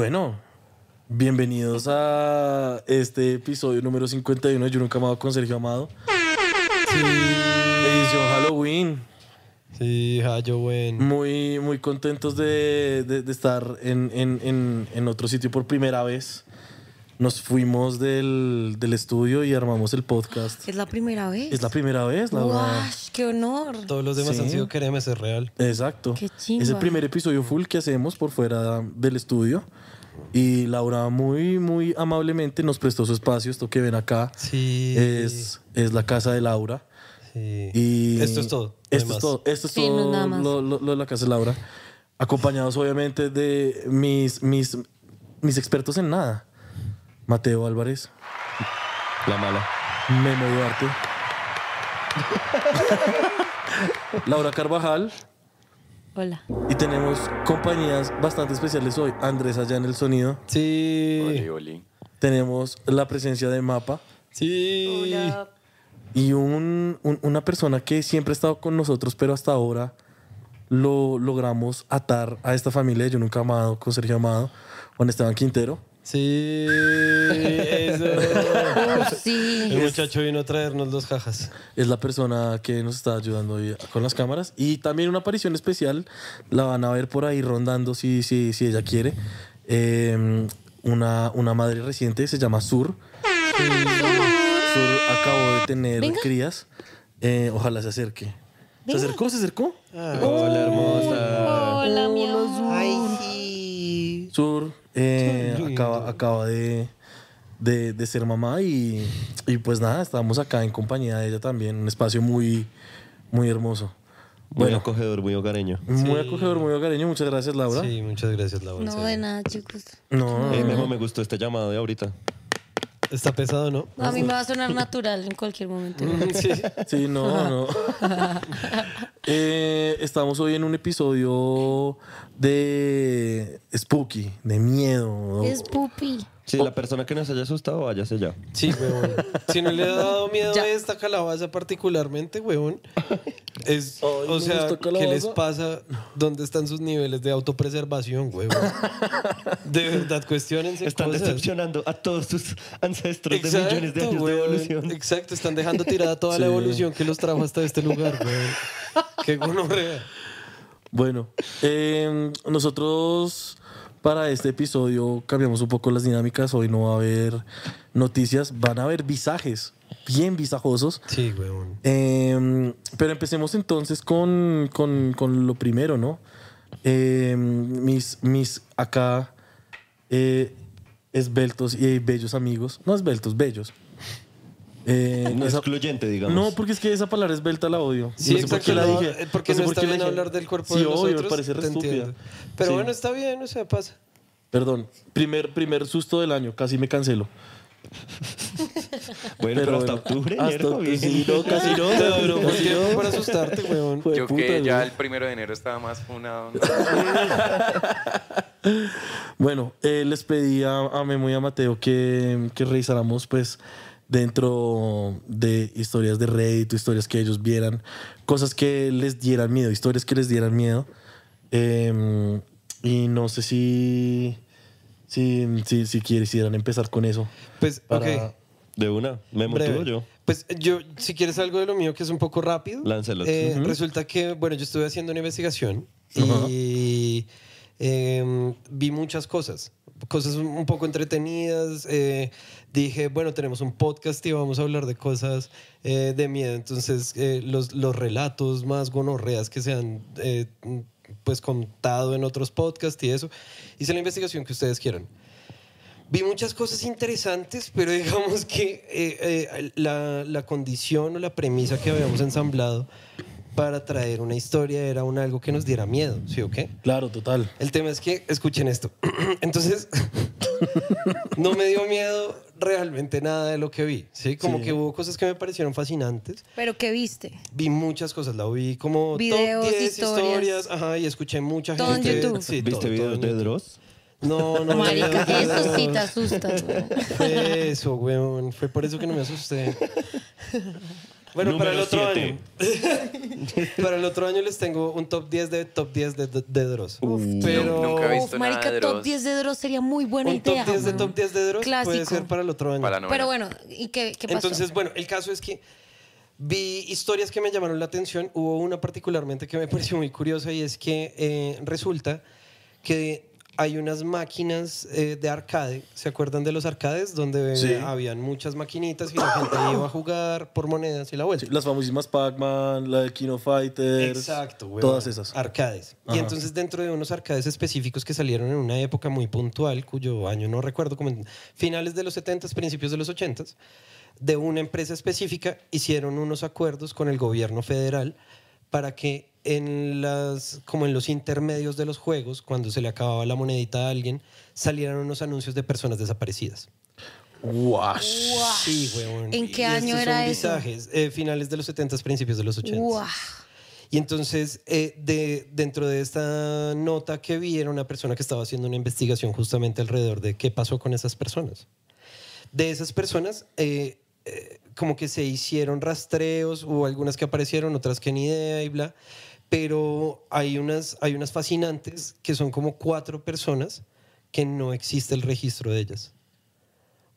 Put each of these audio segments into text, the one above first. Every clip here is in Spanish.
Bueno, bienvenidos a este episodio número 51 de Yo Nunca Amado con Sergio Amado. Edición Halloween. Sí, Hayo, buen. Muy, muy contentos de, de- de estar en, en- en- en otro sitio por primera vez. Nos fuimos del, del estudio y armamos el podcast. Es la primera vez. Es la primera vez, la verdad. ¡Qué honor! Todos los demás Sí. han sido queremos, es real. Exacto. Qué. Es el primer episodio full que hacemos por fuera del estudio. Y Laura muy, muy amablemente nos prestó su espacio. Esto que ven acá Sí. es, es la casa de Laura. Sí. Y Esto es todo. Esto es todo. Esto es Sí, no es todo nada más. lo, lo- lo de la casa de Laura. Acompañados obviamente de mis, mis, mis expertos en nada. Mateo Álvarez, La mala. Memo Duarte, Laura Carvajal. Hola. Y tenemos compañías bastante especiales hoy. Andrés allá en el sonido. Sí. Oli, oli. Tenemos la presencia de Mapa. Sí. Y un- un- una persona que siempre ha estado con nosotros, pero hasta ahora lo logramos atar a esta familia. Yo nunca he amado con Sergio Amado, Juan Esteban Quintero. Sí. Eso. Sí. El muchacho vino a traernos dos jajas. Es la persona que nos está ayudando hoy con las cámaras. Y también una aparición especial. La van a ver por ahí rondando si, si, si ella quiere. Eh, una, una madre reciente se llama Sur. Sur acabó de tener Venga. crías. Eh, ojalá se acerque. ¿Se acercó? ¿Se acercó? Hola, hermosa. Hola, mi amor. Sur eh, acaba, acaba de, de, de ser mamá y, y pues nada, estamos acá en compañía de ella también, un espacio muy, muy hermoso. Muy Bueno, acogedor, muy hogareño. muy acogedor, muy hogareño, muchas gracias Laura. Sí, muchas gracias, Laura. No, de nada, chicos. No, Eh. Memo, me gustó este llamado de ahorita. Está pesado, ¿no? No, a mí me va a sonar natural en cualquier momento. Sí. Sí, no, no. Eh, estamos hoy en un episodio de spooky, de miedo. Es pupi. Si la persona que nos haya asustado, váyase ya. Sí, huevón. Si no le ha dado miedo Ya. a esta calabaza particularmente, huevón, es, Ay, o me sea, gusta ¿qué les pasa? ¿Dónde están sus niveles de autopreservación, huevón? De verdad, cuestionense Están cosas. decepcionando a todos sus ancestros de millones de años de evolución. Exacto, están dejando tirada toda la Sí. evolución que los trajo hasta este lugar, huevón. Qué gonorrea. Bueno, eh, nosotros para este episodio cambiamos un poco las dinámicas. Hoy no va a haber noticias, van a haber visajes bien visajosos. Sí, huevón. Eh, pero empecemos entonces con, con- con lo primero, ¿no? Eh, mis, mis acá eh, esbeltos y bellos amigos, no esbeltos, bellos. Eh, No excluyente, digamos. no, porque es que esa palabra esbelta la odio. Sí, no sé por exacto. qué la no, dije. eh, Porque no, sé está bien hablar del cuerpo sí, de obvio, nosotros. me parece re estúpida. Pero Sí. bueno, está bien, o sea, pasa. Perdón, primer, primer susto del año, casi me cancelo. Bueno, pero, hasta octubre, hasta octubre, bien. sí, no, casi no, pero ¿Por casi qué? no. Para asustarte. Fue Yo puta, que ya el primero de enero estaba más funado. ¿no? Bueno, eh, les pedí a, a Memo y a Mateo que, que revisáramos pues dentro de historias de Reddit, historias que ellos vieran, cosas que les dieran miedo, historias que les dieran miedo. Eh, y no sé si, si, si, si quisieran empezar con eso. Pues, Para- ok. De una. Memo, breve. tú o yo. Pues yo, si quieres algo de lo mío que es un poco rápido. Láncelo. eh, Ujú. Resulta que, bueno, yo estuve haciendo una investigación Ajá. y eh, vi muchas cosas. Cosas un un poco entretenidas. eh, dije, bueno, tenemos un podcast y vamos a hablar de cosas eh, de miedo. Entonces, eh, los, los relatos más gonorreas que se han eh, pues contado en otros podcasts y eso. Hice la investigación que ustedes quieran. Vi muchas cosas interesantes, pero digamos que la, la condición o la premisa que habíamos ensamblado para traer una historia era un algo que nos diera miedo, ¿sí o qué? Claro, total. El tema es que, escuchen esto, entonces no me dio miedo realmente nada de lo que vi, ¿sí? Como Sí. que hubo cosas que me parecieron fascinantes. ¿Pero qué viste? Vi muchas cosas, la vi como Videos, top 10 historias. ajá, y escuché mucha Todo en gente. YouTube. Sí, ¿Viste todo, todo videos en de YouTube. Dross? No, no. Marica, no, no, eso no. sí te asusta, eso, weón. Fue por eso que no me asusté. Bueno, para el otro siete. año. para el otro año les tengo un top 10 de top 10 de, de, de Dross. Nu- Pero nunca he visto Uf, nada marica, top Dross. 10 de Dross sería muy buena un top idea. 10 de top 10 de Dross puede ser para el otro año. Para la novena. Pero bueno, ¿y qué, qué pasó? Entonces, bueno, el caso es que vi historias que me llamaron la atención. Hubo una particularmente que me pareció muy curiosa y es que eh, resulta que hay unas máquinas eh, de arcade. ¿Se acuerdan de los arcades? Donde Sí. habían muchas maquinitas y la gente iba a jugar por monedas y la vuelta. Sí, las famosísimas Pac-Man, la de Kino Fighters. Exacto, güey. Todas esas. Arcades. Y entonces dentro de unos arcades específicos que salieron en una época muy puntual, cuyo año no recuerdo, como en finales de los 70s, principios de los 80s, de una empresa específica hicieron unos acuerdos con el gobierno federal para que en las como en los intermedios de los juegos, cuando se le acababa la monedita a alguien, salieran unos anuncios de personas desaparecidas. Wash. Sí, weón. ¿En qué Y año estos era son eso? visajes, eh, finales de los 70s, principios de los 80s. Guau. Y entonces, eh, de, dentro de esta nota que vi, era una persona que estaba haciendo una investigación justamente alrededor de qué pasó con esas personas. De esas personas, eh, eh, como que se hicieron rastreos, hubo algunas que aparecieron, otras que ni idea y bla, pero hay unas, hay unas fascinantes que son como cuatro personas que no existe el registro de ellas.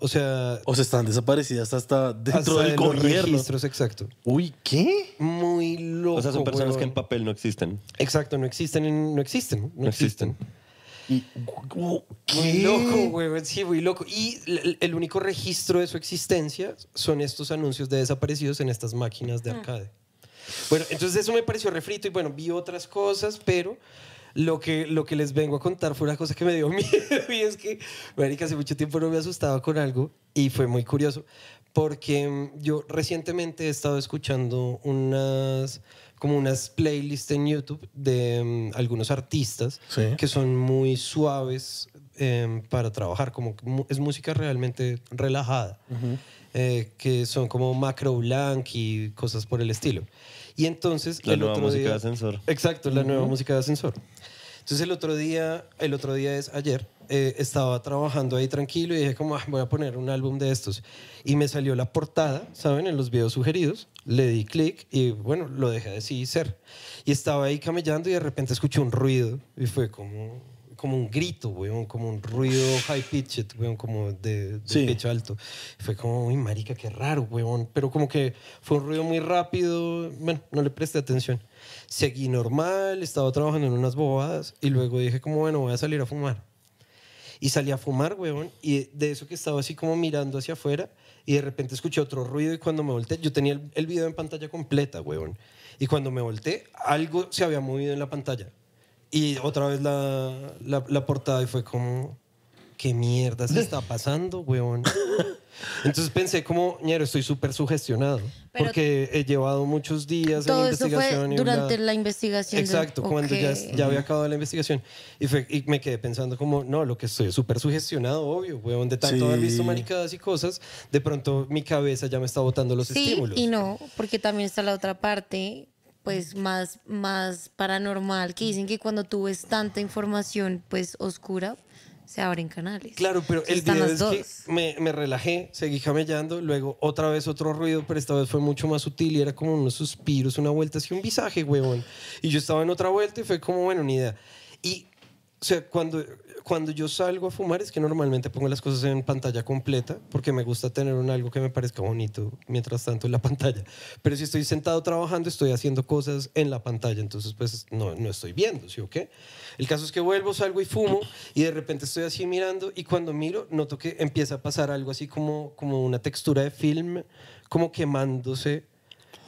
O sea, O sea, están desaparecidas hasta dentro hasta del de los gobierno. registros, exacto. Uy, ¿qué? Muy loco. O sea, son personas que en papel no existen. Exacto, no existen, en- no existen, no, No existen. existen. Y, Muy loco, güey, sí, muy loco. Y el, el único registro de su existencia son estos anuncios de desaparecidos en estas máquinas de arcade. Bueno, entonces eso me pareció refrito y bueno, vi otras cosas, pero lo que, lo que les vengo a contar fue una cosa que me dio miedo y es que, marica, hace mucho tiempo no me asustaba con algo y fue muy curioso porque mm, yo recientemente he estado escuchando unas como unas playlists en YouTube de mm, algunos artistas Sí. que son muy suaves em, para trabajar, como es música realmente relajada, eh, que son como Macro Blanc y cosas por el estilo. Y entonces La el nueva otro música día- de ascensor. Exacto, la nueva música de ascensor. Entonces el otro día, el otro día es ayer, eh, estaba trabajando ahí tranquilo y dije como "Ah, voy a poner un álbum de estos y me salió la portada, ¿saben? En los videos sugeridos, le di clic y bueno, lo dejé así ser. Y estaba ahí camellando y de repente escuché un ruido y fue como como un grito, weón, como un ruido high pitched, weón, como de, de Sí. pitch alto. Fue como, uy, marica, qué raro, weón. Pero como que fue un ruido muy rápido, bueno, no le presté atención. Seguí normal, estaba trabajando en unas bobadas y luego dije como, bueno, voy a salir a fumar. Y salí a fumar, weón, y de eso que estaba así como mirando hacia afuera y de repente escuché otro ruido y cuando me volteé, yo tenía el, el video en pantalla completa, weón. Y cuando me volteé, algo se había movido en la pantalla. Y otra vez la, la, la portada y fue como, ¿qué mierda se está pasando, weón? Entonces pensé como, ñero, estoy súper sugestionado. Pero- porque he llevado muchos días Todo en eso fue investigación. y durante bla. la investigación. de- Exacto, cuando ya, Ok. ya había acabado la investigación. Y, fue, y me quedé pensando como, no, lo que estoy es súper sugestionado, obvio, weón. De tanto Sí. haber visto maricadas y cosas, de pronto mi cabeza ya me está botando los Sí estímulos. y no, porque también está la otra parte, pues más, más paranormal, que dicen que cuando tú ves tanta información, pues oscura, se abren canales. Claro, pero el video es que me, me relajé, seguí camellando, luego otra vez otro ruido, pero esta vez fue mucho más sutil y era como unos suspiros, una vuelta así, un visaje, huevón. Y yo estaba en otra vuelta y fue como, bueno, ni idea. Y, o sea, cuando, cuando yo salgo a fumar es que normalmente pongo las cosas en pantalla completa porque me gusta tener un algo que me parezca bonito mientras tanto en la pantalla. Pero si estoy sentado trabajando, estoy haciendo cosas en la pantalla, entonces pues no, no estoy viendo, ¿sí o qué? El caso es que vuelvo, salgo y fumo y de repente estoy así mirando y cuando miro noto que empieza a pasar algo así como, como una textura de film, como quemándose.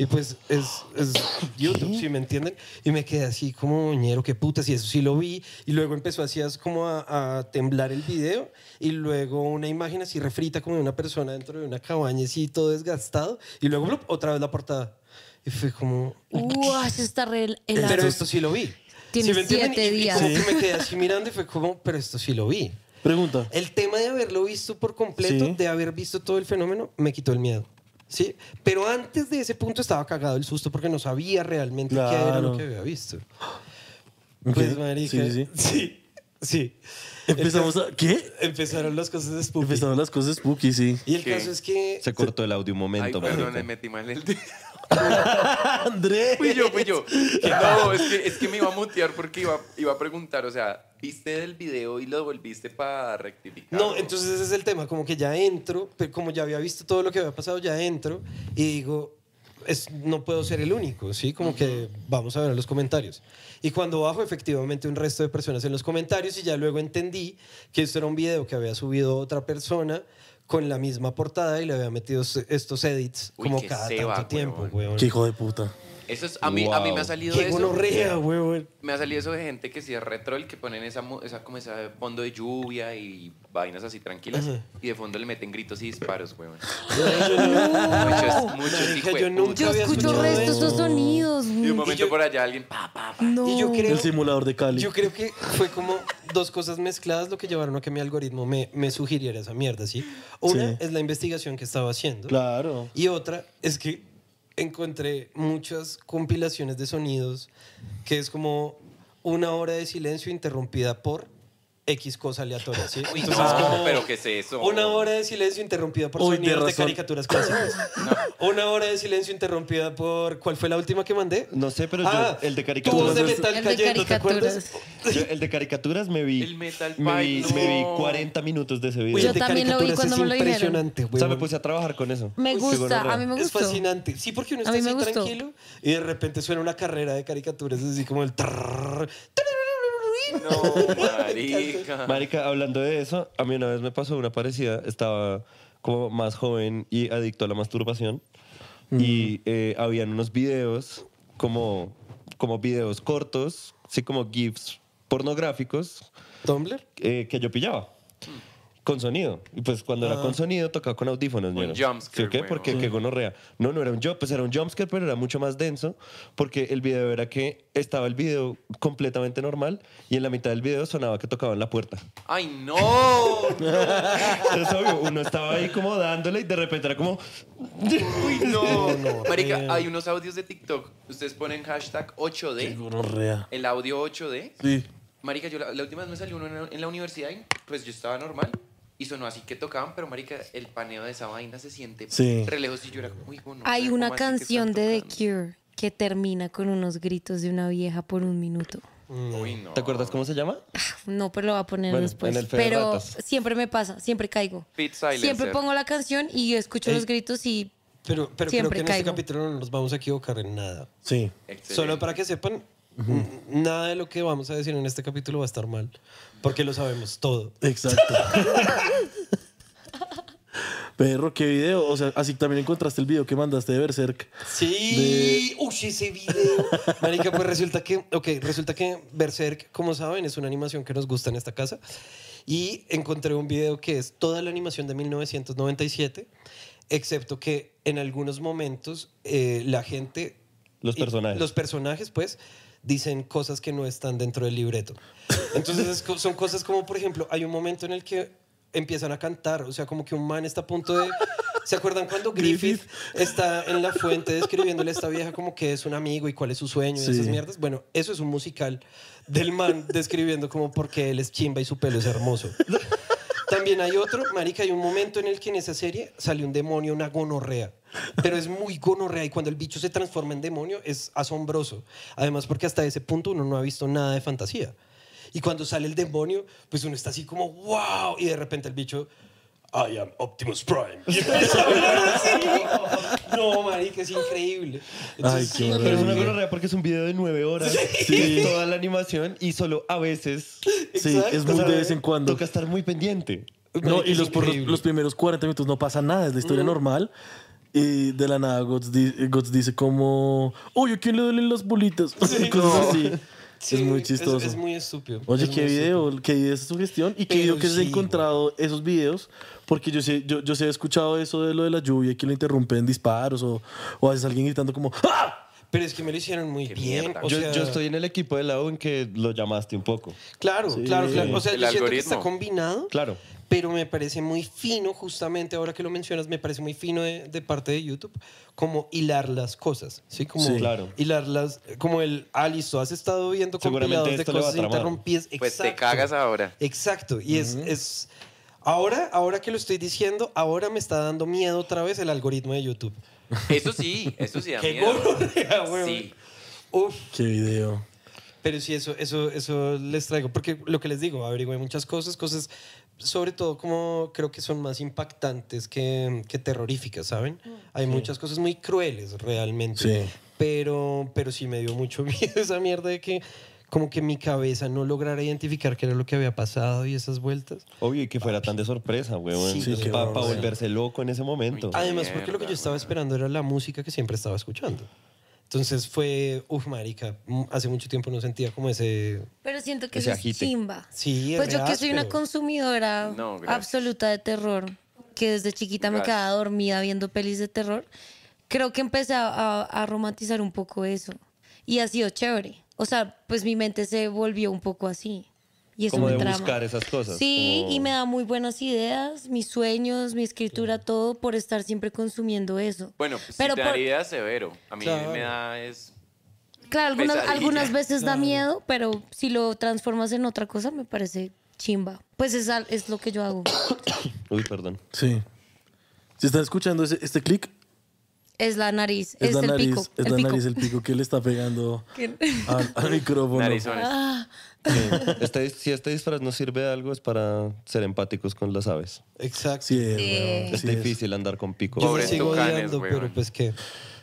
Y pues es, es YouTube, ¿sí me entienden? Y me quedé así como, ñero, qué putas, y eso sí lo vi. Y luego empezó así as- como a, a temblar el video. Y luego una imagen así refrita como de una persona dentro de una cabaña así todo desgastado. Y luego ¡blup! otra vez la portada. Y fue como, Uah, eso está re helado. pero esto sí lo vi. Tiene ¿Sí me entienden? siete Y- y días. como que me quedé así mirando y fue como, pero esto sí lo vi. Pregunta. El tema de haberlo visto por completo, Sí. de haber visto todo el fenómeno, me quitó el miedo. ¿Sí? Pero antes de ese punto estaba cagado el susto porque no sabía realmente qué era lo que había visto. Pues, marica. Sí, sí, sí. Sí. sí. Empezamos a... ¿Qué? Empezaron las cosas de spooky. Empezaron las cosas spooky, sí. Y el ¿Qué? caso es que... Se cortó el audio un Ay, momento. perdón, marica. me metí mal el dedo. Andrés. Fui yo, fui yo. No, es que, es que me iba a mutear porque iba, iba a preguntar, o sea, ¿viste el video y lo volviste para rectificar? No, entonces ese es el tema, como que ya entro, pero como ya había visto todo lo que había pasado, ya entro y digo, es, no puedo ser el único, ¿sí? Como que vamos a ver los comentarios. Y cuando bajo, efectivamente, un resto de personas en los comentarios y ya luego entendí que esto era un video que había subido otra persona con la misma portada y le había metido estos edits Uy, como cada tanto tiempo, weón. Qué hijo de puta. Eso es, a, mí, a mí me ha salido Qué eso. gonorrea, weón. Me ha salido eso de gente que sí es retrol, que ponen esa, mu- esa, como ese fondo de lluvia y vainas así tranquilas. Y de fondo le meten gritos y disparos, weón. muchos, muchos de yo nunca puta. Yo había escucho escuchado restos eso. estos sonidos. Y un momento yo- por allá alguien, pa, pa, pa. No. Y yo creo, El simulador de Cali. yo creo que fue como dos cosas mezcladas lo que llevaron a que mi algoritmo me, me sugiriera esa mierda, ¿sí? Una Sí. es la investigación que estaba haciendo. Claro. Y otra es que encontré muchas compilaciones de sonidos que es como una hora de silencio interrumpida por X cosa aleatoria, ¿sí? Uy, Entonces, no, como pero ¿qué es eso? Una hora de silencio interrumpida por Uy, de sonidos de, razón. caricaturas clásicas. Una hora de silencio interrumpida por... ¿Cuál fue la última que mandé? No sé, pero yo- Ah, el de caricaturas. de es- metal El de cayendo, ¿te acuerdas? caricaturas. yo- el de caricaturas me vi. El Metal me vi, Pipe, me vi no. 40 minutos de ese video. Uy, Yo el de también lo vi caricaturas cuando es me lo dijeron. impresionante, o sea, me puse a trabajar con eso. Me gusta, a mí me Es gustó. fascinante. Sí, porque uno está así gustó. tranquilo y de repente suena una carrera de caricaturas, así como el... trrrr, No, marica. Marica, hablando de eso, a mí una vez me pasó una parecida. Estaba como más joven y adicto a la masturbación. Y eh, habían unos videos, como, como videos cortos, así como GIFs pornográficos, ¿Tumblr? eh, que yo pillaba. Con sonido. Y pues cuando era con sonido tocaba con audífonos. Un jumpscare, ¿Sí o qué? weón. Porque qué gonorrea. No, no era un jump, pues era un jumpscare, pero era mucho más denso. Porque el video era que estaba el video completamente normal y en la mitad del video sonaba que tocaban la puerta. ¡Ay, no! Entonces, obvio, uno estaba ahí como dándole y de repente era como. ¡Uy, no! no, Marica, hay unos audios de TikTok. Ustedes ponen hashtag Qué 8D, gonorrea. el audio 8D. Sí. Marica, yo la, la última vez me salió uno en la, en la universidad y pues yo estaba normal y sonó así que tocaban, pero marica, el paneo de esa vaina se siente Sí. re lejos y yo era como, uy, bueno, Hay ¿cómo una canción de The? Cure que termina con unos gritos de una vieja por un minuto. Uy, no. ¿Te acuerdas cómo se llama? No, pero lo voy a poner Bueno, después. en el Fe de Pero siempre me pasa, siempre caigo. Pit. Siempre pongo la canción y escucho Ey. los gritos y Pero, pero creo que en este capítulo no nos vamos a equivocar en nada. Sí. Excelente. Solo para que sepan, nada de lo que vamos a decir en este capítulo va a estar mal. Porque lo sabemos todo. Exacto. Perro, qué video. O sea, así también encontraste el video que mandaste de Berserk. Sí, uy, ese video. Marica, pues resulta que, ok, resulta que Berserk, como saben, es una animación que nos gusta en esta casa. Y encontré un video que es toda la animación de 1997, excepto que en algunos momentos eh, la gente... Los y- personajes. Los personajes, pues, dicen cosas que no están dentro del libreto. Entonces son cosas como, por ejemplo, hay un momento en el que empiezan a cantar, o sea, como que un man está a punto de... ¿Se acuerdan cuando Griffith está en la fuente describiéndole a esta vieja como que es un amigo y cuál es su sueño y Sí. esas mierdas? Bueno, eso es un musical del man describiendo como por qué él es chimba y su pelo es hermoso. También hay otro, marica, hay un momento en el que en esa serie sale un demonio, una gonorrea. Pero es muy gonorrea y cuando el bicho se transforma en demonio es asombroso. Además porque hasta ese punto uno no ha visto nada de fantasía. Y cuando sale el demonio, pues uno está así como, wow, y de repente el bicho, I am Optimus Prime. Y empieza a hablar así. No, marica, es increíble. Ay, qué sí. Pero es una gonorrea porque es un video de nueve horas. Sí. Toda la animación y solo a veces. Sí, Exacto, es muy de vez en cuando. Toca estar muy pendiente. No, Marica, y los, por los, los primeros 40 minutos no pasa nada, es la historia normal. Y de la nada Gods, di- dice como, oye, ¿a quién le duelen las bolitas? Cosas así. Sí, es muy chistoso. Es, muy estúpido. Oye, Es qué video, qué idea esa sugestión y qué video que se sí, ha encontrado esos videos, porque yo sé, yo, yo sé, he escuchado eso de lo de la lluvia, que lo interrumpen disparos o, o a veces alguien gritando como ¡Ah! Pero es que me lo hicieron muy Qué bien. O yo, sea, yo estoy en el equipo de lado en que lo llamaste un poco. Claro, Sí. claro, claro. O sea, El yo siento que está algoritmo. combinado. Claro. Pero me parece muy fino, justamente ahora que lo mencionas, me parece muy fino de, de parte de YouTube, como hilar las cosas, ¿sí? Como Sí. Claro. hilarlas, como el, ah, listo, has estado viendo compilados de cosas interrumpidas. Pues te Exacto. cagas ahora. Exacto, y es, es, ahora, ahora que lo estoy diciendo, ahora me está dando miedo otra vez el algoritmo de YouTube. Eso sí, eso sí da ¡Qué miedo. gonorrea, weón! Sí. Uf. Qué video. Pero sí, eso, eso, eso les traigo. Porque lo que les digo, averigüé muchas cosas, cosas sobre todo como creo que son más impactantes que, que terroríficas, ¿saben? Hay muchas cosas muy crueles realmente. Sí. Pero, pero sí me dio mucho miedo esa mierda de que como que mi cabeza no lograra identificar qué era lo que había pasado y esas vueltas. Obvio, y que fuera tan de sorpresa, weón. Sí, qué para volverse loco en ese momento. Además, porque lo que yo estaba esperando era la música que siempre estaba escuchando. Entonces fue, uff, marica, mm, hace mucho tiempo no sentía como ese... Pero siento que Ese eso es agite. chimba. Sí, es Pues yo que soy una consumidora No, absoluta de terror, que desde chiquita me quedaba dormida viendo pelis de terror, creo que empecé a, a- a romantizar un poco eso. Y ha sido chévere. O sea, pues mi mente se volvió un poco así. Y eso Como me de trama. buscar esas cosas. Sí, como- y me da muy buenas ideas, mis sueños, mi escritura, todo por estar siempre consumiendo eso. Bueno, pues Pero si te por- daría severo. A mí Claro. me da es... Claro, algunas, Pesadilla. algunas veces da miedo, pero si lo transformas en otra cosa me parece chimba. Pues es, es lo que yo hago. Uy, perdón. Sí. Si están escuchando ese- este clic, Es la nariz, es, es, la el nariz, pico. es el la pico. nariz, el pico que le está pegando al, al micrófono. Narizones. Ah, Sí. Este, si este disfraz nos sirve de algo es para ser empáticos con las aves. Exacto. Sí es, Sí. weón, Es sí es. difícil andar con pico. Yo me Pobres sigo tucanes, odiando, weón. pero pues qué.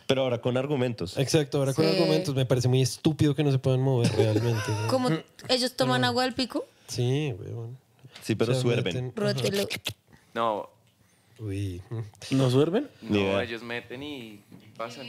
Pero ahora con argumentos. Exacto, ahora con Sí. argumentos me parece muy estúpido que no se puedan mover realmente. güey. como ellos toman agua del pico, Sí, weón. Sí, pero Se suerven. meten- rótelo. No, Uy. ¿Nos duermen? Ni no, idea. ellos meten y pasan.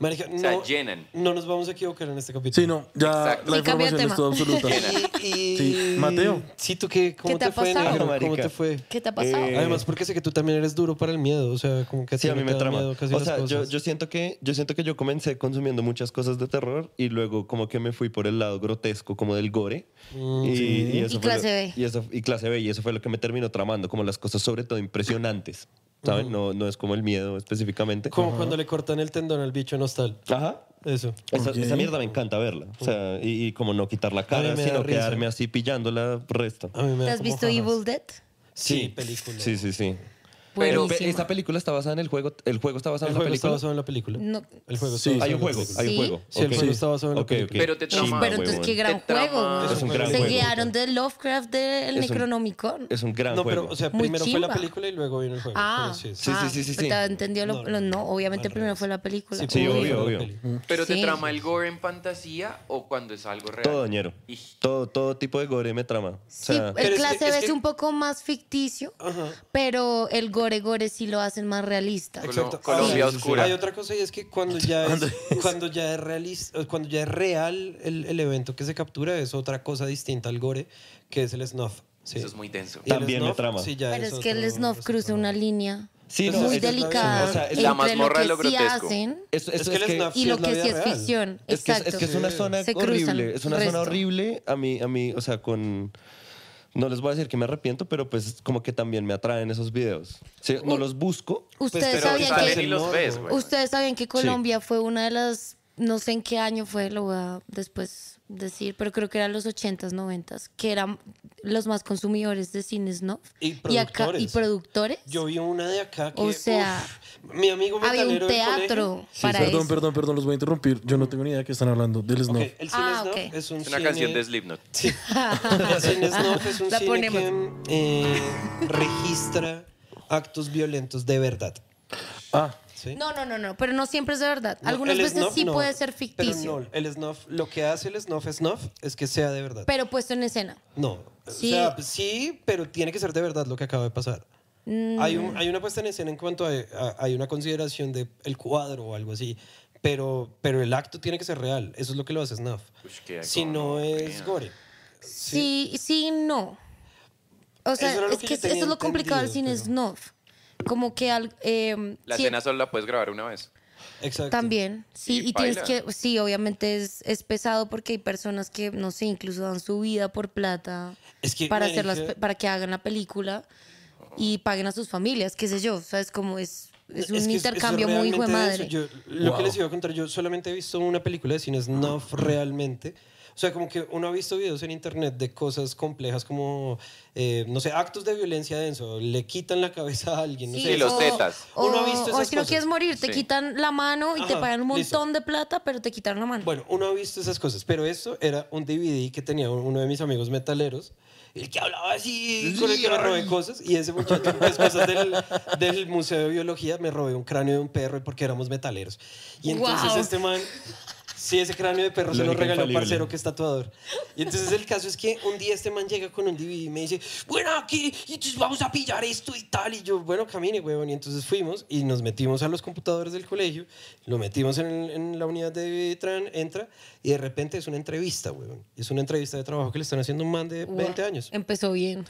Marica, O sea, no, llenan. no nos vamos a equivocar en este capítulo. Sí, no, ya Exacto. la cambia de información es toda absoluta. Y, y- Sí, Mateo. Sí, ¿tú qué? ¿Cómo ¿Qué te ha fue, pasado? negro? ¿Cómo Marica. te fue? ¿Qué te ha pasado? Eh, Además, porque sé que tú también eres duro para el miedo, o sea, como que Sí, a mí me te da trama. miedo casi O las sea, yo, cosas. yo siento que yo siento que yo comencé consumiendo muchas cosas de terror y luego como que me fui por el lado grotesco, como del gore. Mm, y, sí. y eso Y fue clase lo- B. Y, eso, y clase B. Y eso fue lo que me terminó tramando, como las cosas sobre todo impresionantes. ¿Saben? No, no es como el miedo específicamente. Como cuando le cortan el tendón al bicho nostal. Ajá. Eso. Esa, mierda me encanta verla. O sea, y, y como no quitar la cara, sino quedarme así pillándola resto. A mí me ¿Te has visto jajas. Evil Dead? Sí, película. Sí, sí, sí. Pero- Buenísima. esta película está basada en el juego. ¿El juego está basado El en la juego está película? basado en la película. No. El juego Sí. está Hay basado un en la juego, película. hay un Sí. juego. Sí, el Ok. juego está basado en la Ok, película. ok. Pero te trama- Chimba, Pero entonces, qué gran Te trama- juego. Es un gran Se juego. guiaron de Lovecraft del Es un- Necronomicon. Es un gran No, juego. pero, o sea, Muy primero fue la chimba. película y luego vino el juego. Ah, Pero sí, sí. Sí, ah, sí, sí, sí, sí. te entendió lo, No, no, lo- no, no. obviamente Al primero revés. fue la película. Sí, Sí, obvio, obvio. peli. Pero te Sí. trama el gore en fantasía o cuando es algo real. todo ñero. Y- Todo, todo tipo de gore me trama. O Sí, sea, el es que- clase es B que- es un poco más ficticio, Ajá. pero el gore gore sí lo hacen más realista. Exacto. Colombia oscura. Hay otra cosa y es que cuando ya es, cuando ya es realista, cuando ya es real el, el evento que se captura es otra cosa distinta al gore, que es el snuff. Sí. Eso es muy denso. Y También me snuff, trama. sí, ya Pero es que el snuff es cruza una línea Sí, no, muy es delicada. O sea, es entre la lo mazmorra de que lo sí grotesco. hacen Es que el es que, y lo es que sí es ficción. es que, es Exacto. que es una zona horrible. Es una resto. zona horrible. A mí, a mí, o sea, con. No les voy a decir que me arrepiento, pero pues como que también me atraen esos videos. Sí, no los busco. Ustedes Pero sabían que los ves, güey. Ustedes sabían que Colombia fue una de las, no sé en qué año fue, lo voy a después decir, pero creo que eran los 80s, 90s, que eran los más consumidores de cine snuff Y productores. y productores. Yo vi una de acá que O sea, uf, mi amigo Había un teatro para perdón, eso. perdón, perdón, los voy a interrumpir. Yo no tengo ni idea de qué están hablando. Del snuff. el cine Ah, snuff ok. es un Es una cine- canción de Slipknot. Sí. El cine snuff es un La cine ponemos. que eh, registra actos violentos de verdad. Ah, ¿sí? No, no, no, no, pero no siempre es de verdad. No, Algunas veces snuff sí no, puede ser ficticio, Pero no, el snuff, lo que hace el snuff snuff es que sea de verdad. pero puesto en escena. No, Sí. o sea, sí, pero tiene que ser de verdad lo que acaba de pasar. Mm. Hay, un- hay una puesta en escena en cuanto a, a- hay una consideración de el cuadro o algo así, pero, pero el acto tiene que ser real. Eso es lo que lo hace snuff. Si no es gore. Sí, sí, no. O sea, es que que eso es lo complicado del cine snuff. Como que al, eh, La sí, escena solo la puedes grabar una vez. Exacto. también, sí, Y y, tienes que, sí, obviamente es, es pesado porque hay personas que, no sé, incluso dan su vida por plata Es que, para, hacer las, para que hagan la película y paguen a sus familias, qué sé yo, ¿sabes? Como es, es un Es que eso intercambio muy hijo de madre. Yo- lo que les iba a contar, yo solamente he visto una película de cine snuff realmente. O O sea, como que uno ha visto videos en internet de cosas complejas como, eh, no sé, actos de violencia denso, le quitan la cabeza a alguien, no Sí, sé. Los o- tetas. O, Uno ha visto o esas si no cosas. quieres morir, te Sí. quitan la mano y te Ajá, pagan un listo. montón de plata, pero te quitaron la mano. Bueno, uno ha visto esas cosas, pero esto era un DVD que tenía uno de mis amigos metaleros, el que hablaba así, con el que me robé cosas, y ese muchacho, pues cosas del, del Museo de Biología, me robé un cráneo de un perro porque éramos metaleros. Y entonces Guau. este man, sí, ese cráneo de perro se lo Lógica regaló un infalible. parcero que es tatuador. Y entonces el caso es que un día este man llega con un DVD y me dice, bueno, aquí, y entonces vamos a pillar esto y tal. Y yo, bueno, camine, huevón. Y entonces fuimos y nos metimos a los computadores del colegio, lo metimos en, el- en la unidad de Tran, entra, y de repente es una entrevista, huevón. Es una entrevista de trabajo que le están haciendo a un man de 20 años. Empezó bien.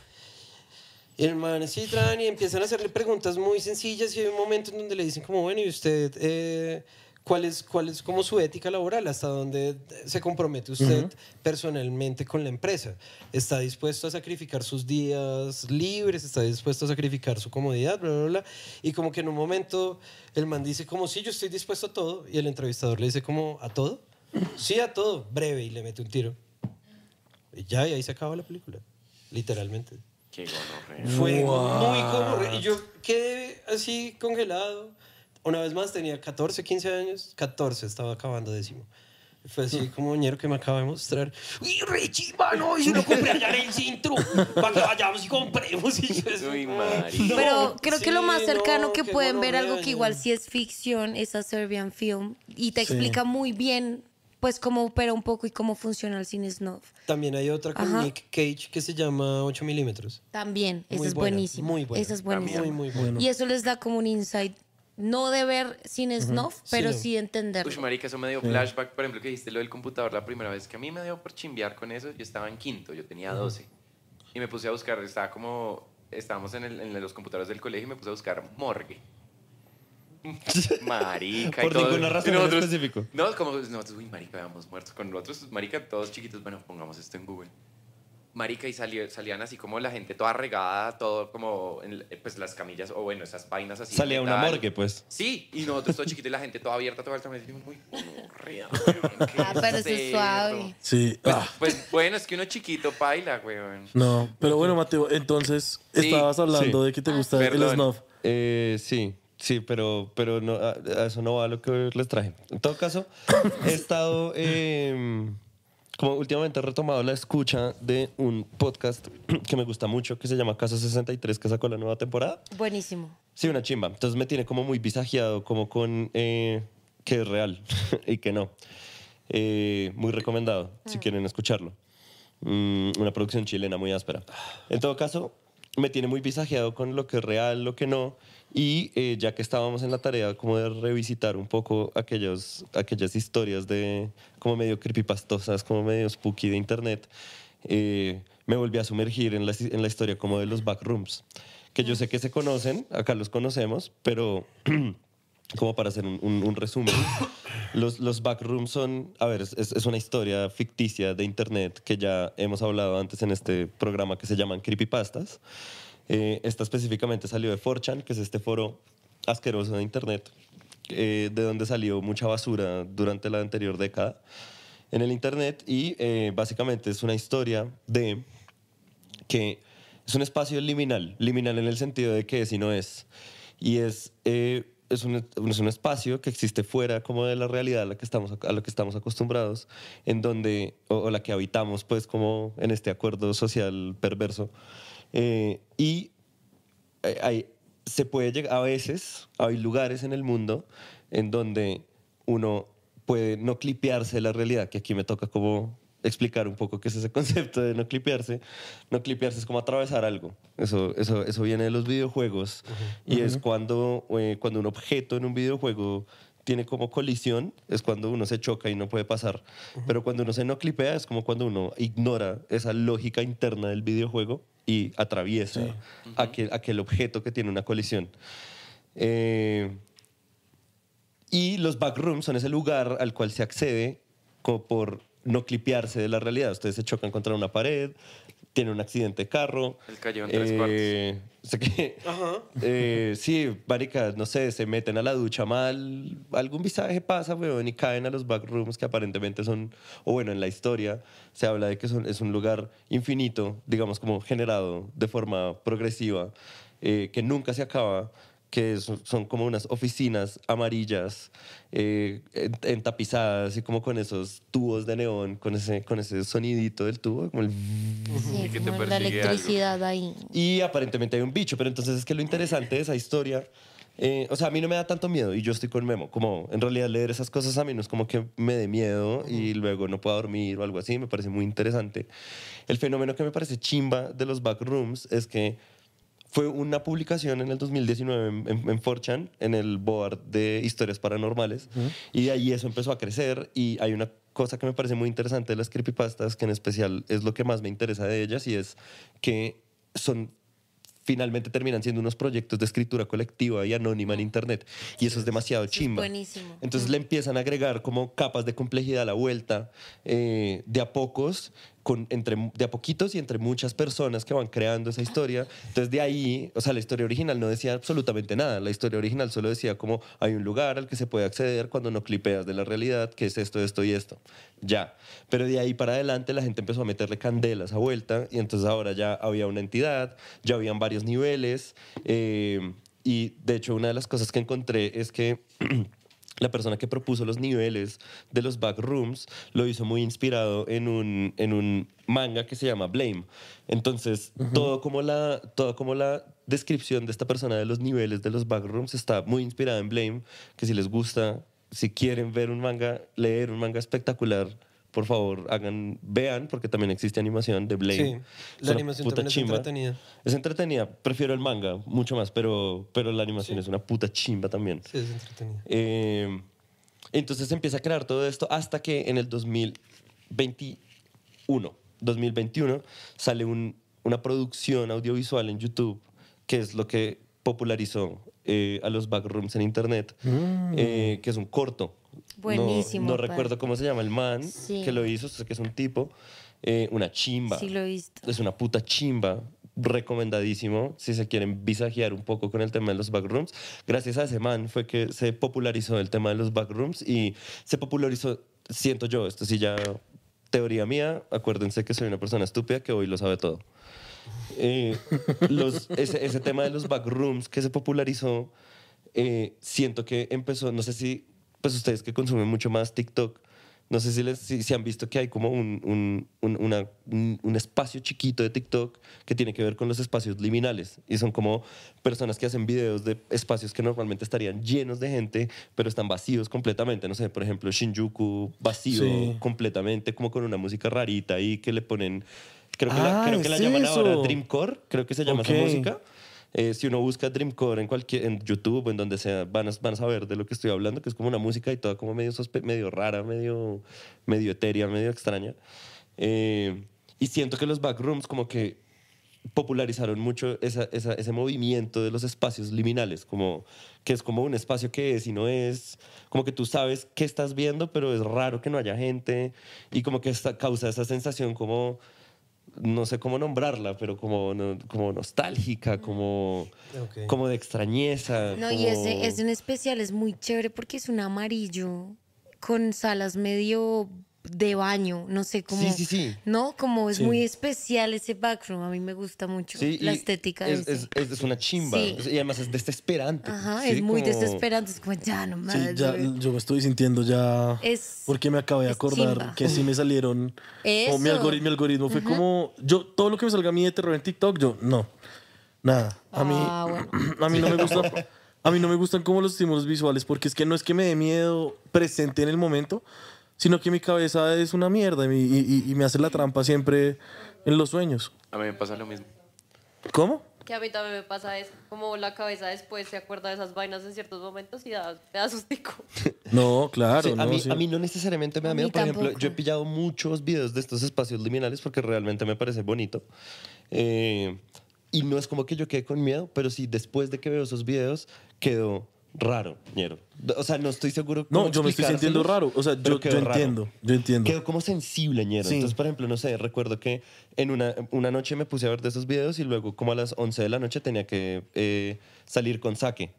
Y el man sí traen y empiezan a hacerle preguntas muy sencillas y hay un momento en donde le dicen como, bueno, ¿y usted eh, cuál, es, cuál es como su ética laboral? ¿Hasta dónde se compromete usted personalmente con la empresa? ¿Está dispuesto a sacrificar sus días libres? ¿Está dispuesto a sacrificar su comodidad? Bla, bla, bla. Y como que en un momento el man dice como, sí, yo estoy dispuesto a todo. Y el entrevistador le dice como, ¿a todo? Sí, a todo. Breve y le mete un tiro. Y ya, y ahí se acaba la película. Literalmente. Qué gonorrea. Fue muy como... Y yo quedé así congelado. Una vez más tenía 14, 15 años. 14, estaba acabando décimo. Fue así como ñero que me acaba de mostrar. ¡Y Richie, mano! Y se lo compré allá en el centro. Para que vayamos y compremos. Y yo Uy, marica. Pero creo que lo sí, más cercano no, que pueden ver algo que igual sí es ficción es a Serbian Film y te Sí. explica muy bien pues cómo opera un poco y cómo funciona el cine snuff. También hay otra con Ajá. Nick Cage que se llama 8 milímetros. También, esa es buena, buenísima. muy buena. Esa es buenísima. Muy, muy buena. Y eso les da como un insight, no de ver cine snuff, pero Sí. sí de entenderlo. Uy, marica, eso me dio flashback, por ejemplo, que dijiste lo del computador la primera vez que a mí me dio por chimbear con eso. Yo estaba en quinto, yo tenía 12. Y me puse a buscar, estaba como, estábamos en, el- en los computadores del colegio y me puse a buscar morgue. Marica. y Por todo. ninguna razón Y en específico. No, como nosotros, uy, marica, habíamos muerto. Con nosotros, marica, todos chiquitos, bueno, pongamos esto en Google. Marica, y salió, salían así como la gente toda regada, todo como, en, pues las camillas, o bueno, esas vainas así. Salía una morgue, pues. Sí, y nosotros todo chiquito y la gente toda abierta, toda abierta. Me decimos, muy qué Ah, pero eso es cerdo". suave. Sí. Pues, ah, pues, bueno, es que uno chiquito baila, weón. no, pero bueno, Mateo, entonces Sí. estabas hablando Sí. de que te gusta el snuff. Eh, sí, sí, pero, pero no, a, a eso no va a lo que les traje. En todo caso, he estado, eh, como últimamente he retomado la escucha de un podcast que me gusta mucho, que se llama Caso 63, que sacó la nueva temporada. Buenísimo. Sí, una chimba. Entonces me tiene como muy visajeado, como con eh, que es real y que no. Eh, muy recomendado, si quieren escucharlo. Mm, una producción chilena muy áspera. En todo caso, me tiene muy visajeado con lo que es real, lo que no. Y eh, ya que estábamos en la tarea como de revisitar un poco aquellos, aquellas historias de como medio creepypastosas, como medio spooky de internet, eh, me volví a sumergir en la, en la historia como de los backrooms, que yo sé que se conocen, acá los conocemos, pero como para hacer un, un- un resumen, los, los backrooms son, a ver, es, es una historia ficticia de internet que ya hemos hablado antes en este programa que se llaman creepypastas. Eh, esta específicamente salió de 4chan, que es este foro asqueroso de internet, eh, de donde salió mucha basura durante la anterior década en el internet y eh, básicamente es una historia de que es un espacio liminal, liminal en el sentido de que y no es. Y es, eh, es, un, es un espacio que existe fuera como de la realidad a la que estamos, a la que estamos acostumbrados, en donde, o, la que habitamos pues como en este acuerdo social perverso. Eh, y eh, hay, se puede llegar, a veces hay lugares en el mundo en donde uno puede no clipearse la realidad, que aquí me toca como explicar un poco qué es ese concepto de no clipearse. No clipearse es como atravesar algo. Eso, eso, eso viene de los videojuegos y es cuando, eh, cuando un objeto en un videojuego tiene como colisión, es cuando uno se choca y no puede pasar. Pero cuando uno se no clipea es como cuando uno ignora esa lógica interna del videojuego y atraviesa aquel, aquel objeto que tiene una colisión. Eh, y los backrooms son ese lugar al cual se accede como por no clipearse de la realidad. Ustedes se chocan contra una pared, tiene un accidente de carro. El callejón tres eh, o sea que, eh, sí, marica, no sé, se meten a la ducha mal, algún visaje pasa, weón, y caen a los backrooms que aparentemente son, o bueno, en la historia se habla de que son, es un lugar infinito, digamos como generado de forma progresiva, eh, que nunca se acaba, que son, como unas oficinas amarillas eh, en- entapizadas y como con esos tubos de neón, con ese, con ese sonidito del tubo, como el Sí, Y que te como la persigue algo. electricidad ahí. y aparentemente hay un bicho, pero entonces es que lo interesante de esa historia, eh, o sea, a mí no me da tanto miedo y yo estoy con Memo, como en realidad leer esas cosas a mí no es como que me dé miedo y luego no pueda dormir o algo así, me parece muy interesante. El fenómeno que me parece chimba de los backrooms es que fue una publicación en el 2019 en, en, en 4chan, en el board de historias paranormales, y de ahí eso empezó a crecer y hay una cosa que me parece muy interesante de las creepypastas, que en especial es lo que más me interesa de ellas, y es que son finalmente terminan siendo unos proyectos de escritura colectiva y anónima en internet y eso es demasiado Eso es chimba. buenísimo. Entonces le empiezan a agregar como capas de complejidad a la vuelta, eh, de a pocos, entre, de a poquitos y entre muchas personas que van creando esa historia. Entonces de ahí, o sea, la historia original no decía absolutamente nada. La historia original solo decía como hay un lugar al que se puede acceder cuando no clipeas de la realidad, que es esto, esto y esto. Ya. Pero de ahí para adelante la gente empezó a meterle candela a vuelta y entonces ahora ya había una entidad, ya habían varios niveles. eh, y de hecho una de las cosas que encontré es que la persona que propuso los niveles de los backrooms lo hizo muy inspirado en un, en un manga que se llama Blame. Entonces, todo, como la, todo como la descripción de esta persona de los niveles de los backrooms está muy inspirada en Blame, que si les gusta, si quieren ver un manga, leer un manga espectacular, por favor, hagan, vean, porque también existe animación de Blame. Sí, Es la una animación también es chimba. entretenida. Es entretenida, prefiero el manga mucho más, pero, pero la animación es una puta chimba también. Sí, es entretenida. Eh, entonces se empieza a crear todo esto hasta que en el 2021, 2021 sale un- una producción audiovisual en YouTube, que es lo que popularizó eh, a los backrooms en Internet, eh, que es un corto. No- Buenísimo, No, recuerdo cómo se llama el man Sí. que lo hizo, sé que es un tipo, eh, una chimba. Sí lo he visto. Es una puta chimba. Recomendadísimo si se quieren visajear un poco con el tema de los backrooms. Gracias a ese man fue que se popularizó el tema de los backrooms y se popularizó, siento yo, esto sí ya teoría mía, acuérdense que soy una persona estúpida que hoy lo sabe todo. Eh, los- ese, ese tema de los backrooms que se popularizó, eh, siento que empezó, no sé si, pues ustedes que consumen mucho más TikTok, no sé si, les, si, si han visto que hay como un, un, un- una- un- un espacio chiquito de TikTok que tiene que ver con los espacios liminales. Y son como personas que hacen videos de espacios que normalmente estarían llenos de gente, pero están vacíos completamente. No sé, por ejemplo, Shinjuku vacío Sí. completamente, como con una música rarita ahí que le ponen... Creo que la, Ah, creo que la llaman ahora. Dreamcore, creo que se llama Ok. esa música. Eh, si uno busca Dreamcore en, cualquier, en YouTube o en donde sea, van a, van a saber de lo que estoy hablando, que es como una música y toda como medio, medio rara, medio, medio etérea, medio extraña. Eh, y siento que los backrooms como que popularizaron mucho esa- ese movimiento de los espacios liminales, como que es como un espacio que es y no es, como que tú sabes qué estás viendo, pero es raro que no haya gente y como que causa esa sensación como, no sé cómo nombrarla, pero como, no- como nostálgica, como, como de extrañeza. No, y ese, ese en especial es muy chévere porque es un amarillo con salas medio de baño, no sé cómo. Sí, sí, sí. No, como es Sí. muy especial ese backroom, a mí me gusta mucho Sí, la estética de es, ese. es, es una chimba. Sí. Y además es desesperante. Ajá, ¿sí? es muy Como- desesperante, es como ya no ya, yo me estoy sintiendo ya. Es- porque me acabé de acordar chimba. que sí me salieron. como mi Eso. algoritmo, mi algoritmo fue como. Yo, todo lo que me salga a mí de terror en TikTok, yo, no. Nada. A mí, Ah, bueno. a mí no me gusta. A mí no me gustan como los estímulos visuales, porque es que no es que me dé miedo presente en el momento, sino que mi cabeza es una mierda y, y- y me hace la trampa siempre en los sueños. A mí me pasa lo mismo. ¿Cómo? Que a mí también me pasa eso. Como la cabeza después se acuerda de esas vainas en ciertos momentos y da, me da sustico. No, claro. Sí, a, no, mí, sí. a mí no necesariamente me da miedo. Por ejemplo, tampoco. yo he pillado muchos videos de estos espacios liminales porque realmente me parece bonito. Eh, y no es como que yo quede con miedo, pero sí después de que veo esos videos quedo raro, ñero. O sea, no estoy seguro No, cómo yo me estoy sintiendo raro. O sea, yo, yo raro. entiendo, yo entiendo. Quedó como sensible, ñero. Sí. Entonces, por ejemplo, no sé, recuerdo que en una, una noche me puse a ver de esos videos y luego como a las 11 de la noche tenía que eh, salir con saque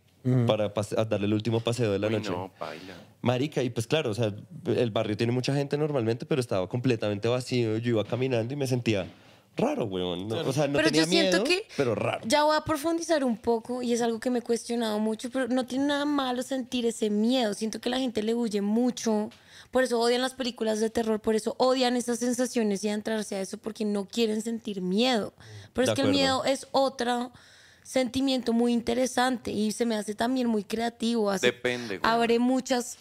para pase- darle el último paseo de la Uy, noche. no, baila. Marica, y pues claro, o sea, el barrio tiene mucha gente normalmente, pero estaba completamente vacío. Yo iba caminando y me sentía raro, weón. No, O sea, no pero tenía yo siento miedo, que pero raro. ya voy a profundizar un poco y es algo que me he cuestionado mucho, pero no tiene nada malo sentir ese miedo. Siento que la gente le huye mucho. Por eso odian las películas de terror, por eso odian esas sensaciones y adentrarse a eso porque no quieren sentir miedo. Pero De es que el acuerdo. miedo es otro sentimiento muy interesante y se me hace también muy creativo. Hace- Depende, güey. Abre muchas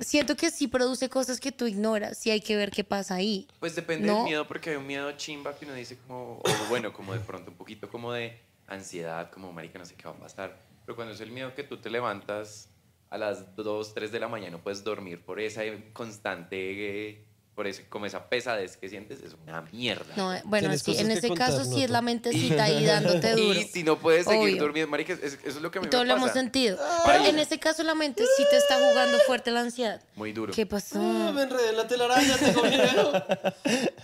siento que sí produce cosas que tú ignoras y hay que ver qué pasa ahí. Pues depende ¿No? del miedo, porque hay un miedo chimba que uno dice como, o bueno, como de pronto un poquito como de ansiedad, como marica, no sé qué va a pasar. Pero cuando es el miedo que tú te levantas a las 2, 3 de la mañana, no puedes dormir por esa constante, eh, por ese, como esa pesadez que sientes, es una mierda. No, eh, bueno, sí, en ese contar, caso sí es la mentecita ahí dándote duro. Y si no puedes seguir Obvio. durmiendo, marica, es- eso es lo que a mí Y todo me lo pasa. hemos sentido. Pero en ese caso la mente sí te está jugando fuerte la ansiedad. Muy duro. ¿Qué pasó? Ah, me enredé en la telaraña, tengo miedo.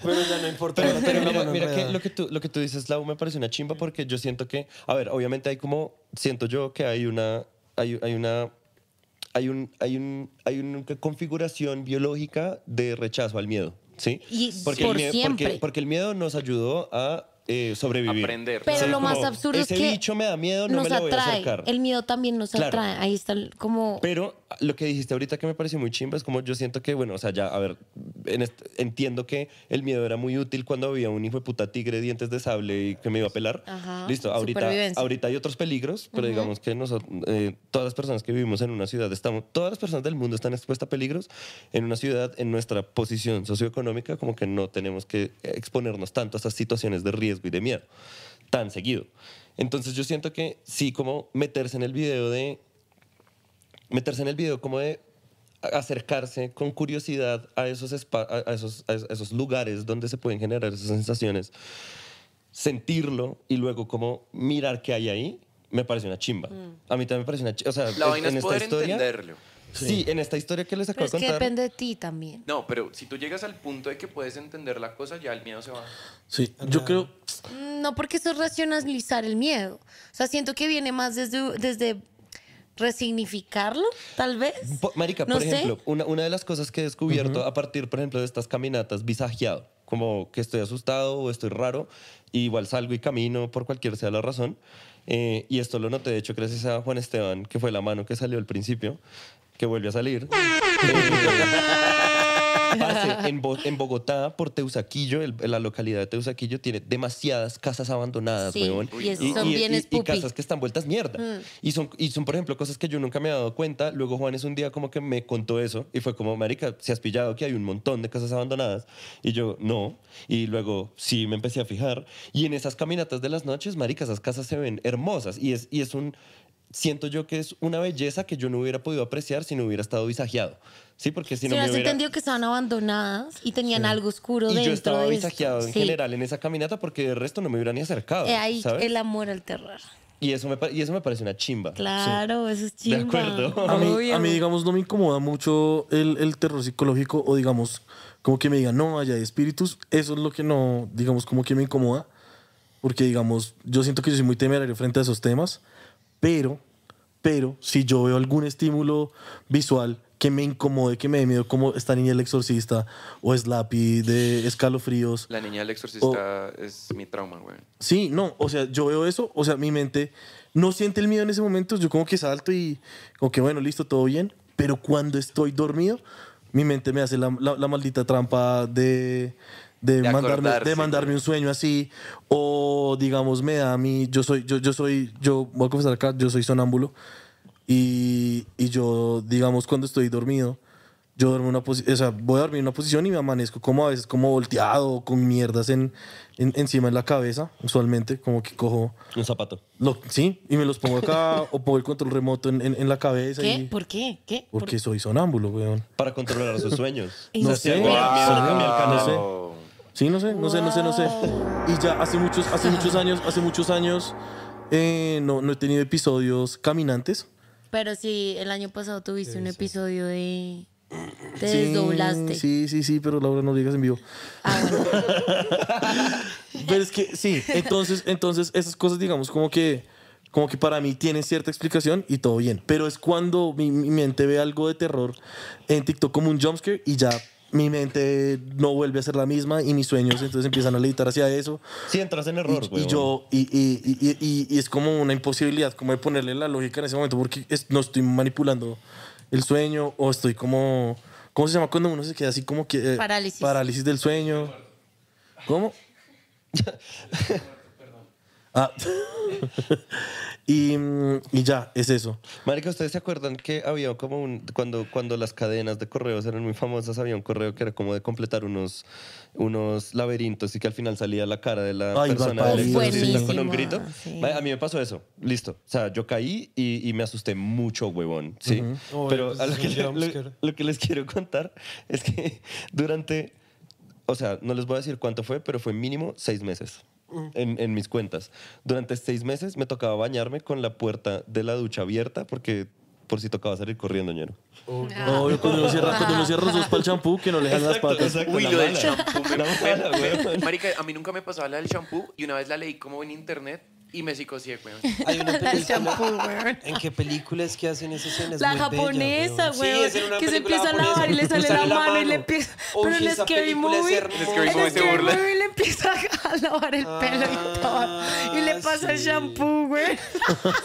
Pero ya no importa. Pero, pero mira, mira que lo que, tú, lo que tú dices, Lau, me parece una chimba porque yo siento que, a ver, obviamente hay como, siento yo que hay una, hay, hay una, hay un, hay un, hay una configuración biológica de rechazo al miedo, ¿sí? Y porque por el miedo, siempre. Porque, porque el miedo nos ayudó a eh, sobrevivir. Aprender. Pero Sí, lo más absurdo es ese que bicho me da miedo, no nos me lo voy a atrae. acercar. El miedo también nos Claro. atrae. Ahí está el- como... Pero lo que dijiste ahorita que me pareció muy chimba es como yo siento que, bueno, o sea, ya, a ver, en entiendo que el miedo era muy útil cuando había un hijo de puta tigre, dientes de sable y que me iba a pelar. Ajá, Listo, ahorita, ahorita hay otros peligros, pero digamos que nosotros, eh, todas las personas que vivimos en una ciudad, estamos, todas las personas del mundo están expuestas a peligros en una ciudad, en nuestra posición socioeconómica, como que no tenemos que exponernos tanto a estas situaciones de riesgo y de miedo tan seguido. Entonces yo siento que sí, como meterse en el video de meterse en el video como de acercarse con curiosidad a esos, espa- a esos, a esos lugares donde se pueden generar esas sensaciones, sentirlo y luego como mirar qué hay ahí, me parece una chimba. A mí también me parece una chimba. O sea, La en- vaina en es esta poder historia, entenderlo. Sí. en esta historia que les Pero acabo es de que contar. depende de ti también. No, pero si tú llegas al punto de que puedes entender la cosa, ya el miedo se va. Sí, yo creo, No, porque eso es racionalizar el miedo. O sea, siento que viene más desde, desde resignificarlo, tal vez. Po- Marica, No por ejemplo, una, una de las cosas que he descubierto a partir, por ejemplo, de estas caminatas, visajeado, como que estoy asustado o estoy raro, y igual salgo y camino por cualquier sea la razón. eh, y esto lo noté, de hecho, gracias a Juan Esteban, que fue la mano que salió al principio, que vuelve a salir. Parce, en, Bo- en Bogotá, por Teusaquillo, el- la localidad de Teusaquillo, tiene demasiadas casas abandonadas, Sí, huevón. y son casas que están vueltas mierda. Y, son, y son, por ejemplo, cosas que yo nunca me había dado cuenta. Luego Juanes un día como que me contó eso y fue como, marica, ¿se has pillado que hay un montón de casas abandonadas? Y yo, no. Y luego sí me empecé a fijar. Y en esas caminatas de las noches, marica, esas casas se ven hermosas. Y es, y es un... Siento yo que es una belleza que yo no hubiera podido apreciar si no hubiera estado visajeado. Sí, porque si no no me has hubiera... entendido que estaban abandonadas y tenían algo oscuro Y dentro yo estaba de esto. visajeado en Sí. general en esa caminata porque de resto no me hubiera ni acercado. Eh, ahí ¿sabes? el amor al terror. Y, eso me, y eso me parece una chimba. Claro, eso es chimba. acuerdo. a mí, a mí, digamos, no me incomoda mucho el, el terror psicológico o, digamos, como que me digan, no, allá hay espíritus. Eso es lo que no, digamos, como que me incomoda. Porque, digamos, yo siento que yo soy muy temerario frente a esos temas. Pero, pero, si yo veo algún estímulo visual que me incomode, que me dé miedo, como esta niña el exorcista o Slappy de escalofríos. La niña del exorcista es mi trauma, güey. Sí, no, o sea, yo veo eso, o sea, mi mente no siente el miedo en ese momento, yo como que salto y como que bueno, listo, todo bien, pero cuando estoy dormido, mi mente me hace la, la- la maldita trampa de, de, De mandarme, de mandarme un sueño así, o digamos, me da a mí, yo soy, yo, yo soy, yo voy a confesar acá, yo soy sonámbulo, y, y yo, digamos, cuando estoy dormido, yo duermo en una posición, o sea, voy a dormir en una posición y me amanezco como a veces como volteado, con mierdas en, en- encima de la cabeza, usualmente, como que cojo, Un zapato. lo, sí, y me los pongo acá o pongo el control remoto en, en- en la cabeza. ¿Qué? Y, ¿Por qué? ¿Qué? ¿Por- porque soy sonámbulo, weón. Para controlar sus sueños. ¿En No si sé. Wow. canal. No sé. Sí, no sé, no sé, no sé, no sé. Y ya hace muchos, hace muchos años, hace muchos años, eh, no, no he tenido episodios caminantes. Pero sí, el año pasado tuviste un episodio de. Te Sí, desdoblaste. Sí, sí, sí, pero Laura no digas en vivo. Ah, bueno. Pero es que sí, entonces, entonces esas cosas, digamos, como que, como que para mí tienen cierta explicación y todo bien. Pero es cuando mi, mi mente ve algo de terror en TikTok como un jumpscare y ya mi mente no vuelve a ser la misma y mis sueños entonces empiezan a levitar hacia eso. Si entras en Y, error, y güey. yo, y, y- y- y- y es como una imposibilidad, como de ponerle la lógica en ese momento, porque es- no estoy manipulando el sueño o estoy como. ¿Cómo se llama cuando uno se queda así como que. eh, Parálisis. Parálisis del sueño. ¿Cómo? ah. y, mm, y ya, es eso. Marica, ¿ustedes se acuerdan que había como un... Cuando, cuando las cadenas de correos eran muy famosas, había un correo que era como de completar unos, unos laberintos y que al final salía la cara de la Ay, persona del exorcista con un grito? Sí. A mí me pasó eso. Listo. O sea, yo caí y, y me asusté mucho, huevón. Sí. Ujú. Pero Oye, pues a lo que, le- lo- lo que les quiero contar es que durante... O sea, no les voy a decir cuánto fue, pero fue mínimo seis meses. En, en mis cuentas. Durante seis meses me tocaba bañarme con la puerta de la ducha abierta porque por si tocaba salir corriendo, ñero. Obvio, cuando uno cierra, cuando uno cierra los ojos para el champú, que no le dejan las patas. Uy, la lo del mala. weón. Marica, a mí nunca me pasaba la del shampoo y una vez la leí como en internet y me psicocié, weón. Hay una El película. shampoo, weón. ¿En qué película es que hacen esa escena? Es La muy bella, japonesa, weón. güey. Sí, es en una que se empieza a lavar y le sale, la, mano, y le empieza. Uy, pero en esa Scary Movie. Scary en Movie se Scary burla. Movie le empieza a lavar el pelo y todo. Y le Ah, pasa el sí. shampoo,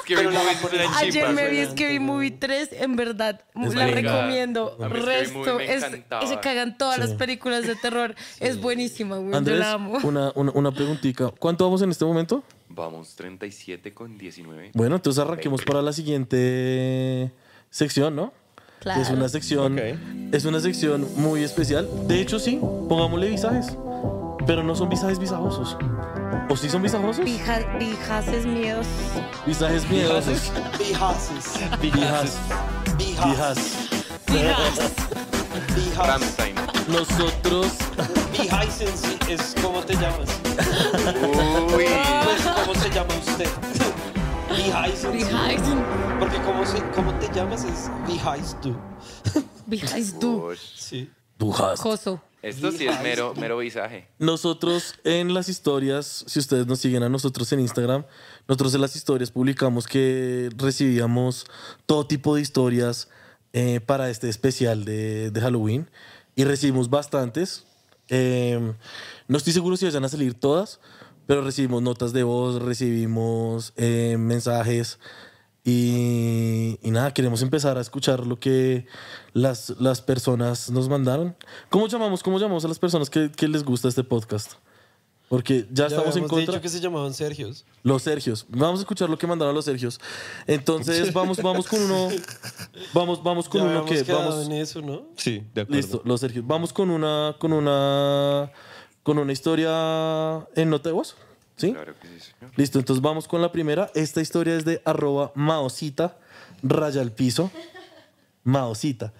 que Pero mi la movie Ayer me vi weón. Scary Movie 3, en verdad. la recomiendo. A Scary Resto. Es, se cagan todas las películas de terror. Es buenísima, güey. Yo la amo. una, una, una preguntita. ¿Cuánto vamos en este momento? Vamos, 37 con 19. Bueno, entonces arranquemos para la siguiente sección, ¿no? Claro. Es una sección, Ok. es una sección muy especial. De hecho, sí, pongámosle visajes. Pero no son visajes visajosos. ¿O sí son visajosos? Vija- Vijaces miedos. Visajes miedosos. Bihases. Vijas. Bihas. Vijas. Bihas. Nosotros. Sí, es como te llamas. Uy. Pues, ¿cómo se llama usted? Vijaces. Porque como, se, como te llamas es Bihais tú. Vijaces tú. Sí. Joso. Esto sí es mero, mero visaje. Nosotros en las historias, si ustedes nos siguen a nosotros en Instagram, nosotros en las historias publicamos que recibíamos todo tipo de historias eh, para este especial de, de Halloween y recibimos bastantes. Eh, no estoy seguro si vayan a salir todas, pero recibimos notas de voz, recibimos eh, mensajes y, y nada, queremos empezar a escuchar lo que las, las personas nos mandaron. ¿Cómo llamamos, cómo llamamos a las personas que, que les gusta este podcast? Porque ya, estamos en contra. dicho que se llamaban Sergios. Los Sergios. Vamos a escuchar lo que mandaron los Sergios. Entonces, vamos, vamos con uno. Vamos, vamos con Ya uno que vamos. en eso, ¿no? Sí, de acuerdo. Listo, los Sergios. Vamos con una, con una, con una historia en nota de voz. ¿Sí? Claro que sí, señor. Listo, entonces vamos con la primera. Esta historia es de arroba maosita, raya al piso. Maosita.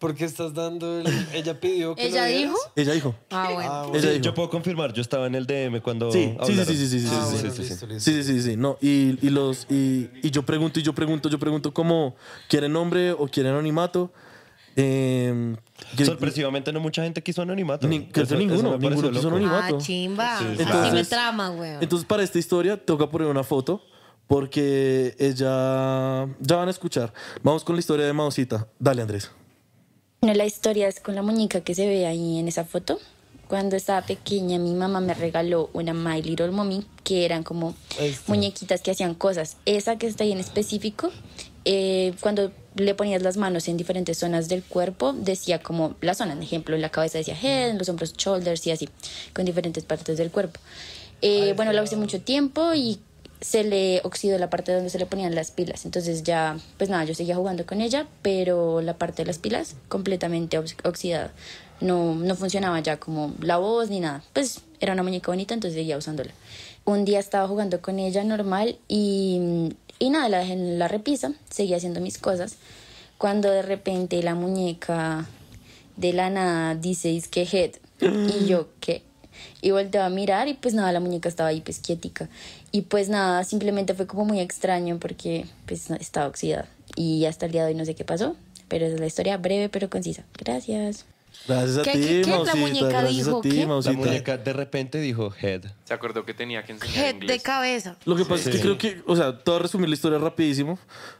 ¿Por qué estás dando el... Ella pidió que ¿Ella lo dijo? Ella dijo. Ah, bueno. Ah, Ella bueno. Sí, dijo. yo puedo confirmar, yo estaba en el DM cuando Sí, sí, sí, hablaron. sí, sí, sí, sí, Ah, sí, bueno, sí, listo, listo. Sí, sí, sí, sí. No, y, y los, y, y yo pregunto, y yo pregunto, yo pregunto como, ¿quieren nombre o quieren anonimato? Eh, que- Sorpresivamente no mucha gente quiso anonimato. Ni- creo que Eso- ninguno, eso me pareció ninguno quiso loco. anonimato. Ah, chimba. Sí, sí. Así me Entonces- trama, güey. Entonces, para esta historia, toca poner una foto porque ella. Ya van a escuchar. Vamos con la historia de Maosita. Dale, Andrés. Bueno, la historia es con la muñeca que se ve ahí en esa foto. Cuando estaba pequeña, mi mamá me regaló una My Little Mommy, que eran como muñequitas que hacían cosas. Esa que está ahí en específico, eh, cuando le ponías las manos en diferentes zonas del cuerpo, decía como la zona, por ejemplo, en la cabeza decía head, en los hombros shoulders y así, con diferentes partes del cuerpo. Eh, bueno, la usé mucho tiempo y se le oxidó la parte donde se le ponían las pilas. Entonces ya, pues nada, yo seguía jugando con ella, pero la parte de las pilas completamente ox- oxidada. No, no funcionaba ya como la voz ni nada. Pues era una muñeca bonita, entonces seguía usándola. Un día estaba jugando con ella normal y, y nada, la dejé en la repisa, seguía haciendo mis cosas. Cuando de repente la muñeca de la nada dice, es que. Y yo, ¿qué? Y volteó a mirar y pues nada, la muñeca estaba ahí pues quietica. Y pues nada, simplemente fue como muy extraño porque pues estaba oxidada. Y hasta el día de hoy no sé qué pasó, pero es la historia breve pero concisa. Gracias. Gracias a ¿Qué- ti, qué- qué? La Mausita, muñeca gracias dijo a ti, qué? La muñeca de repente dijo head. Se acordó que tenía que enseñar Head de inglés. cabeza. Lo que pasa es que creo que, o sea, te voy a resumir la historia rapidísimo,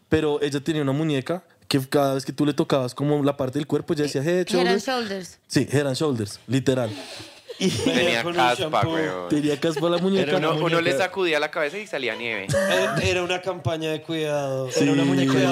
pero ella tenía una muñeca que cada vez que tú le tocabas como la parte del cuerpo, ella decía head, Head and shoulders. shoulders. Sí, head and shoulders, literal. Tenía Con un caspa, weón. Tenía caspa la muñeca. Uno, uno muñeca. le sacudía la cabeza y salía nieve. Era- Era una campaña de cuidado. Era una muñeca de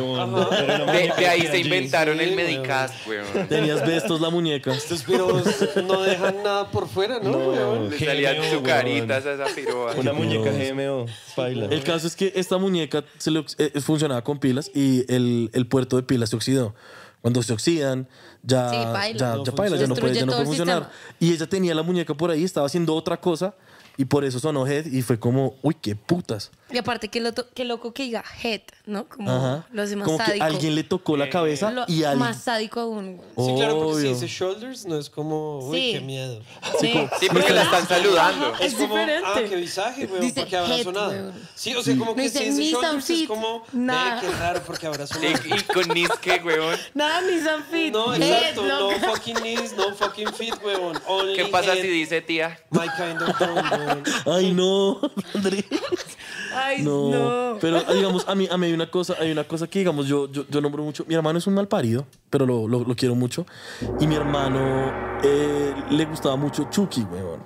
Cuidado De, de ahí se inventaron sí, el. Medicast, weón. Tenías bestos la muñeca. Estos piros no dejan nada por fuera, ¿no? No. weón? Le salían GMO, su caritas weón. a esa piroa. Una muñeca. GMO. Baila. El caso es que esta muñeca se le eh, funcionaba con pilas y el, el puerto de pilas se oxidó. Cuando se oxidan, ya, Sí, baila. ya, No ya baila, ya no puede, ya no puede funcionar. Y ella tenía la muñeca por ahí, estaba haciendo otra cosa y por eso sonó head y fue como, uy, qué putas. Y aparte, qué, loco, qué loco que diga head, ¿no? Como Ajá. lo hace más Como que sádico. alguien le tocó la cabeza Lo- y alguien... Más sádico aún. güey. Sí, claro, porque si Obvio. dice shoulders no es como, uy, Sí. qué miedo. Sí. Sí, porque la están saludando. Es como, diferente. ah, qué visaje, weón, Dice porque habrá head, sonado. weón. Sí, o sea, como que dice si dice knees and shoulders es feet, como, nada. ve, qué raro, porque habrá Y, sonado. y con Niske, weón. Nada, ni San Fit. No, Head, exacto, no loca. fucking knees, no fucking feet, weón. Only ¿Qué pasa head, si dice tía? My kind of dog, weón. Ay, no, Andrés. Ay, No. no. Pero digamos, a mí, a mí hay una cosa, hay una cosa que digamos, yo, yo, yo nombro mucho. Mi hermano es un mal parido, pero lo, lo, lo quiero mucho. Y mi hermano eh, le gustaba mucho Chucky, weón.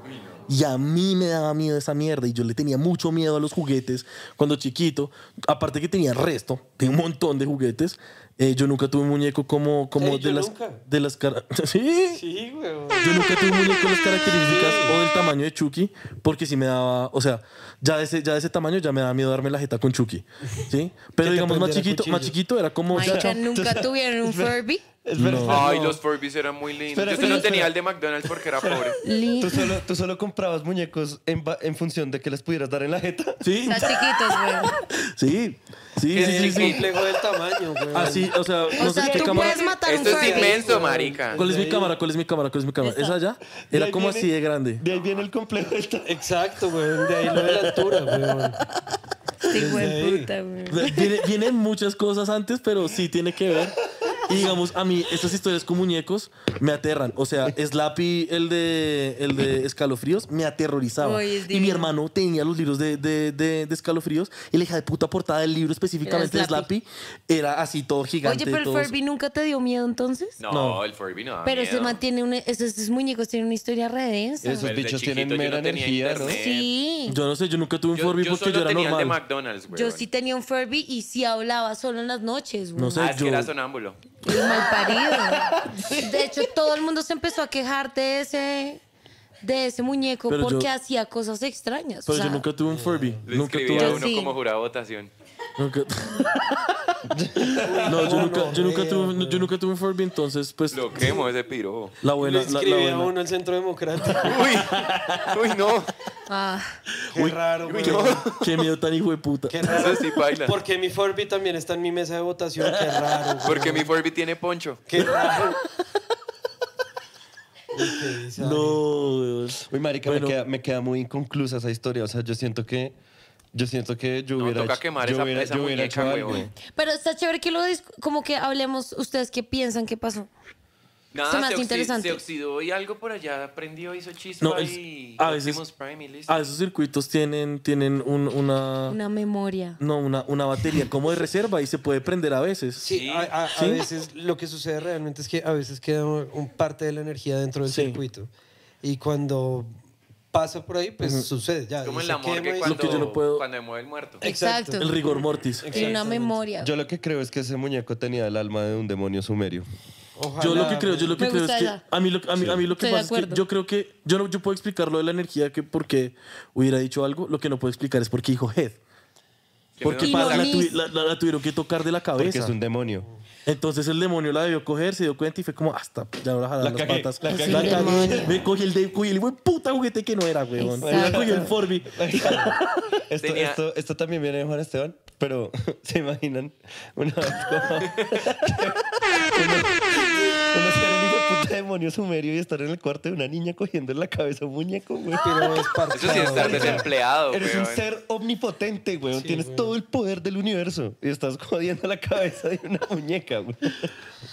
Y a mí me daba miedo esa mierda. Y yo le tenía mucho miedo a los juguetes cuando chiquito. Aparte que tenía resto, tenía un montón de juguetes. Eh, yo nunca tuve un muñeco como, como Ey, de las. nunca. De las cara- ¿Sí? Sí, weón. Yo nunca tuve un muñeco con las características o del tamaño de Chucky, porque si me daba, o sea, ya de ese, ya de ese tamaño ya me daba miedo darme la jeta con Chucky, ¿sí? Pero digamos más chiquito, más chiquito era como Marica, nunca tuvieron un Furby. Espera, No. espera, Ay, no. los Furbies eran muy lindos. Espera, Yo espera, no tenía espera. el de McDonald's porque era pobre. ¿Tú solo, tú solo comprabas muñecos en, ba- en función de que les pudieras dar en la jeta. Sí, Están chiquitos, güey. sí, sí, ¿Qué sí, sí, El sí. complejo del tamaño, weón. Así, o sea, no O sé sea, qué tú cámara. puedes matar un Esto es Furby. inmenso, marica. ¿Cuál es mi cámara? ¿Cuál es mi cámara? ¿Cuál es mi cámara? ¿Esa allá? De Era ahí como viene- así de grande. De ahí viene el complejo del tamaño. Exacto, weón. De ahí lo de la altura, weón. Este hijo de puta, güey. Viene- vienen muchas cosas antes, pero sí tiene que ver. Y digamos, a mí estas historias con muñecos me aterran. O sea, Slappy, el de, el de escalofríos, me aterrorizaba. Uy, y mi hermano tenía los libros de, de, de- de escalofríos. Y la hija de puta portada del libro específicamente de Era Slappy. Slappy era así todo gigante. Oye, pero el Furby nunca te dio miedo entonces. No, No. el Furby no da Pero se miedo. mantiene una, esos, esos muñecos tienen una historia re densa. Esos Pero bichos tienen no mera tenía energía, ¿no? Sí. Yo no sé, yo nunca tuve un Yo, Furby yo porque solo yo era tenía el de normal. McDonald's, güey. Yo sí tenía un Furby y sí hablaba solo en las noches, güey. No sé, Ah, es yo. que era sonámbulo. El mal parido. De hecho, todo el mundo se empezó a quejar de ese, de ese muñeco Pero yo- porque hacía cosas extrañas. Pero O sea, yo nunca tuve un Furby. Le Nunca escribía tuve. a uno sí. como jurado votación. Nunca... no, yo nunca, yo, nunca tuve, yo nunca tuve un Furby, entonces, pues, Lo quemo ese piro. la buena. Le la- a buena. uno el Centro Democrático. Uy, uy, no. ah, Qué raro, no. Qué miedo tan hijo de puta. Qué raro. Eso sí baila. Porque mi Furby también está en mi mesa de votación. Qué raro. Porque mi Furby tiene poncho. Qué raro. Uy, qué bizarro. No, weón. Uy, marica, Bueno. me, queda, me queda muy inconclusa esa historia. O sea, yo siento que... Yo siento que yo No, hubiera toca hecho- quemar yo esa- hubiera, esa yo hubiera muñeca, hecho algo. pero está chévere que lo como que hablemos ustedes qué piensan que pasó. Nada, Se me hace interesante. se oxidó y algo por allá prendió, hizo chispa No, el- y a veces- Prime y listo. Ah, esos circuitos tienen, tienen un- una, Una memoria. no, una, una batería como de reserva y se puede prender a veces. Sí, Sí. a, a- a ¿Sí? veces lo que sucede realmente es que a veces queda un parte de la energía dentro del Sí. circuito. Y cuando pasa por ahí, pues sucede. Ya, como y en la morgue quema y- cuando, que yo no puedo- cuando me mueve el muerto. Exacto. Exacto. El rigor mortis. Tiene una memoria. Yo lo que creo es que ese muñeco tenía el alma de un demonio sumerio. Ojalá, Yo lo que creo, yo lo que creo es que a mí lo, a mí, a mí lo que Estoy pasa es que yo creo que yo no yo puedo explicar lo de la energía que porque hubiera dicho algo, lo que no puedo explicar es porque dijo head. Porque Y para la, la- la- la tuvieron que tocar de la Porque cabeza. es un demonio. Entonces el demonio la debió coger, se dio cuenta y fue como hasta ya no la jalan La las cagué, patas. la La cagué. cagué. Demonio. Me cogí el de cogí el buen puta juguete que no era, weón. Me cogí el Forby. Esto, Tenía- esto, esto también viene de Juan Esteban, pero ¿se imaginan? Una vez como... demonio sumerio y estar en el cuarto de una niña cogiendo la cabeza a un muñeco, güey. Pero es Eso sí es estar desempleado, Eres un ser omnipotente, güey. Sí, Tienes weón. todo el poder del universo y estás jodiendo la cabeza de una muñeca, güey.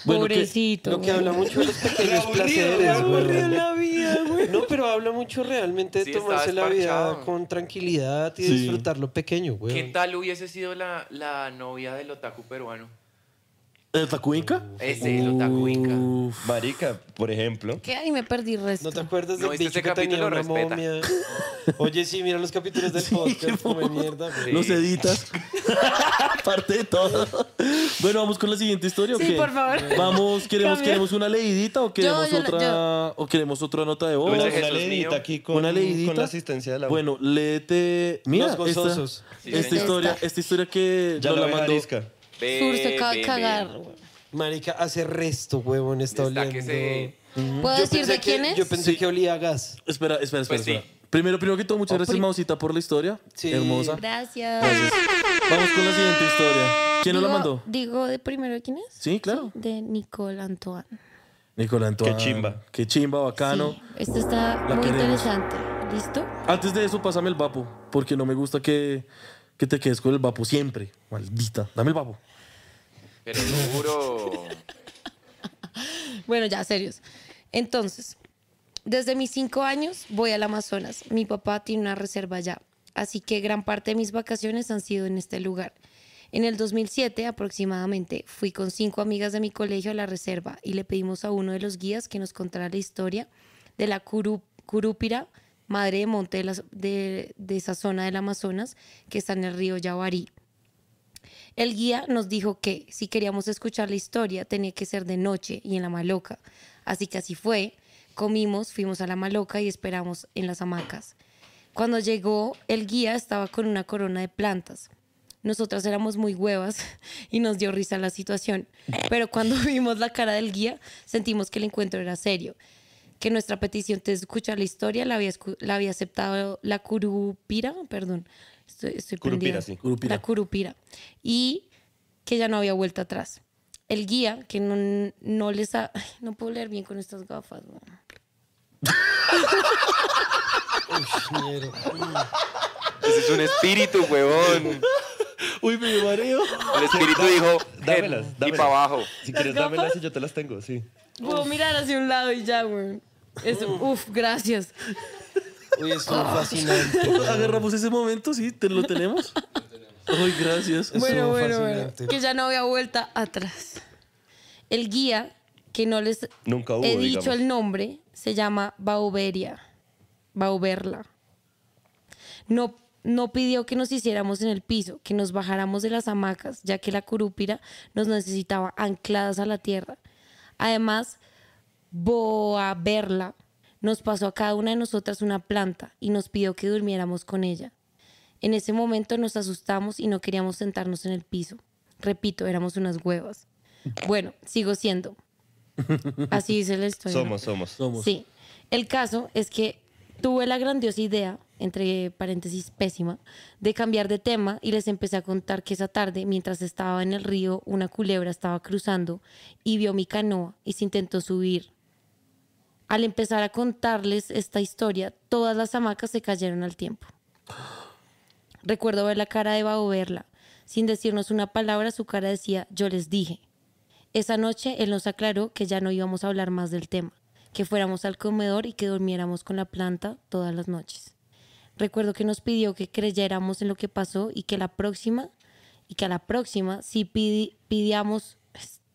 Bueno, que- Pobrecito. Lo que habla mucho de los pequeños aburrido, placeres, güey. la vida, güey. No, pero habla mucho realmente de Sí, tomarse la vida con tranquilidad y Sí. disfrutar lo pequeño, güey. ¿Qué tal hubiese sido la, la novia del otaku peruano? ¿El Tacuinca? Ese, el otaku inca. Uf. Marica, por ejemplo. ¿Qué? Ahí me perdí resto. ¿No te acuerdas ¿No del viste bicho ese que tenía capítulo? una Respeta. momia? Oye, sí, mira los capítulos del podcast, come mierda, güey. Los editas. Aparte de todo. Bueno, vamos con la siguiente historia. ¿o Sí, qué? por favor. Vamos, ¿queremos. ¿queremos una leidita o queremos yo la- otra o queremos otra nota de voz? Una, Jesús una leidita mío. aquí con, Una leidita. con la asistencia de la Bueno, léete. Mira, Los gozosos. esta, Sí, esta señor. historia, esta historia que ya nos la la mandó. Arisca. Ve, Sur se acaba de ve, cagar. güey. Marica, hace resto, huevón, está oliendo. Destáquese. ¿Puedo Yo decir pensé de que- quién es? Yo pensé Sí. que olía a gas. Espera, espera, espera. Pues sí. espera. Primero, primero que todo, muchas Oh, gracias, pri- Mausita, por la historia. Sí. Hermosa. Gracias. Gracias. Vamos con la siguiente historia. ¿Quién nos la Digo- mandó? Digo de primero quién es. Sí, claro. De Nicole Antoine. Nicolás Antoine. Qué chimba. Qué chimba, bacano. Sí, esto está La muy queremos. interesante. ¿Listo? Antes de eso, pásame el vapo, porque no me gusta que, que te quedes con el vapo siempre. Maldita. Dame el vapo. Pero duro. Bueno, ya, serios. Entonces, desde mis cinco años voy al Amazonas. Mi papá tiene una reserva allá. Así que gran parte de mis vacaciones han sido en este lugar. En el 2007 aproximadamente fui con cinco amigas de mi colegio a la reserva y le pedimos a uno de los guías que nos contara la historia de la Curu- Curúpira, madre de monte de, de- de esa zona del Amazonas que está en el río Yaguarí. El guía nos dijo que si queríamos escuchar la historia tenía que ser de noche y en la maloca. Así que así fue. Comimos, fuimos a la maloca y esperamos en las hamacas. Cuando llegó, el guía estaba con una corona de plantas. Nosotras éramos muy huevas y nos dio risa la situación. Pero cuando vimos la cara del guía, sentimos que el encuentro era serio. Que nuestra petición de escuchar la historia la había, aceptado la curupira, perdón, estoy, estoy Curupira, prendida. sí. Curupira. La curupira. Y que ya no había vuelta atrás. El guía, que no, no les ha... Ay, No puedo leer bien con estas gafas. Mierda. Ese es un espíritu, huevón. Uy, me mareo. El espíritu dijo, Dámelas, "Ven", y dámelas. para abajo. Si quieres, ¿Las dámelas y yo te las tengo, sí. Puedo mirar hacia un lado y ya, güey. Eso, uf, gracias. Uy, es un fascinante. Agarramos ese momento, sí, ¿te lo tenemos? Ay, gracias. Estuvo bueno, bueno, bueno. fascinante. Que ya no había vuelta atrás. El guía, que no les Nunca hubo, he dicho digamos. el nombre, se llama Bauberia. Bauberla. No, no pidió que nos hiciéramos en el piso, que nos bajáramos de las hamacas, ya que la curúpira nos necesitaba ancladas a la tierra. Además, Boaberla nos pasó a cada una de nosotras una planta y nos pidió que durmiéramos con ella. En ese momento nos asustamos y no queríamos sentarnos en el piso. Repito, éramos unas huevas. Bueno, sigo siendo. Así dice la historia. ¿no? Somos, somos. Somos. Sí. El caso es que tuve la grandiosa idea, entre paréntesis pésima, de cambiar de tema y les empecé a contar que esa tarde, mientras estaba en el río, una culebra estaba cruzando y vio mi canoa y se intentó subir. Al empezar a contarles esta historia, todas las hamacas se cayeron al tiempo. Recuerdo ver la cara de Baoberla. Sin decirnos una palabra, su cara decía, yo les dije. Esa noche él nos aclaró que ya no íbamos a hablar más del tema, que fuéramos al comedor y que durmiéramos con la planta todas las noches. Recuerdo que nos pidió que creyéramos en lo que pasó y que la próxima, y que a la próxima, si pidi- pidíamos,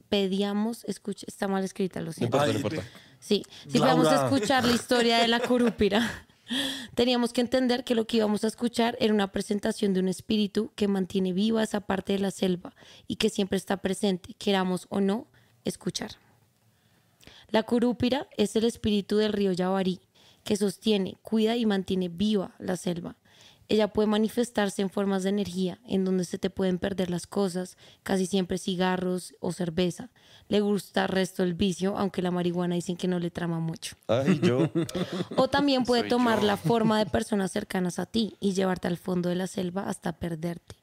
pedíamos, escucha, está mal escrita, lo No siento. importa, no importa. Sí, si íbamos a Laura. escuchar la historia de la curúpira, teníamos que entender que lo que íbamos a escuchar era una presentación de un espíritu que mantiene viva esa parte de la selva y que siempre está presente, queramos o no, escuchar. La curúpira es el espíritu del río Yabarí, que sostiene, cuida y mantiene viva la selva. Ella puede manifestarse en formas de energía, en donde se te pueden perder las cosas, casi siempre cigarros o cerveza. Le gusta el resto el vicio, aunque la marihuana dicen que no le trama mucho. Ay, yo. O también puede Soy tomar yo. la forma de personas cercanas a ti y llevarte al fondo de la selva hasta perderte.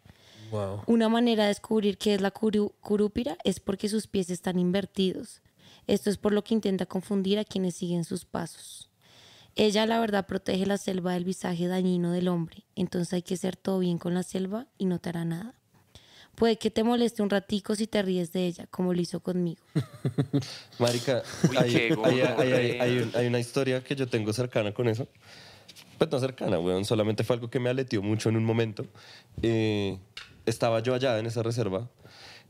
Wow. Una manera de descubrir qué es la curu- curúpira es porque sus pies están invertidos. Esto es por lo que intenta confundir a quienes siguen sus pasos. Ella, la verdad, protege la selva del visaje dañino del hombre, entonces hay que hacer todo bien con la selva y no te hará nada. Puede que te moleste un ratico si te ríes de ella, como lo hizo conmigo. Marica, Uy, hay, hay- hay- hay- gonorrea. hay un- hay una historia que yo tengo cercana con eso. Pues no cercana, weón. Solamente fue algo que me aleteó mucho en un momento. Eh, estaba yo allá en esa reserva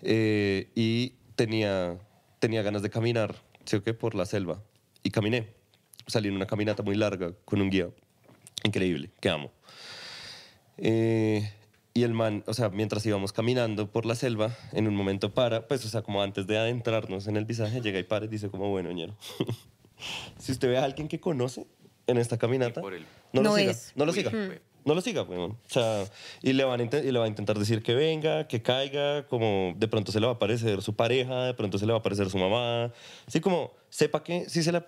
eh, y tenía, tenía ganas de caminar, ¿sí o qué? Por la selva. Y caminé. Salí en una caminata muy larga con un guía increíble, que amo. Eh, y el man, o sea, mientras íbamos caminando por la selva, en un momento para, pues, o sea, como antes de adentrarnos en el visaje, llega y para y dice como, bueno, ñero, si usted ve a alguien que conoce en esta caminata, el- no lo No siga, es. no lo Uy, siga. No lo siga, weón. O sea, y le, van y le va a intentar decir que venga, que caiga, como de pronto se le va a aparecer su pareja, de pronto se le va a aparecer su mamá. Así como, sepa que si se la...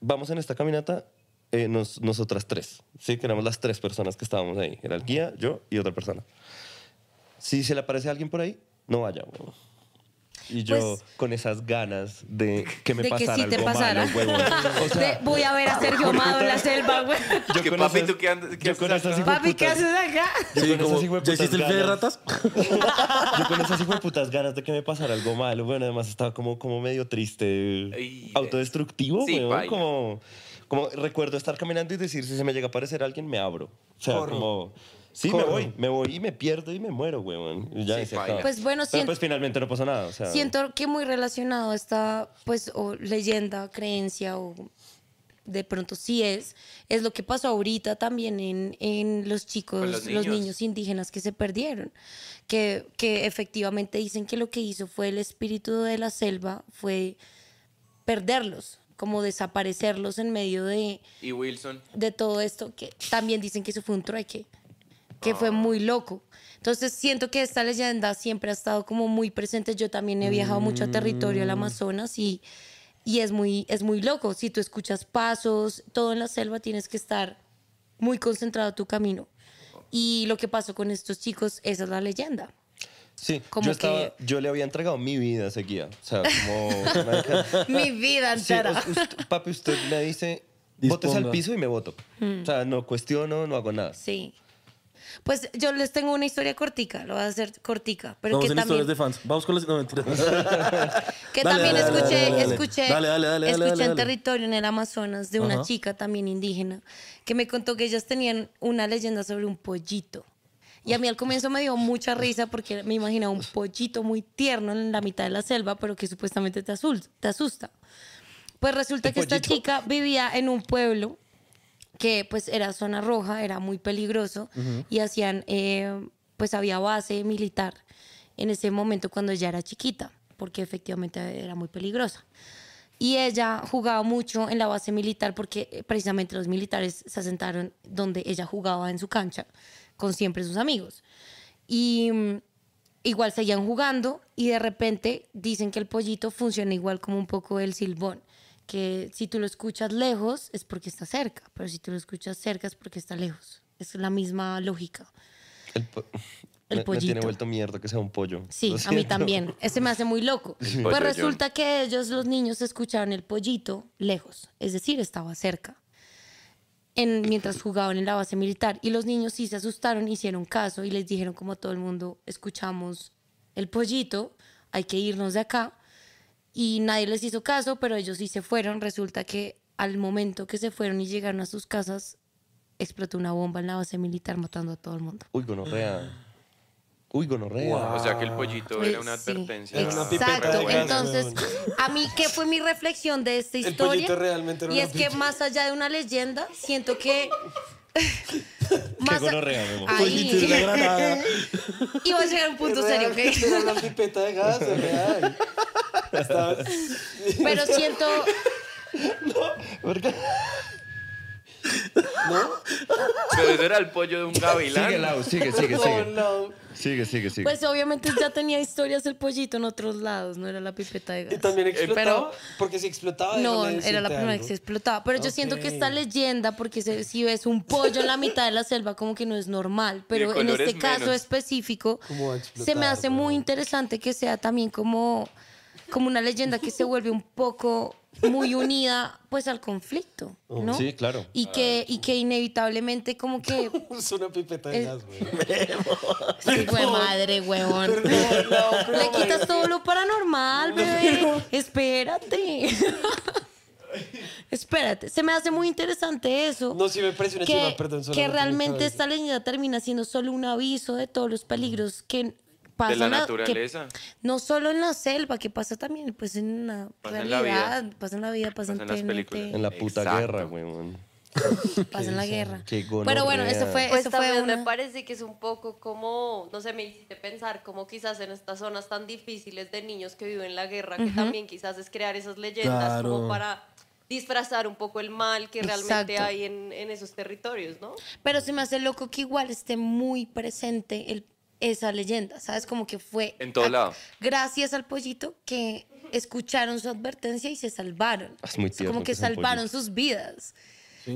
Vamos en esta caminata, eh, nos- nosotras tres, ¿sí? Que éramos las tres personas que estábamos ahí. Era el guía, yo y otra persona. Si se le aparece alguien por ahí, no vaya. Y yo Pues- con esas ganas de que me de que pasara sí te algo pasara. malo, huevón. O sea, De, voy a ver a Sergio Amado en la selva, güey. yo ¿Qué, con papi, esas- tú qué andas- qué yo haces con esas? Papi, ¿qué haces acá? yo Sí, con como, esas ¿Ya hiciste el fe de ratas? Yo con esas hijueputas ganas de que me pasara algo malo. Bueno, además estaba como, como medio triste, Ay, autodestructivo, sí, weón. Como, como recuerdo estar caminando y decir, si se me llega a aparecer alguien, me abro. O sea, Corro. como... Sí, Corro. me voy, me voy y me pierdo y me muero, weón. Ya, Sí, se acaba. Pues bueno, Pero siento, pues finalmente no pasó nada, o sea... siento que muy relacionado a esta, pues, o leyenda, creencia, o de pronto sí es, es lo que pasó ahorita también en, en los chicos, los los niños. niños. indígenas que se perdieron, que, que efectivamente dicen que lo que hizo fue el espíritu de la selva, fue perderlos, como desaparecerlos en medio de, Y Wilson. de todo esto, que también dicen que eso fue un trueque, que fue muy loco. Entonces siento que esta leyenda siempre ha estado como muy presente. Yo también he viajado mucho a territorio del Amazonas y, y es, muy, es muy loco. Si tú escuchas pasos, todo en la selva, tienes que estar muy concentrado tu camino. Y lo que pasó con estos chicos, esa es la leyenda. Sí, como yo, estaba, que- yo le había entregado mi vida a ese guía. O sea, como... Mi vida Sí, entera. us- usted- papi, usted me dice, botes al Disponga. piso y me voto. O sea, no cuestiono, no hago nada. Sí. Pues yo les tengo una historia cortica, lo voy a hacer cortica, pero Vamos que en también... historias de fans. Vamos con las... No, mentira. Que Dale, también dale, escuché, dale, dale. escuché, Dale, dale, dale, escuché dale, en dale. territorio en el Amazonas de una Ajá. chica también indígena que me contó que ellas tenían una leyenda sobre un pollito. Y a mí al comienzo me dio mucha risa porque me imaginaba un pollito muy tierno en la mitad de la selva, pero que supuestamente te asusta. Te asusta. Pues resulta ¿El que esta pollito? chica vivía en un pueblo que pues era zona roja, era muy peligroso y hacían, eh, pues había base militar en ese momento cuando ella era chiquita, porque efectivamente era muy peligrosa. Y ella jugaba mucho en la base militar porque eh, precisamente los militares se asentaron donde ella jugaba en su cancha con siempre sus amigos. Y mm, igual seguían jugando y de repente dicen que el pollito funciona igual como un poco el silbón, que si tú lo escuchas lejos es porque está cerca, pero si tú lo escuchas cerca es porque está lejos. Es la misma lógica. El, po- El me, me tiene pollito. vuelto mierda que sea un pollo. Sí, a mí también. Ese me hace muy loco. Pues pollo resulta que ellos, los niños, escucharon el pollito lejos, es decir, estaba cerca, en, mientras jugaban en la base militar. Y los niños sí se asustaron, hicieron caso y les dijeron como todo el mundo, escuchamos el pollito, hay que irnos de acá. Y nadie les hizo caso, pero ellos sí se fueron. Resulta que al momento que se fueron y llegaron a sus casas, explotó una bomba en la base militar matando a todo el mundo. Uy, gonorrea. Uy, gonorrea. O sea que el pollito era una Sí, advertencia. Era una pipeta Exacto. Entonces, a mí, ¿qué fue mi reflexión de esta El historia? pollito realmente era y una es que más allá de una leyenda, siento que. Qué más a- gonorrea, mi amor. Pollito de la Ahí. granada. Iba a llegar a un punto serio, ¿ok? Era una pipeta de gas, real. Pero siento. Pero ese era el pollo de un gavilán. Sigue, Lau, sigue, sigue, Oh, sigue. no. Sigue, sigue, sigue. Pues obviamente ya tenía historias el pollito en otros lados, no era la pipeta de gas. Y también explotaba. Pero- porque si explotaba. No, era la primera algo. que se explotaba. Pero yo siento que esta leyenda, porque si ves un pollo en la mitad de la selva, como que no es normal. Pero en este caso menos. específico, ¿Cómo va a se me hace muy interesante que sea también como como una leyenda que se vuelve un poco muy unida pues al conflicto, ¿no? Sí, claro. Y que, y que inevitablemente como que... Es una pipeta de gas, güey. Sí, güey, madre, huevón. Le quitas todo lo paranormal, bebé. Espérate. Espérate. Se me hace muy interesante eso. No, sí me parece una que, perdón. que realmente esta leyenda termina siendo solo un aviso de todos los peligros que pasan. la a- que- naturaleza. no solo en la selva, que pasa también pues en la Pasa en la vida. realidad, pasa en la vida, pasa, Pasa en las TNT, películas. En la puta Exacto. guerra, weón. pasa en la guerra. Qué Pero bueno, eso fue, Pues eso fue una... me parece que es un poco como, no sé, me hiciste pensar como quizás en estas zonas tan difíciles de niños que viven la guerra, que también quizás es crear esas leyendas Claro. como para disfrazar un poco el mal que realmente Exacto. hay en, en esos territorios, ¿no? Pero se me hace loco que igual esté muy presente el, esa leyenda, ¿sabes? Como que fue... En todo a- lado. Gracias al pollito que escucharon su advertencia y se salvaron. Es muy O sea, tierno como que un salvaron sus vidas.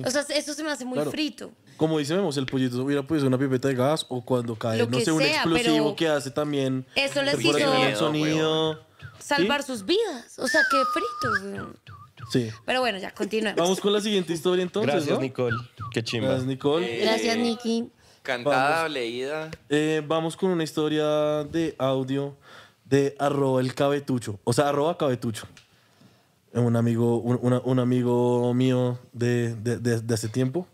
O sea, eso se me hace muy Claro. frito. Como dice Memos, el pollito hubiera podido ser una pipeta de gas o cuando cae, Lo no sé, un sea, explosivo pero que hace también. eso les hizo- del sonido. Salvar sus vidas. O sea, qué frito. weón. Sí. Pero bueno, ya, continuemos. Vamos con la siguiente historia entonces. Gracias, ¿no? Nicole. Qué chimba. Gracias, Nicole. Gracias, Nicky. Cantada, leída. Eh, vamos con una historia de audio de arroba el cabetucho. O sea, arroba cabetucho. Un amigo, un, una- un amigo mío de, de- de- de hace tiempo.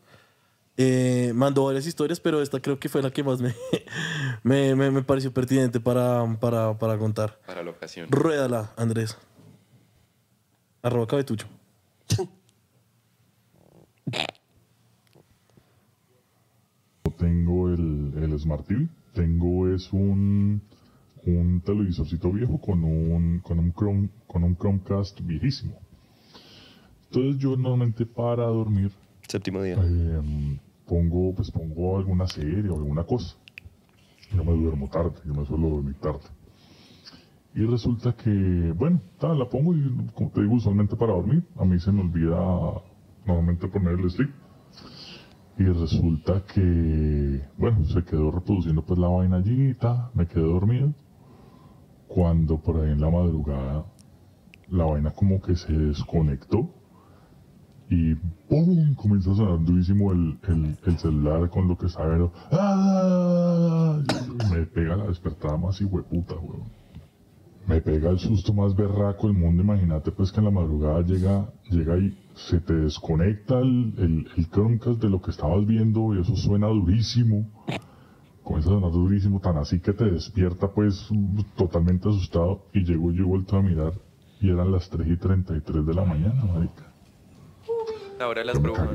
Eh, mandó varias historias, pero esta creo que fue la que más me, me, me- me pareció pertinente para, para, para contar. Para la ocasión. Ruédala, Andrés. Arroba cabetucho. tengo el, el Smart TV. Tengo es un, un televisorcito viejo con un, con, un Chrome, con un Chromecast viejísimo. Entonces yo normalmente para dormir Séptimo día. eh, pongo, pues pongo alguna serie o alguna cosa. Yo me duermo tarde, yo me suelo dormir tarde. Y resulta que, bueno, ta, la pongo y como te digo, usualmente para dormir, a mí se me olvida normalmente poner el sleep. Y resulta que, bueno, se quedó reproduciendo pues la vaina allí, ta, me quedé dormido. Cuando por ahí en la madrugada la vaina como que se desconectó y ¡pum! comienza a sonar durísimo el, el, el celular con lo que estaba viendo. ¡Ah! Me pega la despertada más hijueputa, weón. Me pega el susto más berraco del mundo. Imagínate pues que en la madrugada llega, llega y se te desconecta el, el, el Chromecast de lo que estabas viendo y eso suena durísimo. Comienza a sonar durísimo, tan así que te despierta pues totalmente asustado y llego yo vuelto a mirar y eran las 3 y 33 de la mañana, marica. La hora de las brujas.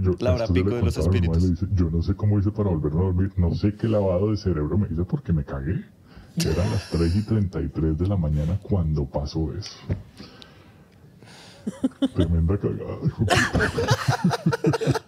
Yo La hora pico de los espíritus. dice, yo no sé cómo hice para volver a dormir, no sé qué lavado de cerebro me hice porque me cagué. Eran las 3 y 33 de la mañana cuando pasó eso. Tremenda cagada. hijo.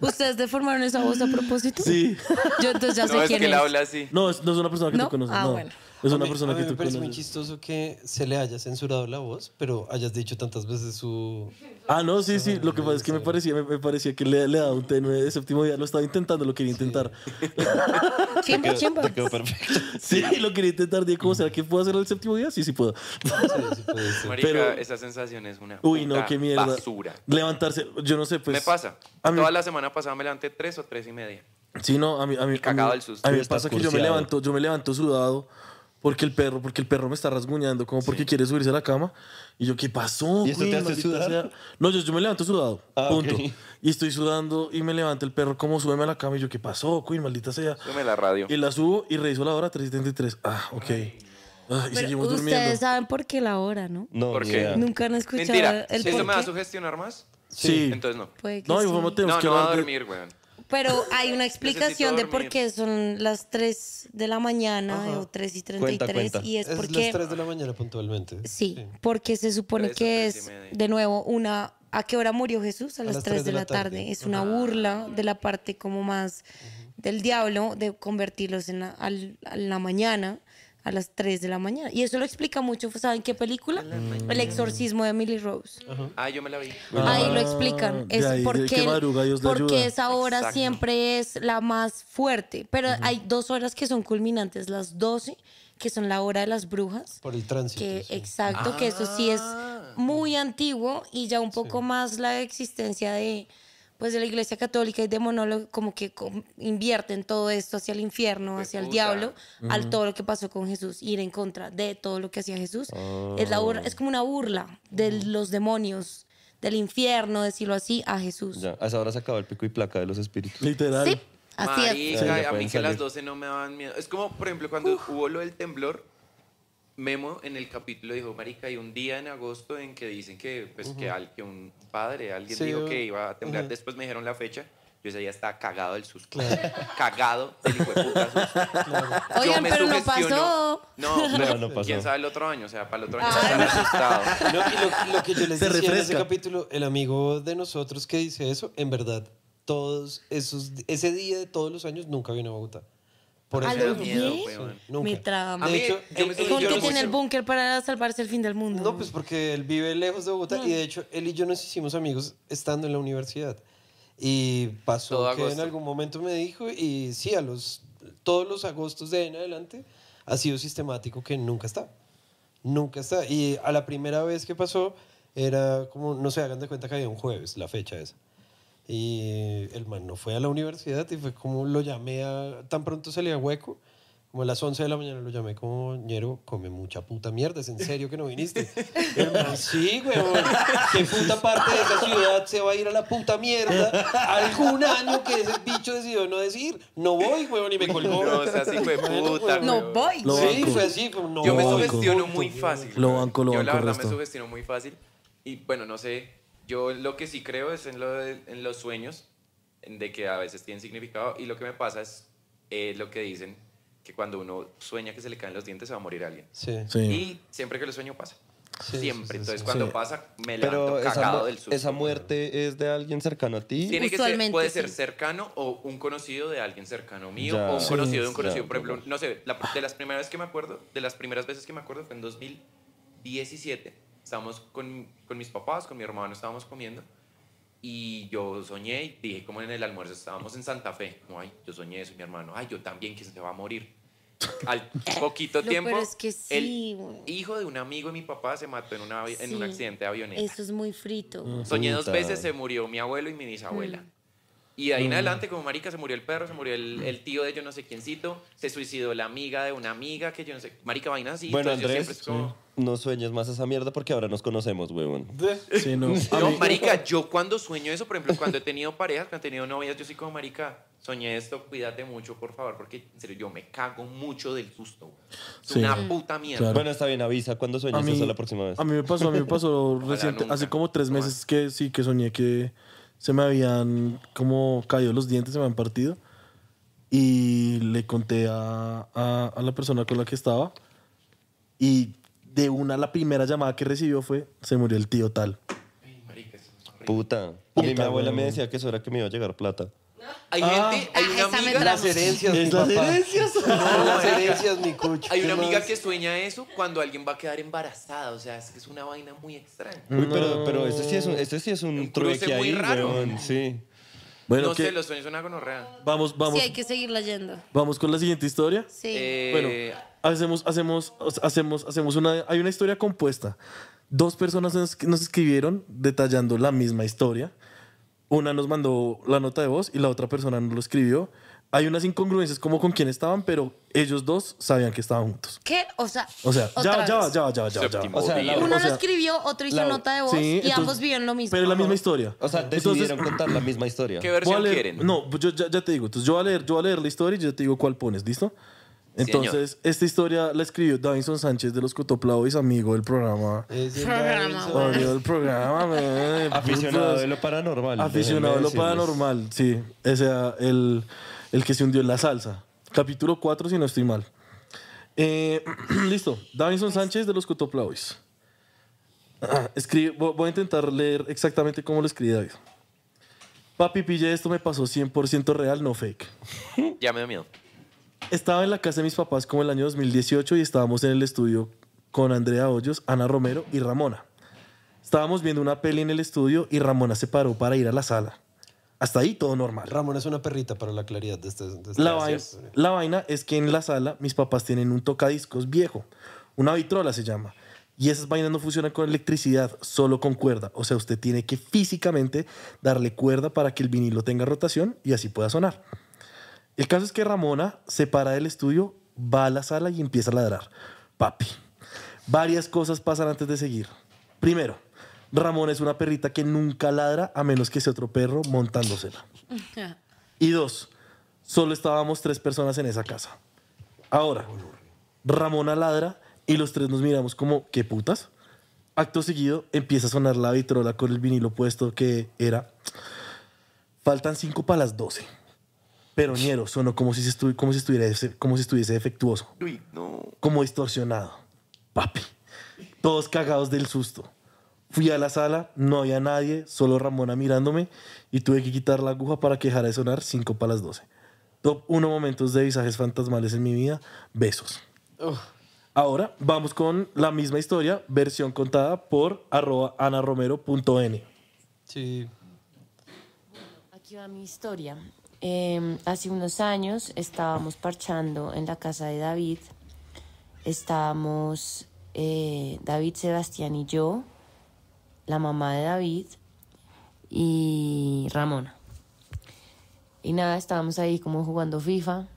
¿Ustedes deformaron esa voz a propósito? Sí. Yo entonces ya sé No, es quién que él es. habla así. No, es, no es una persona que ¿No? tú conoces. Ah, no. bueno. Es A una mí- persona a mí que me tú parece muy conoces. chistoso que se le haya censurado la voz, pero hayas dicho tantas veces su... Ah, no, sí, sí. Lo que pasa es que me parecía, me, me parecía que le, le daba un tenue de séptimo día. Lo estaba intentando, lo quería intentar. Chimba, Quedó- chimba. te quedó perfecto. Sí, lo quería intentar. Dije, ¿cómo será que puedo hacer el séptimo día? Sí, sí puedo. Sí, sí puede ser. Marica, Pero- esa sensación es una Uy, no, puta qué mierda. basura. Levantarse, yo no sé, pues. me pasa. A mí, Toda la semana pasada me levanté tres o tres y media. Sí, no, a mí, a mí, cagado a mí, del susto. a mí me Estás pasa que yo me cursiado. levanto, yo me levanto sudado porque el perro, porque el perro me está rasguñando, como porque quiere subirse a la cama. Y yo, ¿qué pasó? ¿Y eso te güey, hace maldita sudar? sea? No, yo, yo me levanto sudado, Ah, punto. ok. Y estoy sudando y me levanta el perro, como súbeme a la cama. Y yo, ¿qué pasó, Queen? Maldita sea. Súbeme la radio. Y la subo y reviso la hora 3.73. Ah, ok. Ah, y Pero seguimos ustedes durmiendo. saben por qué la hora, ¿no? No, ¿Por qué? Nunca han escuchado Mentira. el ¿Eso me va a sugestionar más? Sí. Entonces no. Puede que No, sí. igual no tenemos No, que no va a de- dormir, weón. Pero hay una explicación de por qué son las 3 de la mañana o 3 y 33 cuenta. y es Es porque las 3 de la mañana puntualmente. sí, porque se supone que es de nuevo una ¿a qué hora murió Jesús? A las 3 de la tarde. Es una burla de la parte como más del diablo de convertirlos en la, al- a la mañana a las 3 de la mañana. Y eso lo explica mucho, ¿saben qué película? El exorcismo de Emily Rose. Ah, yo me la vi. Ahí lo explican. de Es ahí, porque, porque esa hora Exacto. siempre es la más fuerte. Pero hay dos horas que son culminantes, las 12, que son la hora de las brujas. Por el tránsito. Que, sí. Exacto, que eso sí es Ah. muy antiguo y ya un poco más la existencia de pues de la iglesia católica y de monólogo como que invierten todo esto hacia el infierno, hacia el diablo, al todo lo que pasó con Jesús, ir en contra de todo lo que hacía Jesús. Es, la burla- es como una burla de los demonios, del infierno, decirlo así, a Jesús. Ya, a esa hora se acaba el pico y placa de los espíritus. Literal. Sí, así es. Sí, Marica, ya a mí que las salir. 12 no me daban miedo. Es como, por ejemplo, cuando hubo lo del temblor, Memo en el capítulo dijo, Marica, hay un día en agosto en que dicen que, pues, que, al- que un padre, alguien Sí, dijo que iba a temblar. Ujú. Después me dijeron la fecha. Yo ese día estaba cagado del susto. Cagado del hijo de puta susto. Yo Oigan, me pero no pasó. No, pero no pasó. quién sabe el otro año. O sea, para el otro año va a estar asustado. No, y lo, lo que yo les Se decía en ese capítulo, el amigo de nosotros que dice eso, en verdad, todos esos, ese día de todos los años nunca vino a Bogotá. Por ¿A eso los me da miedo, diez? weón. nunca. Mi trama. A De hecho, yo me yo que nos- tiene el búnker para salvarse el fin del mundo. No, pues porque él vive lejos de Bogotá y de hecho él y yo nos hicimos amigos estando en la universidad. Y pasó Todo que en agosto. algún momento me dijo y sí, a los todos los agostos de ahí en adelante ha sido sistemático que nunca está. Nunca está. Y a la primera vez que pasó era como, no se hagan de cuenta que había un jueves, la fecha esa. Y el man no fue a la universidad y fue como lo llamé a, tan pronto salía hueco, como a las 11 de la mañana lo llamé como, ñero, come mucha puta mierda, ¿es en serio que no viniste? Y el man, sí, weón, ¿qué puta parte de esa ciudad se va a ir a la puta mierda? Algún año que ese bicho decidió no decir, no voy, weón, y me colgó. No, o sea, sí fue puta, weón. No weón. voy. Lo sí, banco. fue así, como, no Yo me voy, banco. sugestiono muy fácil. Lo banco, lo Yo la banco, verdad me resto. sugestiono muy fácil. Y bueno, no sé, yo lo que sí creo es en, lo de- en los sueños, en de que a veces tienen significado. Y lo que me pasa es eh, lo que dicen, que cuando uno sueña que se le caen los dientes se va a morir alguien. Sí. Sí. Y siempre que lo sueño pasa. Sí, siempre. sí, Entonces sí. cuando Sí. pasa, me levanto esa, cagado mu- del susto. esa muerte es de alguien cercano a ti. Tiene que ser, Usualmente puede ser sí. cercano o un conocido de alguien cercano mío Ya. o un Sí, conocido de un ya. conocido. Por ejemplo, no sé, la- de las primeras veces que me acuerdo, de las primeras veces que me acuerdo fue en 2017. Estábamos con, con mis papás, con mi hermano, estábamos comiendo y yo soñé y dije como en el almuerzo estábamos en Santa Fe, como ay, yo soñé eso mi hermano, ay, yo también que se va a morir. Al poquito Lo tiempo, peor es que sí, el güey. hijo de un amigo de mi papá se mató en, una en un accidente de avioneta. Eso es muy frito. Soñé dos Puta. veces, se murió mi abuelo y mi bisabuela. Mm. Y de ahí en adelante, como marica, se murió el perro, se murió el, el tío de yo no sé quiéncito, se suicidó la amiga de una amiga que yo no sé, marica, vainas así. Bueno, entonces yo Andrés, siempre es como- no sueñes más esa mierda porque ahora nos conocemos, huevón. Sí, no. No, marica, yo cuando sueño eso, por ejemplo, cuando he tenido parejas, cuando he tenido novias, yo soy como, marica, soñé esto, cuídate mucho, por favor, porque en serio, yo me cago mucho del susto. güey. Es Sí. una puta mierda. Claro. Bueno, está bien, avisa cuando sueñes mí, eso la próxima vez. a mí me pasó, a mí me pasó reciente, nunca. hace como tres meses que sí, que soñé que se me habían como caído los dientes, se me habían partido. Y le conté a, a- a la persona con la que estaba. Y de una, la primera llamada que recibió fue, se murió el tío tal. Puta. A mí mi Puta, abuela me decía que eso era que me iba a llegar plata. Hay Ah. gente, hay Ah, una esa me amiga... Las herencias, mi Es las papá. herencias. No, las herencias, mi cucho. Hay ¿qué una amiga más? que sueña eso cuando alguien va a quedar embarazada. O sea, es que es una vaina muy extraña. Uy, pero, pero este sí es un, este sí es un, Un muy raro. Sí. Bueno, no ¿qué? sé, los sueños son gonorrea. vamos, vamos, Sí, hay que seguir leyendo. vamos con la siguiente historia. Sí. Eh, Bueno, hacemos, hacemos, hacemos, hacemos una, hay una historia compuesta. Dos personas nos, nos escribieron detallando la misma historia. Una nos mandó la nota de voz y la otra persona nos lo escribió. Hay unas incongruencias como con quién estaban, pero ellos dos sabían que estaban juntos. ¿Qué? O sea, O sea, ya, ya, ya, va, ya, va, ya, va, ya. O sea, la-. Uno o sea, lo escribió, otro hizo la- nota de voz Sí, y entonces- ambos vieron lo mismo. Pero es la misma historia. O sea, Entonces, decidieron contar la misma historia. ¿Qué voy a versión leer- quieren? No, pues yo ya, ya te digo. Entonces yo voy a leer, yo voy a leer la historia y yo te digo cuál pones, ¿listo? Entonces, esta historia la escribió Davinson Sánchez de los Cotoplaois, amigo del programa. Es el Programa. Amigo del programa, man. Aficionado de lo paranormal. Aficionado de lo paranormal, sí. Ese era el, el que se hundió en la salsa. Capítulo 4, si no estoy mal. Eh, listo. Davinson Sánchez de los Cotoplaois. Ah, voy a intentar leer exactamente cómo lo escribe David. Papi, pille, esto me pasó 100% real, no fake. Ya me da miedo. Estaba en la casa de mis papás como el año 2018 y estábamos en el estudio con Andrea Hoyos, Ana Romero y Ramona. Estábamos viendo una peli en el estudio y Ramona se paró para ir a la sala. Hasta ahí todo normal. Ramón es una perrita para la claridad de este. de este- La, vai- la vaina es que en la sala mis papás tienen un tocadiscos viejo, una vitrola se llama. Y esas vainas no funcionan con electricidad, solo con cuerda. O sea, usted tiene que físicamente darle cuerda para que el vinilo tenga rotación y así pueda sonar. El caso es que Ramona se para del estudio, va a la sala y empieza a ladrar. Papi, varias cosas pasan antes de seguir. Primero, Ramona es una perrita que nunca ladra a menos que sea otro perro montándosela. Y dos, solo estábamos tres personas en esa casa. Ahora, Ramona ladra y los tres nos miramos como, ¿qué putas? Acto seguido empieza a sonar la vitrola con el vinilo puesto que era. Faltan cinco para las doce. Pero ñero, sonó como si, se estu- como, si estuviese, como si estuviese defectuoso, Uy, no. como distorsionado. Papi, todos cagados del susto. Fui a la sala, no había nadie, solo Ramona mirándome y tuve que quitar la aguja para que dejara de sonar 5 para las 12. Top 1 momentos de visajes fantasmales en mi vida, besos. Ahora vamos con la misma historia, versión contada por arroba anaromero.n. Sí. Aquí va mi historia. Eh, hace unos años estábamos parchando en la casa de David. Estábamos eh, David, Sebastián y yo, la mamá de David y Ramona. Y nada, estábamos ahí como jugando FIFA.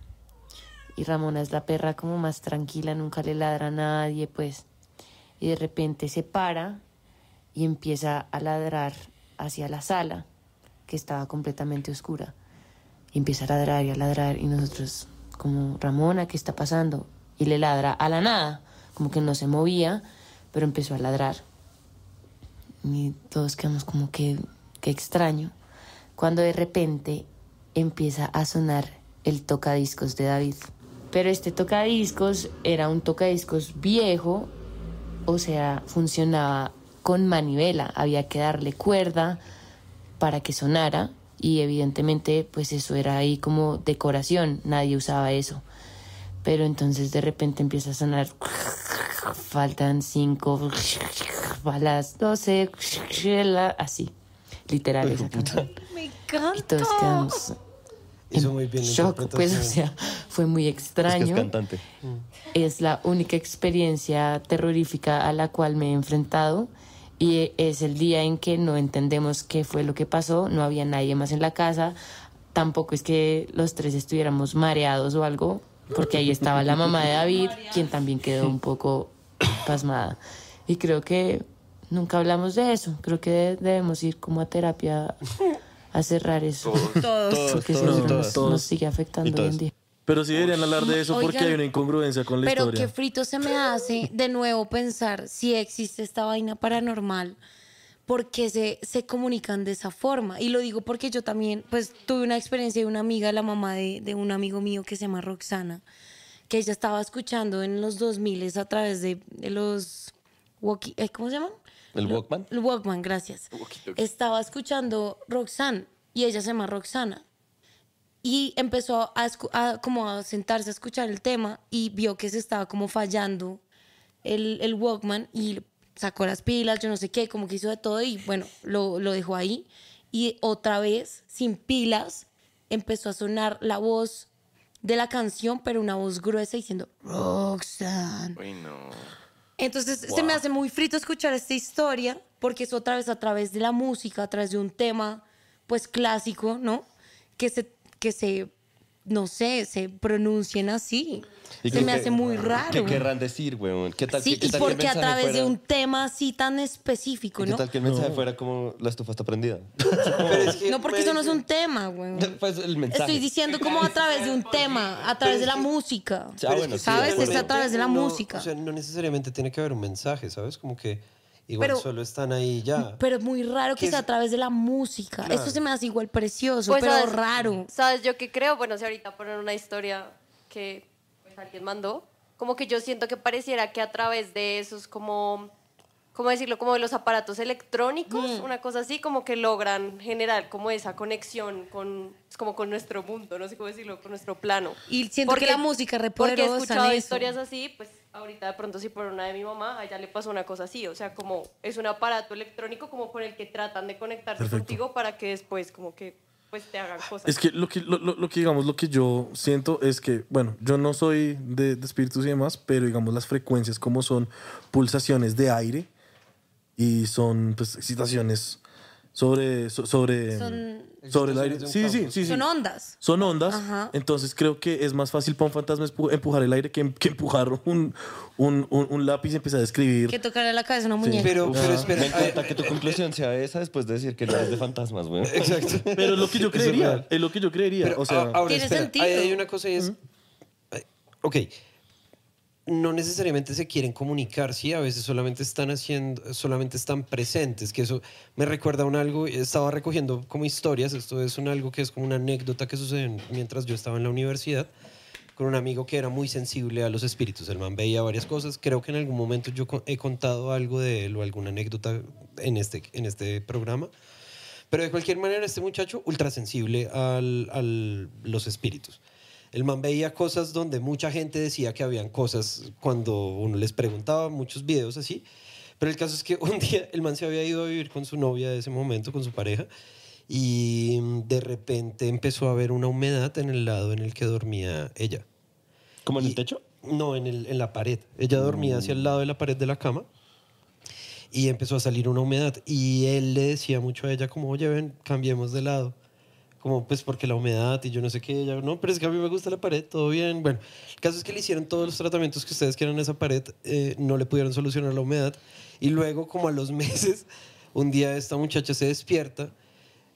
Y Ramona es la perra como más tranquila, nunca le ladra a nadie, pues. Y de repente se para y empieza a ladrar hacia la sala, que estaba completamente oscura. Empieza a ladrar y a ladrar y nosotros como, Ramona, ¿qué está pasando? Y le ladra a la nada, como que no se movía, pero empezó a ladrar. Y todos quedamos como que, que extraño. Cuando de repente empieza a sonar el tocadiscos de David. Pero este tocadiscos era un tocadiscos viejo, o sea, funcionaba con manivela, había que darle cuerda para que sonara y evidentemente pues eso era ahí como decoración, nadie usaba eso. Pero entonces de repente empieza a sonar, faltan cinco, a las doce, así, literal esa canción. Me Y encanta. todos quedamos Hizo muy bien shock, pues, o sea, fue muy Es que extraño. es cantante. Es la única experiencia terrorífica a la cual me he enfrentado y es el día en que no entendemos qué fue lo que pasó, no había nadie más en la casa, tampoco es que los tres estuviéramos mareados o algo, porque ahí estaba la mamá de David, quien también quedó un poco pasmada. Y creo que nunca hablamos de eso, creo que debemos ir como a terapia a cerrar eso, Todos. porque todos eso y nos, nos sigue afectando hoy en día. Pero sí deberían hablar de eso porque Oigan, hay una incongruencia con la Pero historia. qué frito se me hace de nuevo pensar si existe esta vaina paranormal, porque se, se comunican de esa forma. Y lo digo porque yo también, pues tuve una experiencia de una amiga, la mamá de, de un amigo mío que se llama Roxana, que ella estaba escuchando en los 2000 a través de, de los... walkie- eh, ¿Cómo se llaman? ¿El Walkman? El Walkman, gracias. Walkie-talkie. Estaba escuchando Roxanne y ella se llama Roxana. Y empezó a, a como a sentarse a escuchar el tema y vio que se estaba como fallando el, el Walkman y sacó las pilas, yo no sé qué, como que hizo de todo y bueno, lo, lo dejó ahí. Y otra vez, sin pilas, empezó a sonar la voz de la canción, pero una voz gruesa diciendo, Roxanne. Uy, no. Entonces se me hace muy frito escuchar esta historia porque es otra vez a través de la música, a través de un tema pues clásico, ¿no? Que se, que se no sé, se pronuncien así. ¿Y se me hace muy raro. ¿Qué querrán decir, weón? ¿Qué tal, sí, qué, qué y tal que el porque a través de un tema así tan específico, ¿y ¿Qué ¿no? tal que el mensaje fuera como la estufa está prendida? Pero es que No, porque eso no es un tema, güey. Pues el mensaje. Estoy diciendo como a través de un tema, a través de la música. Ah, bueno, sí, ¿sabes? Es a través de la no- música. O sea, no necesariamente tiene que haber un mensaje, ¿sabes? Como que igual Pero- solo están ahí ya. Pero es muy raro que Que sea es- a través de la música. Claro. Esto se me hace igual precioso, Pues, pero ¿sabes? raro. ¿Sabes yo qué creo? Bueno, si ahorita ponen una historia que pues, alguien mandó, como que yo siento que pareciera que a través de esos como ¿cómo decirlo? Como de los aparatos electrónicos, Mm. una cosa así, como que logran generar como esa conexión con, como con nuestro mundo, no sé cómo decirlo, con nuestro plano. Y siento que la música es re Porque he escuchado historias así, pues ahorita de pronto sí por una de mi mamá, a ella le pasó una cosa así, o sea, como es un aparato electrónico como con el que tratan de conectarse Perfecto. contigo para que después como que pues te hagan cosas. Es que lo que, lo, lo- lo que digamos, lo que yo siento es que, bueno, yo no soy de, de espíritus y demás, pero digamos las frecuencias como son pulsaciones de aire y son pues excitaciones sobre, so- sobre, Son- sobre el aire. Sí, sí, sí, sí. Son ondas. Son ondas. Ajá. Entonces creo que es más fácil para un fantasma empu- empujar el aire que, que empujar un, un, un- un lápiz y empezar a escribir. Que tocarle la cabeza a una muñeca. Pero, pero Me espera. encanta ay, que tu conclusión sea esa después de decir que no eres de fantasmas, güey. Exacto. Pero es lo que yo es creería. Es lo que yo creería. Pero o sea, a- ahora Tiene espera, hay una cosa y es. ay, Ok. No necesariamente se quieren comunicar, sí, a veces solamente están haciendo, solamente están presentes, que eso me recuerda a un algo, estaba recogiendo como historias, esto es un algo que es como una anécdota que sucede mientras yo estaba en la universidad con un amigo que era muy sensible a los espíritus, el man veía varias cosas, creo que en algún momento yo he contado algo de él o alguna anécdota en este, en este programa, pero de cualquier manera, este muchacho ultra sensible al, al- los espíritus. El man veía cosas donde mucha gente decía que habían cosas cuando uno les preguntaba, muchos videos así. Pero el caso es que un día el man se había ido a vivir con su novia de ese momento, con su pareja, y mm, de repente empezó a haber una humedad en el lado en el que dormía ella. ¿Como en Y- el techo? No, en, el- en la pared. Ella dormía hacia el lado de la pared de la cama y empezó a salir una humedad. Y él le decía mucho a ella como, oye, ven, cambiemos de lado. Como, pues, porque la humedad y yo no sé qué. Ella, no, pero es que a mí me gusta la pared, todo bien. Bueno, el caso es que le hicieron todos los tratamientos que ustedes quieran a esa pared, eh, no le pudieron solucionar la humedad. Y luego, como a los meses, un día esta muchacha se despierta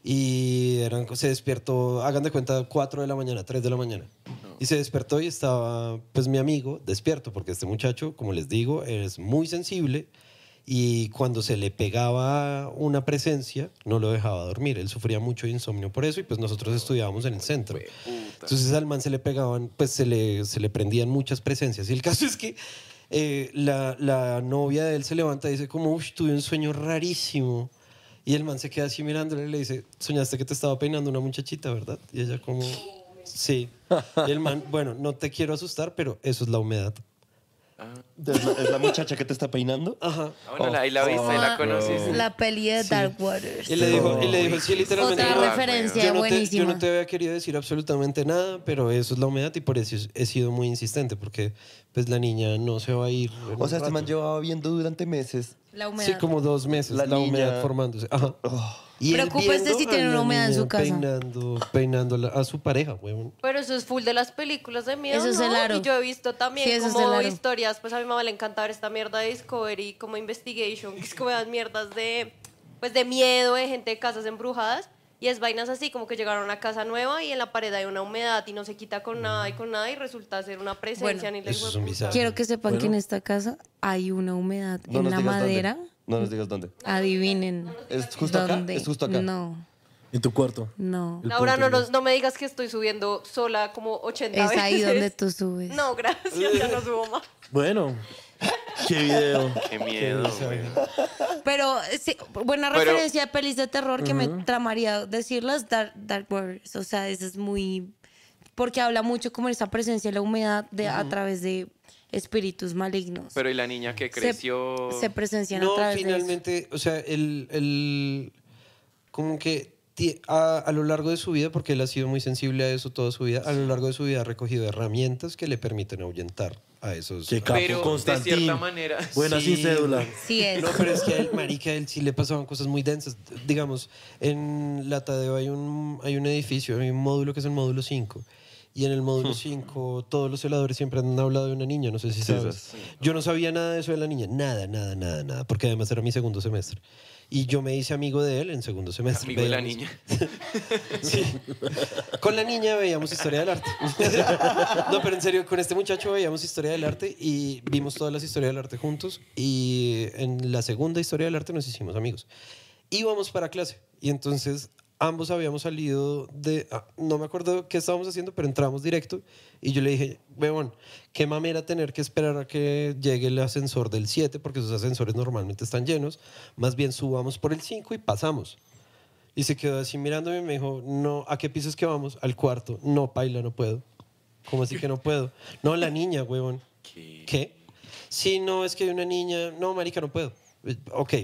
y eran, se despertó, hagan de cuenta, 4 de la mañana, 3 de la mañana. Y se despertó y estaba, pues mi amigo, despierto, porque este muchacho, como les digo, es muy sensible y cuando se le pegaba una presencia, no lo dejaba dormir. Él sufría mucho de insomnio por eso y pues nosotros estudiábamos en el centro. Entonces al man se le pegaban, pues se le, se le prendían muchas presencias. Y el caso es que eh, la, la novia de él se levanta y dice como, uff, tuve un sueño rarísimo. Y el man se queda así mirándole y le dice, soñaste que te estaba peinando una muchachita, ¿verdad? Y ella como, sí. Y el man, bueno, no te quiero asustar, pero eso es la humedad. ¿Es la, es la muchacha que te está peinando? Ajá. Ah, bueno, ahí la viste, la conociste. La peli de Sí. Dark Waters. Y le dijo, y le dijo sí, literalmente. Otra referencia yo no, te, yo buenísima. no te había querido decir absolutamente nada, pero eso es la humedad y por eso he sido muy insistente, porque pues la niña no se va a ir. O sea, este man llevaba viendo durante meses. La humedad. Sí, como dos meses, La la, humedad formándose. Ajá. Y él Preocúpese si tiene una humedad en su casa. Peinando, peinando a su pareja, huevón. Pero eso es full de las películas de miedo, Eso es ¿no? el aro. Y yo he visto también Sí, eso es como historias, pues a mi mamá le encanta ver esta mierda de Discovery, como Investigation, que es como las mierdas de, pues de miedo, de gente de casas embrujadas. Y es vainas así, como que llegaron a una casa nueva y en la pared hay una humedad y no se quita con nada y con nada y resulta ser una presencia. Bueno, ni eso es un hueputa. bizarro. Quiero que sepan que en esta casa hay una humedad No en nos la digas dónde. madera. No nos digas dónde. Adivinen. ¿Es justo acá? ¿Dónde? ¿Es justo acá? No, en tu cuarto. no. El Laura, no, nos- no me digas que estoy subiendo sola como 80 Es veces. ahí donde tú subes. No, gracias, ya no subo más. Bueno, qué video. Qué miedo, güey. Pero sí, buena Pero- referencia a pelis de terror que me tramaría decirlas, Dark, Dark Waters. O sea, eso es muy... Porque habla mucho como esa presencia de la humedad de, a través de espíritus malignos. Pero y la niña que Se- creció. se, presencian a No, través de finalmente, o sea, el, el- como que ti- a, a lo largo de su vida, porque él ha sido muy sensible a eso toda su vida, a lo largo de su vida ha recogido herramientas que le permiten ahuyentar a esos. Qué capo, Pero de Constantín. cierta manera. Buena Sí, sin cédula. Sí es. No, pero es que él, marica, a él sí le pasaban cosas muy densas. Digamos, en la Tadeo hay un, hay un edificio, hay un módulo que es el módulo 5. Y en el módulo 5 todos los celadores siempre han hablado de una niña, no sé si sabes. Yo no sabía nada de eso de la niña, nada, nada, nada, nada, porque además era mi segundo semestre. Y yo me hice amigo de él en segundo semestre. Amigo de la niña. Sí. Con la niña veíamos historia del arte. No, pero en serio, con este muchacho veíamos historia del arte y vimos todas las historias del arte juntos. Y en la segunda historia del arte nos hicimos amigos. Íbamos para clase y entonces ambos habíamos salido de, ah, no me acuerdo qué estábamos haciendo, pero entramos directo y yo le dije, weón, qué mamera tener que esperar a que llegue el ascensor del 7, porque esos ascensores normalmente están llenos, más bien subamos por el 5 y pasamos. Y se quedó así mirándome y me dijo, no, ¿a qué piso es que vamos? Al cuarto. No, paila, no puedo. ¿Cómo así que no puedo? No, la niña, huevón. ¿Qué? Sí, no, es que hay una niña. No, marica, no puedo. Ok,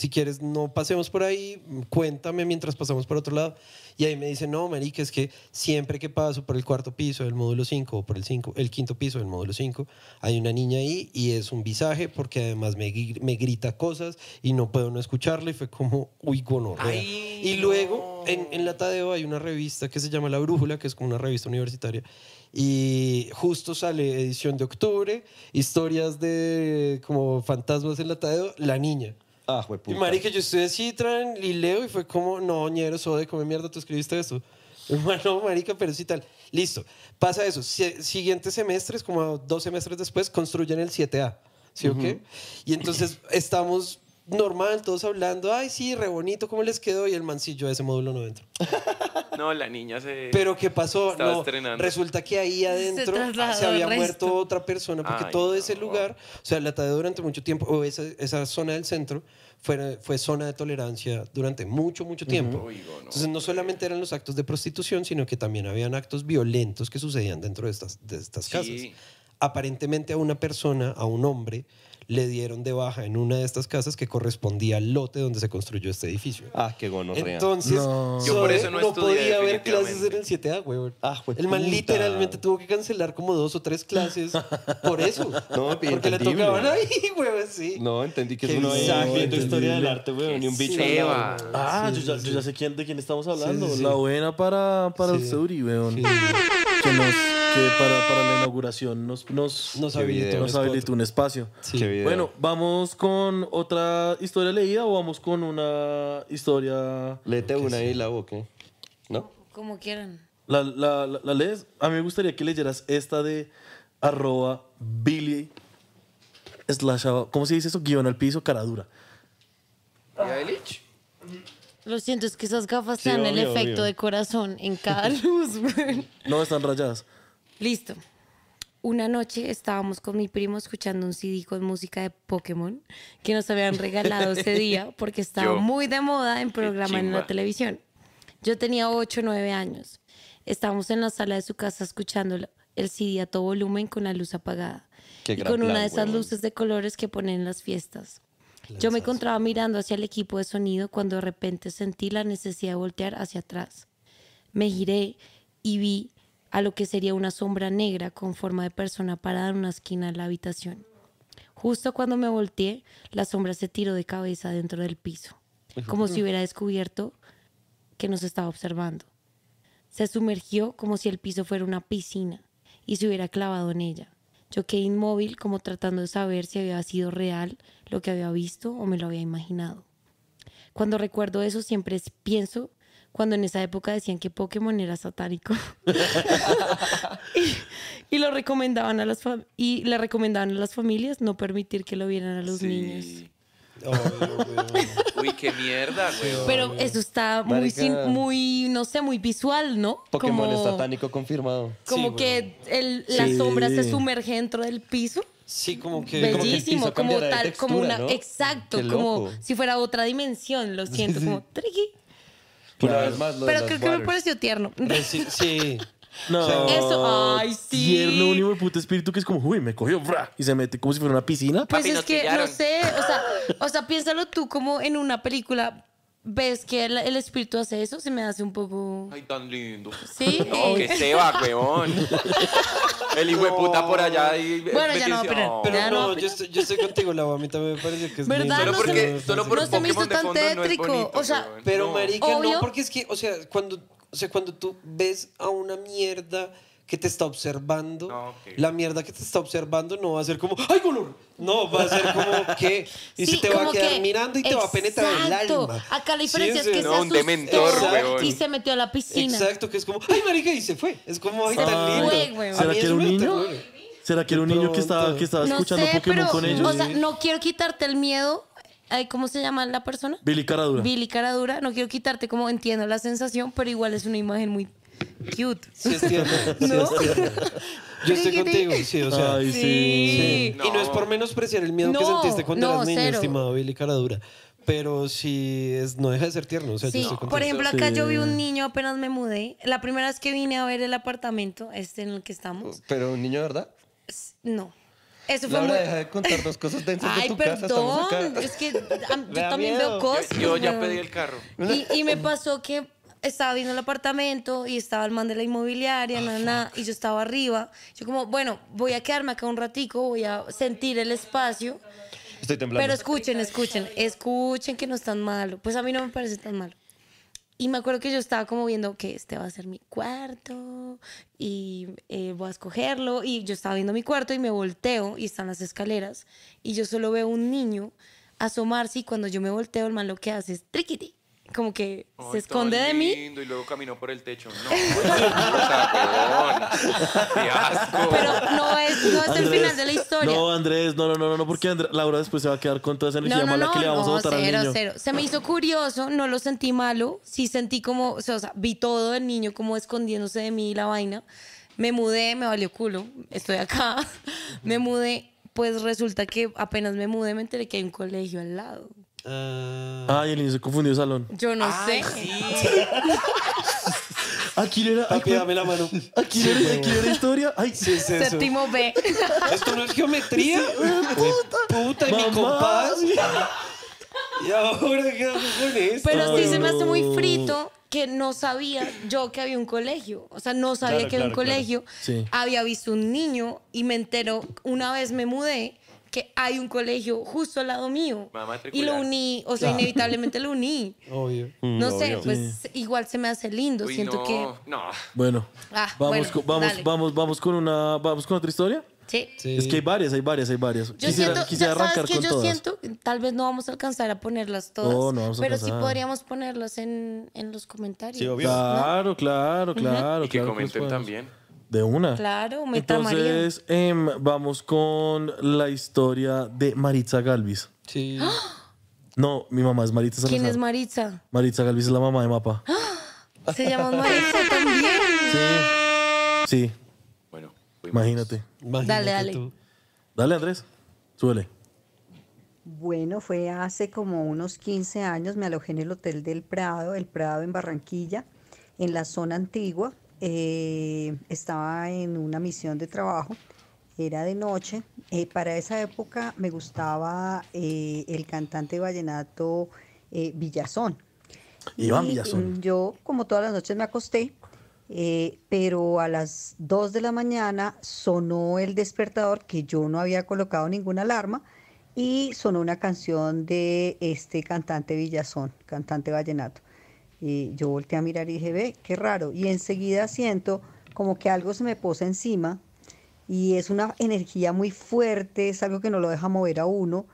si quieres, no pasemos por ahí, cuéntame mientras pasamos por otro lado. Y ahí me dice, no, marica, es que siempre que paso por el cuarto piso del módulo 5 o por el, cinco, el quinto piso del módulo 5, hay una niña ahí y es un visaje porque además me, me grita cosas y no puedo no escucharla y fue como, uy, gonorrea. Y luego, en, en la Tadeo hay una revista que se llama La Brújula, que es como una revista universitaria. Y justo sale edición de octubre, historias de como fantasmas en la Tadeo, La Niña. Ah, Y marica, yo estoy así, tran, y leo y fue como, no, ñero, de come mierda, tú escribiste eso. Bueno, marica, pero sí tal. Listo. Pasa eso. Si- siguientes semestres, como dos semestres después, construyen el 7A. ¿Sí o qué? Y entonces estamos normal, todos hablando, ay, sí, re bonito, ¿cómo les quedó? Y el mancillo ese módulo no entra. No, la niña se. Pero ¿qué pasó? Estaba No, estrenando. resulta que ahí adentro se había muerto otra persona porque Ay, todo no. ese lugar, o sea, la Tadeo durante mucho tiempo, o esa, esa zona del centro, fue, fue zona de tolerancia durante mucho, mucho tiempo. No. Entonces no solamente eran los actos de prostitución, sino que también habían actos violentos que sucedían dentro de estas, de estas Sí. casas. Aparentemente a una persona, a un hombre, le dieron de baja en una de estas casas que correspondía al lote donde se construyó este edificio. Ah, qué gonorrea. Entonces, No. Yo por eso no estudié, podía haber clases en el 7A, güey. Ah, el man jueputa. literalmente tuvo que cancelar como dos o tres clases por eso. No, porque le tocaban ahí, güey, sí. No, entendí que Qué es visaje, viendo historia del arte, weón, y un bicho al Seba. lado. Ah, Sí, yo, ya, sí, yo sí. ya sé quién, de quién estamos hablando. Sí. La buena para, para el. Suri, weón. Sí. Que, nos, que para, para la inauguración nos, nos, Nos Qué habilitó, un nos spot. habilitó un espacio. Sí. Qué video. Bueno, ¿vamos con otra historia leída o vamos con una historia... Léete una ahí la boca. ¿No? Como quieran. ¿La, la, la, la lees? A mí me gustaría que leyeras esta de arroba Billy slash, ¿cómo se dice eso? Guión al piso, cara dura. Lo siento, es que esas gafas Sí, te dan el efecto obvio. de corazón en cada luz. güey. No están rayadas. Listo. Una noche estábamos con mi primo escuchando un CD con música de Pokémon que nos habían regalado ese día porque estaba Yo. muy de moda en programa en la televisión. Yo tenía 8 o 9 años. Estábamos en la sala de su casa escuchando el CD a todo volumen con la luz apagada. Qué y con una plan, de esas huevón. luces de colores que ponen en las fiestas. Yo me encontraba mirando hacia el equipo de sonido cuando de repente sentí la necesidad de voltear hacia atrás. Me giré y vi a lo que sería una sombra negra con forma de persona parada en una esquina de la habitación. Justo cuando me volteé, la sombra se tiró de cabeza dentro del piso, como si hubiera descubierto que nos estaba observando. Se sumergió como si el piso fuera una piscina y se hubiera clavado en ella. Yo quedé inmóvil como tratando de saber si había sido real lo que había visto o me lo había imaginado. Cuando recuerdo eso siempre pienso cuando en esa época decían que Pokémon era satánico. y, y lo recomendaban a las fam- y le recomendaban a las familias no permitir que lo vieran a los niños. Sí. Uy, qué mierda, güey. Pero eso está muy, sin- muy, no sé, muy visual, ¿no? Pokémon Como- es satánico confirmado. Como Sí, que el- la Sí. sombra se sumerge dentro del piso. Sí, como que... como que el Bellísimo, piso como tal, como una. ¿no? Exacto, como si fuera otra dimensión. Lo siento, como triqui. Una vez más, lo de Pero las creo que me waters. pareció tierno. Sí. No. Eso, ay, sí. Tierno, un hijo de puta espíritu que es como, uy, me cogió, ¡bra! y se mete como si fuera una piscina. Pues Papi, es nos que, pillaron. no sé, o sea, o sea, piénsalo tú como en una película. ¿Ves que el, el espíritu hace eso? Se me hace un poco. Ay, tan lindo. ¿Sí? No, que se va, weón. El hijo de puta por allá. Y Bueno, ya no, pero- Pero Ya no, no, yo, estoy, yo estoy contigo, Lau. A mí también me parece que es ¿Verdad? lindo. Solo no porque, se- solo por no se me hizo tan no tétrico. bonito, O sea. Pero No. marica, Obvio. no, porque es que, o sea, cuando, o sea, cuando tú ves a una mierda que te está observando, No, ok. la mierda que te está observando no va a ser como, ¡ay, color! No, va a ser como, ¿qué? Y Sí, se te va a quedar que- mirando y te va a penetrar el Exacto. alma. Acá la diferencia es que se un dementor, y se metió a la piscina. Exacto, que es como, ¡ay, marica! Y se fue. Es como, ¡ay, tan lindo! fue, weón. A ¿Será mí que era un niño? ¿Será que era un niño que estaba, que estaba No escuchando sé, Pokémon pero, con ellos? o sea, no quiero quitarte el miedo ay, ¿cómo se llama la persona? Billy Caradura. Billy Caradura. No quiero quitarte como entiendo la sensación, pero igual es una imagen muy cute. Sí, es tierno, sí, ¿No? es tierno. Yo estoy contigo, sí, o sea. Ay, Sí. sí. Y no es por menospreciar el miedo que No, sentiste cuando no, eras niño, cero. estimado Billy Caradura. Pero sí, es, no deja de ser tierno. O sea, yo Sí, estoy por ejemplo, acá Sí. yo vi un niño apenas me mudé. La primera vez que vine a ver el apartamento, este en el que estamos, Pero un niño, de ¿verdad? no. Eso fue Laura, muy... deja de contarnos cosas densas de Ay, tu casa. Estamos perdón. acá. Es que yo también miedo. veo cosas. Yo, yo ya pedí el carro. Y, y me pasó que estaba viendo el apartamento y estaba el man de la inmobiliaria, nada, nada, y yo estaba arriba. Yo como, bueno, voy a quedarme acá un ratico, voy a sentir el espacio. Estoy temblando. Pero escuchen, escuchen, escuchen que no es tan malo. Pues a mí no me parece tan malo. Y me acuerdo que yo estaba como viendo que este va a ser mi cuarto y eh, voy a escogerlo. Y yo estaba viendo mi cuarto y me volteo y están las escaleras. Y yo solo veo un niño asomarse y cuando yo me volteo el man lo que hace es triquiti. Como que Ay, se esconde de mí. lindo, Y luego caminó por el techo. No. Qué asco. Pero no es, no es el final de la historia. No, Andrés, no, no, no, no, porque Andrés- Laura después se va a quedar con toda esa energía No, no, mala no, que le vamos no, a botar al cero, niño. cero. Se me hizo curioso, no lo sentí malo, sí sentí como, o sea, o sea, vi todo el niño como escondiéndose de mí la vaina. Me mudé, me valió culo, estoy acá. me mudé, pues resulta que apenas me mudé me enteré que hay un colegio al lado. Ah, Ay, el niño se confundió salón. Yo no sé. Aquí era, papi, dame la mano. aquí era, aquí era historia. Ay, ¿Qué es eso? Séptimo B. ¿Esto no es geometría? puta. Puta, y mi Mamá. compás. ¿Y ahora qué hago con esto? Pero sí se me hace muy frito que no sabía yo que había un colegio. O sea, no sabía Claro, que había un claro, claro. colegio. Sí. Había visto un niño y me entero, una vez me mudé, que hay un colegio justo al lado mío. Y lo uní, o sea, inevitablemente lo uní. Obvio. No sé, obvio. pues igual se me hace lindo. Uy, Siento no, que. No. Bueno, Ah, vamos, bueno, con, vamos, dale. vamos, vamos con una, vamos con otra historia. Sí. Sí. Es que hay varias, hay varias, hay varias. Yo quisiera siento, quisiera arrancar que con yo todas. siento, tal vez no vamos a alcanzar a ponerlas todas, No, no vamos a pero sí alcanzar. podríamos ponerlas en, en los comentarios. Sí, obvio. Claro, claro, claro. Y que claro comenten podemos. también. De una. Claro, meta María. Entonces, em, vamos con la historia de Maritza Galvis. Sí. No, mi mamá es Maritza Salazar. ¿Quién es Maritza? Maritza Galvis es la mamá de Mapa. Se llama Maritza también. Sí. Sí, Bueno, imagínate. Imagínate Dale, dale. tú. Dale, Andrés. Súbele. Bueno, fue hace como unos 15 años, me alojé en el Hotel del Prado, el Prado en Barranquilla, en la zona antigua. Eh, estaba en una misión de trabajo, era de noche. Eh, para esa época me gustaba eh, el cantante vallenato Villazón. Iván Y, Villazón. mm, Yo, como todas las noches, me acosté, pero a las 2 de la mañana sonó el despertador, que yo no había colocado ninguna alarma, y sonó una canción de este cantante Villazón, cantante vallenato. Y yo volteé a mirar y dije, ve, qué raro. Y enseguida siento como que algo se me posa encima y es una energía muy fuerte, es algo que no lo deja mover a uno.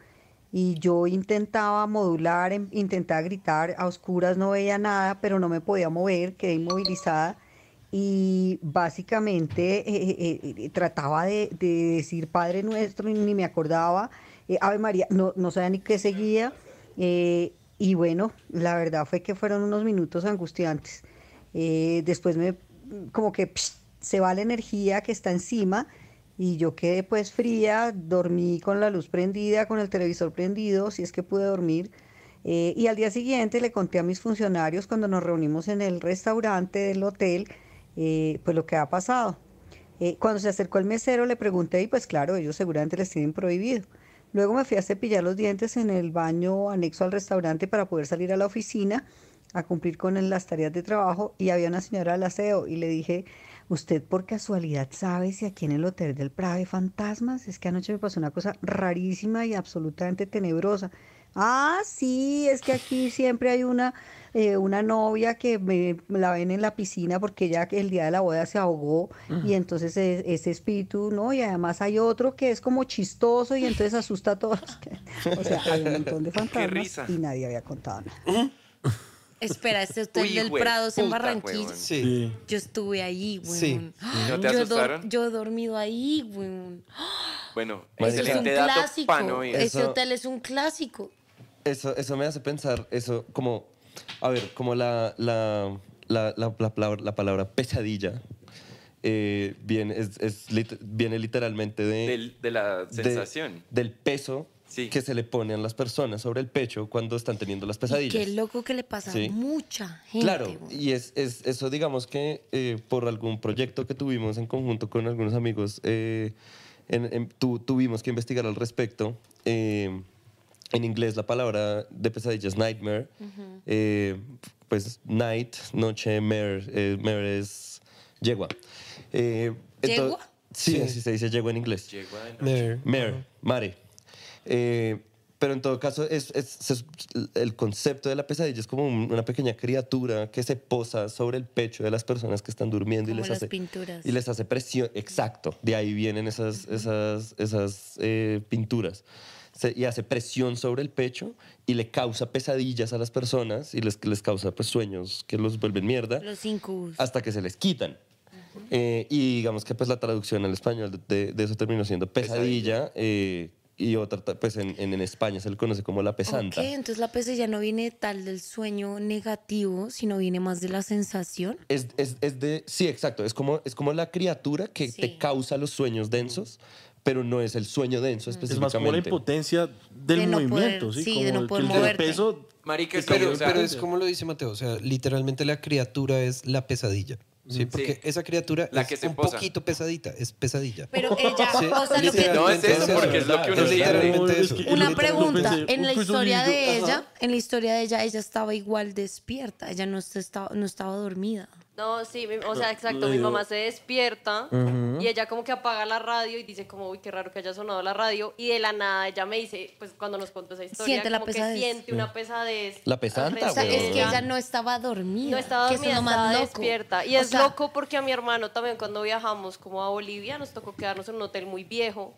Y yo intentaba modular, em- intentaba gritar, a oscuras no veía nada, pero no me podía mover, quedé inmovilizada. Y básicamente eh, eh, eh, trataba de, de decir Padre Nuestro y ni me acordaba, Ave María, no, no sabía ni qué seguía. Y bueno, la verdad fue que fueron unos minutos angustiantes. Eh, después me, como que se va la energía que está encima y yo quedé pues fría, dormí con la luz prendida, con el televisor prendido, si es que pude dormir. Eh, y al día siguiente le conté a mis funcionarios cuando nos reunimos en el restaurante del hotel, eh, pues lo que ha pasado. Cuando se acercó el mesero le pregunté y pues claro, ellos seguramente les tienen prohibido. Luego me fui a cepillar los dientes en el baño anexo al restaurante para poder salir a la oficina a cumplir con las tareas de trabajo y había una señora del aseo y le dije, ¿usted por casualidad sabe si aquí en el Hotel del Prado hay fantasmas? Es que anoche me pasó una cosa rarísima y absolutamente tenebrosa. Ah, sí, es que aquí siempre hay una, eh, una novia que me, me la ven en la piscina porque ella el día de la boda se ahogó y entonces ese espíritu, ¿no? Y además hay otro que es como chistoso y entonces asusta a todos. O sea, hay un montón de fantasmas risa. y nadie había contado nada. Espera, este hotel Uy, del güey, Prado es en puta, Barranquilla. Sí. Yo estuve ahí, weón. Sí. ¿No te yo, asustaron? yo he dormido ahí, weón. Bueno, Ese es un dato clásico. Ese Eso- hotel es un clásico. eso, eso me hace pensar, eso como, a ver, como la, la, la, la, la palabra, la palabra pesadilla eh, viene, es, es lit- viene literalmente de, Del- de la de- sensación. del peso Sí. que se le pone a las personas sobre el pecho cuando están teniendo las pesadillas. Qué loco que le pasa Sí. a mucha gente. Claro, y es, es- eso digamos que eh, por algún proyecto que tuvimos en conjunto con algunos amigos, eh, en- en- tu- tuvimos que investigar al respecto. Eh, en inglés la palabra de pesadilla es nightmare. Eh, pues night, noche, mare, eh, mare es yegua. Eh, ¿Yegua? Sí, Sí. así se dice yegua en inglés. Noche. Mare. Mare, mare. Eh, pero en todo caso, es, es- se- el concepto de la pesadilla es como un- una pequeña criatura que se posa sobre el pecho de las personas que están durmiendo y Como les las hace pinturas. y les hace presión. Exacto, de ahí vienen esas, esas, esas eh, pinturas. Se- y hace presión sobre el pecho y le causa pesadillas a las personas y les, les causa pues, sueños que los vuelven mierda Los incubus. hasta que se les quitan. Eh, y digamos que pues la traducción al español de, de- de eso terminó siendo pesadilla, eh, y otra pues en, en, en España se le conoce como la pesanta. Ok, entonces la pesadilla no viene tal del sueño negativo, sino viene más de la sensación. Es, es, es de, sí, exacto, es como, es como la criatura que Sí. te causa los sueños densos, pero no es el sueño denso Es específicamente. más como la impotencia del De no movimiento, poder- ¿sí? sí, de como no poder el, el moverte. peso. Marica, Pero, pero es como lo dice Mateo, o sea, literalmente la criatura es la pesadilla. Sí, porque Sí. esa criatura La es que un posa. poquito pesadita, es pesadilla. Pero ella, Sí, o sea, lo que, No, es eso, porque es lo que uno Es literalmente Es eso. Una pregunta, en la historia de ella, en la historia de ella, ella estaba igual despierta, ella no estaba, no estaba dormida. No, sí, mi- o sea, exacto, mi mamá se despierta y ella como que apaga la radio y dice como, uy, qué raro que haya sonado la radio y de la nada ella me dice, pues cuando nos contó esa historia, Siente la como pesadez. que siente una pesadez. La pesanta, O sea, alrededor es que ella. ella no estaba dormida. No estaba que eso es dormida, lo más estaba loco. despierta. Y O es sea, loco porque a mi hermano también cuando viajamos como a Bolivia nos tocó quedarnos en un hotel muy viejo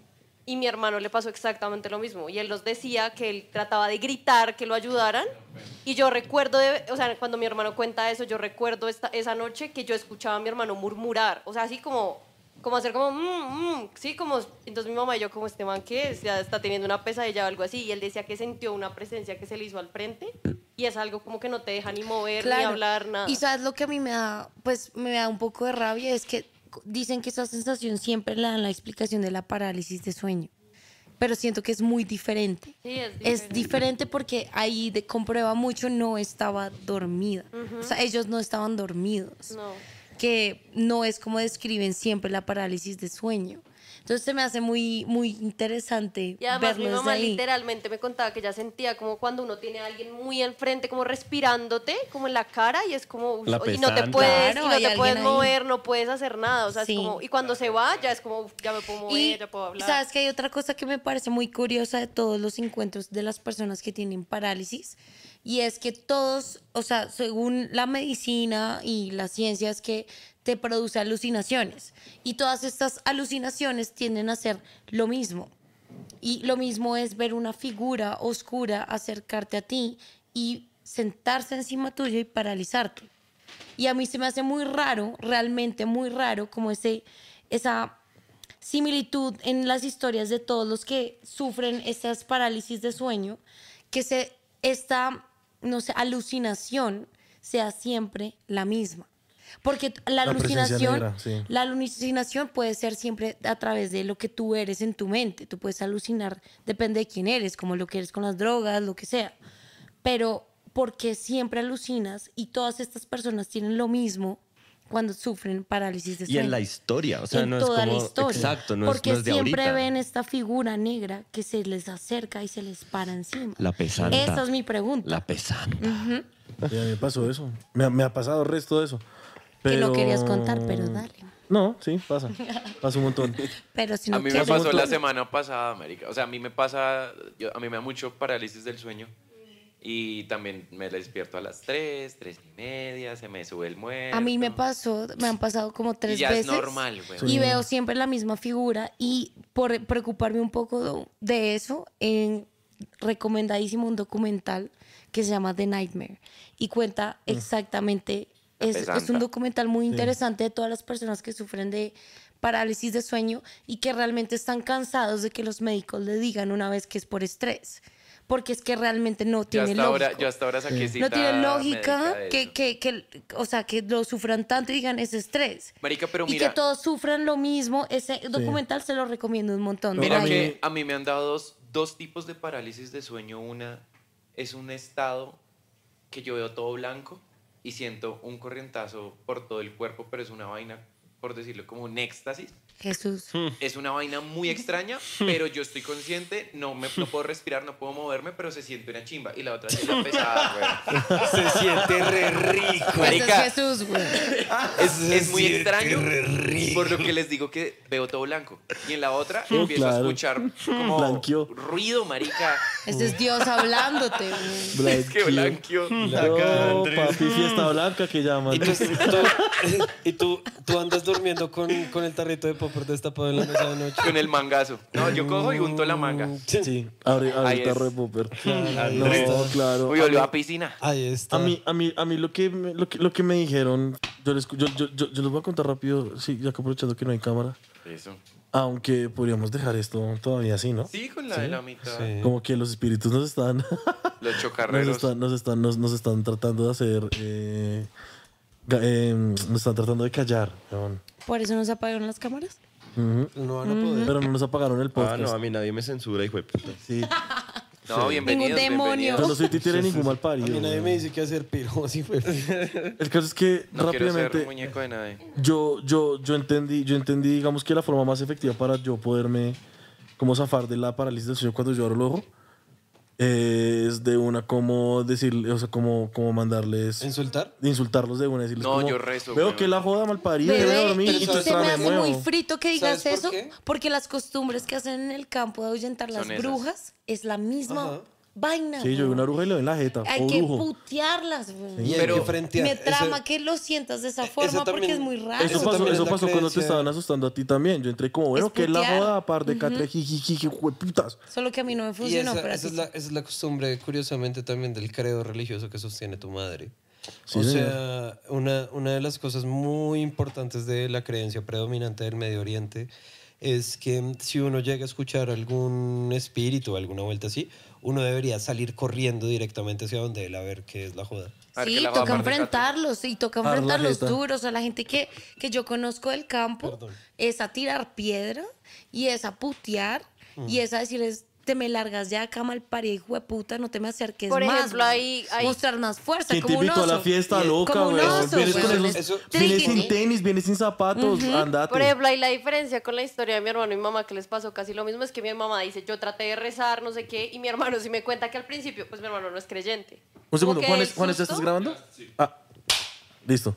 y mi hermano le pasó exactamente lo mismo. Y él nos decía que él trataba de gritar que lo ayudaran. Y yo recuerdo, de, o sea, cuando mi hermano cuenta eso, yo recuerdo esta, esa noche que yo escuchaba a mi hermano murmurar. O sea, así como, como hacer como, "Mm, mm", sí, como, entonces mi mamá y yo como, este man que es? ya está teniendo una pesadilla o algo así. Y él decía que sintió una presencia que se le hizo al frente. Y es algo como que no te deja ni mover, ni Claro. hablar, nada. Y sabes lo que a mí me da, pues me da un poco de rabia, es que dicen que esa sensación siempre la dan la explicación de la parálisis de sueño. Pero siento que es muy diferente. Sí, es Es diferente. diferente porque ahí de, comprueba mucho no estaba dormida. O sea, ellos no estaban dormidos. No. Que no es como describen siempre la parálisis de sueño. Entonces se me hace muy, muy interesante Y además mi verlo mamá ahí. literalmente me contaba que ella sentía como cuando uno tiene a alguien muy al frente, como respirándote, como en la cara, y es como, La y no te puedes, Claro, y no te puedes ahí. mover, no puedes hacer nada, o sea, Sí. es como, y cuando se va, ya es como, uf, ya me puedo mover, Y ya puedo hablar. sabes que hay otra cosa que me parece muy curiosa de todos los encuentros de las personas que tienen parálisis y es que todos, o sea, según la medicina y la ciencia es que te produce alucinaciones y todas estas alucinaciones tienden a ser lo mismo. Y lo mismo es ver una figura oscura acercarte a ti y sentarse encima tuyo y paralizarte. Y a mí se me hace muy raro, realmente muy raro, como ese, esa similitud en las historias de todos los que sufren estas parálisis de sueño, que se, esta, no sé, alucinación sea siempre la misma. Porque la La alucinación, negra, sí. la alucinación puede ser siempre a través de lo que tú eres en tu mente. Tú puedes alucinar, depende de quién eres, como lo que eres con las drogas, lo que sea. Pero porque siempre alucinas y todas estas personas tienen lo mismo cuando sufren parálisis de Y sueño. en la historia, o sea, en no toda es como... la historia. Exacto, no es, porque no es de siempre ahorita. ven esta figura negra que se les acerca y se les para encima. La pesanta. Esa es mi pregunta. La pesanta. Y a mí me pasó eso. Me, me ha pasado el resto de eso. Que no querías contar, pero dale. No, sí, pasa. Pasa un montón. Pero si no a mí me pasó la semana pasada, América. O sea, a mí me pasa, yo- a mí me da mucho parálisis del sueño. Y también me despierto a las 3, 3 y media, se me sube el muerto. A mí me pasó, me han pasado como tres y ya veces. es normal, güey. Y veo siempre la misma figura y por preocuparme un poco de eso, en recomendadísimo un documental que se llama The Nightmare y cuenta exactamente, es, es un documental muy interesante de todas las personas que sufren de parálisis de sueño y que realmente están cansados de que los médicos le digan una vez que es por estrés. porque es que realmente no Yo tiene hasta, ahora, lógica. yo hasta ahora saqué cita No tiene lógica que, que, que, o sea, que lo sufran tanto y digan ese estrés. Marica, pero y mira, que todos sufran lo mismo. Ese documental se lo recomiendo un montón. mira a mí- que a mí me han dado dos, dos tipos de parálisis de sueño. Una es un estado que yo veo todo blanco y siento un corrientazo por todo el cuerpo, pero es una vaina, por decirlo como un éxtasis. Jesús. Es una vaina muy extraña, pero yo estoy consciente, no, me, no puedo respirar, no puedo moverme, pero se siente una chimba. Y la otra es la pesada, güey. Se siente re rico. Ese Marica, es Jesús, güey. es, es muy extraño, por lo que les digo que veo todo blanco. Y en la otra Oh, empiezo a escuchar como Blanqueó. ruido, marica. Ese es Dios hablándote, güey. Es que blanqueó. No, papi, fiesta blanca que llaman. Y tú, tú- y tú, tú andas durmiendo con, con el tarrito de popper destapado en la mesa de noche. Con el mangazo. No, yo cojo y unto la manga. Sí, abre, abre Ahí el tarro es. de popper. ahí No, claro. Uy, A olió a piscina. Ahí está. A mí, a mí, a mí lo que me, lo que, lo que me dijeron, yo les, yo, yo, yo, yo les voy a contar rápido, sí, ya que aprovechando que no hay cámara, Eso. aunque podríamos dejar esto todavía así, ¿no? Sí, con la de la mitad. Sí. Como que los espíritus nos están, Los nos chocarreros. están, nos están, nos, nos están tratando de hacer, eh, eh, nos están tratando de callar, weón. Por eso nos apagaron las cámaras. Ujú. No van a poder. pero no nos apagaron el Ah, podcast. no, a mí nadie me censura, hijo de puta. Sí. No, bienvenidos, Ningún demonio. bienvenidos. Yo no soy títere ningún mal A parido. mí nadie me dice qué hacer, pero así fue. El caso es que No quiero ser rápidamente muñeco de nadie. yo, yo, yo entendí, yo entendí, digamos que la forma más efectiva para yo poderme como zafar de la parálisis del sueño cuando yo abro el ojo es de una como decirle, o sea, como, como mandarles, ¿Insultar? insultarlos de una, decirles No, como, yo rezo, veo que la joda mal parida, dormir y y tú ¿sabes se me hace muy frito que digas ¿Sabes por eso, porque las costumbres que hacen en el campo de ahuyentar las brujas es la misma Ajá. Vaina. Sí, yo vi una bruja y le doy en la jeta, Hay que brujo. putearlas, güey. Pero que frentear. Me trama que lo sientas de esa forma porque también- es muy raro. Eso Eso pasó, eso es pasó cuando te estaban asustando a ti también. Yo entré como, bueno, Es que es la joda, par de catre, jijiji, putas. Solo que a mí no me Y funcionó, esa, pero a esa ti es la, esa es la costumbre, curiosamente, también del credo religioso que sostiene tu madre. Sí, o sea, una, una de las cosas muy importantes de la creencia predominante del Medio Oriente es que si uno llega a escuchar algún espíritu alguna vuelta así, uno debería salir corriendo directamente hacia donde él a ver qué es la joda. Sí, la toca gato. enfrentarlos, y toca Dar la enfrentarlos duros. A la gente que, que yo conozco del campo Perdón. es a tirar piedra y es a putear y es a decirles, te me largas ya acá mal hijo de puta, no te me acerques Por más. ejemplo, güey". ahí- ahí- Mostrar más fuerza, ¿Quién te como un invitó a la oso. fiesta, loca, como un güey? oso, Vienes, con esos- Eso- vienes sin tenis, vienes sin zapatos, andate. Por ejemplo, ahí la diferencia con la historia de mi hermano y mi mamá que les pasó casi lo mismo es que mi mamá dice, yo traté de rezar, no sé qué, y mi hermano sí me cuenta que al principio, pues mi hermano no es creyente. Un segundo, Como que Juanes, el Juanes, ¿ya susto- estás grabando? Ah, listo.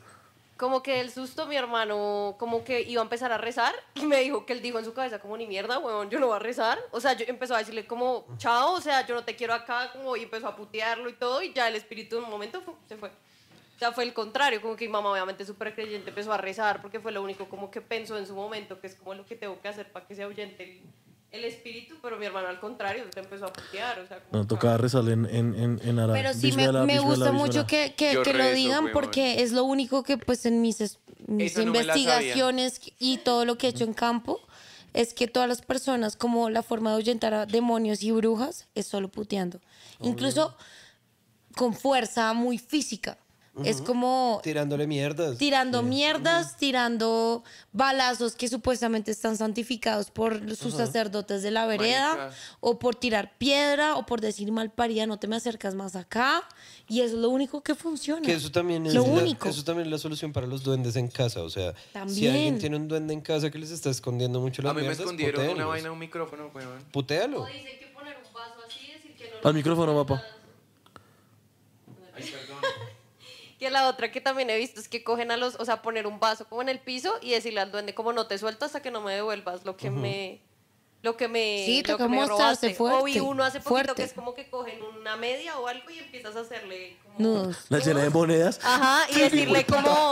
Como que el susto, mi hermano, como que iba a empezar a rezar y me dijo que él dijo en su cabeza como ni mierda, weón, yo no voy a rezar. O sea, yo empezó a decirle como, chao, o sea, yo no te quiero acá, como, y empezó a putearlo y todo, y ya el espíritu en un momento se fue. O sea, fue el contrario, como que mi mamá obviamente súper creyente empezó a rezar porque fue lo único como que pensó en su momento, que es como lo que tengo que hacer para que se ahuyente el, el espíritu, pero mi hermano al contrario, te empezó a putear, o sea, como No, tocaba rezarle en, en, en, en árabe. Pero sí me, me gusta mucho que, que, que lo digan porque es lo único que pues en mis, mis no investigaciones y todo lo que he hecho en campo es que todas las personas como la forma de ahuyentar a demonios y brujas es solo puteando. Incluso con fuerza muy física. Es como Tirándole mierdas. tirando mierdas, tirando balazos que supuestamente están santificados por sus sacerdotes de la vereda, Marica. o por tirar piedra, o por decir mal parida, no te me acercas más acá. Y es lo único que funciona. Que eso también es lo la, único. Eso también es la solución para los duendes en casa. O sea, si alguien tiene un duende en casa que les está escondiendo mucho las A mí me escondieron una vaina en un micrófono, weón. Putéalo. dicen que poner un vaso así, decir que no Al micrófono, papá. Ay, perdón. Que la otra que también he visto es que cogen a los, o sea, poner un vaso como en el piso y decirle al duende como no te suelto hasta que no me devuelvas lo que me lo que me Sí, lo toca que me mostrarse robaste. O vi fuerte, uno hace poquito fuerte. que es como que cogen una media o algo y empiezas a hacerle como Nudos. La llena de monedas. Ajá, y decirle como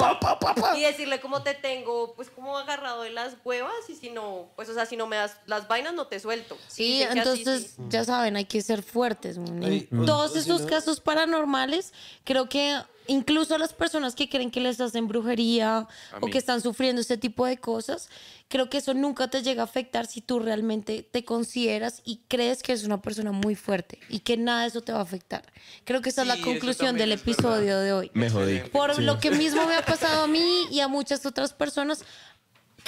y decirle como te tengo pues como agarrado de las huevas y si no, pues o sea, si no me das las vainas no te suelto. Sí, así entonces sí. ya saben, hay que ser fuertes. En Ay, o- todos si estos no- casos paranormales, creo que incluso las personas que creen que les hacen brujería o que están sufriendo este tipo de cosas, creo que eso nunca te llega a afectar si tú realmente te consideras y crees que eres una persona muy fuerte y que nada de eso te va a afectar. Creo que esa es la conclusión del es verdad. episodio de hoy. Me jodí. Por lo que mismo me ha pasado a mí y a muchas otras personas,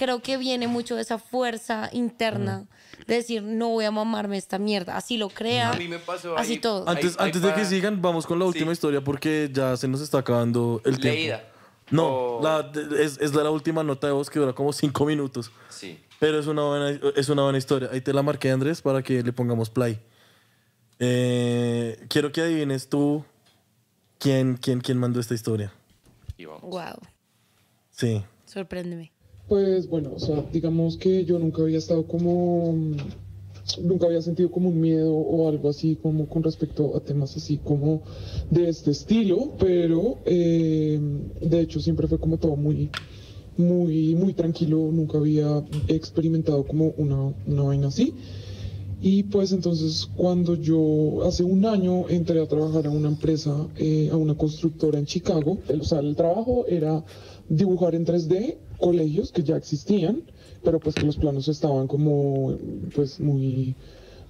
creo que viene mucho de esa fuerza interna de decir, no voy a mamarme esta mierda. Así lo crea, A mí me pasó así ahí- todo. Antes, Ahí- ahí antes de que sigan, vamos con la última historia porque ya se nos está acabando el tiempo. Leída. No, O- la- es, es la última nota de voz que dura como cinco minutos. Sí. Pero es una buena, es una buena historia. Ahí te la marqué, Andrés, para que le pongamos play. Eh, quiero que adivines tú quién, quién, quién mandó esta historia. Y vamos. Wow, Sí. sorpréndeme. Pues bueno, o sea, digamos que yo nunca había estado como, mm, nunca había sentido como un miedo o algo así como con respecto a temas así como de este estilo, pero eh, de hecho siempre fue como todo muy, muy, muy tranquilo, nunca había experimentado como una, una vaina así. Y pues entonces cuando yo hace un año entré a trabajar a una empresa, eh, a una constructora en Chicago, el, o sea, el trabajo era dibujar en 3D colegios que ya existían, pero pues que los planos estaban como pues muy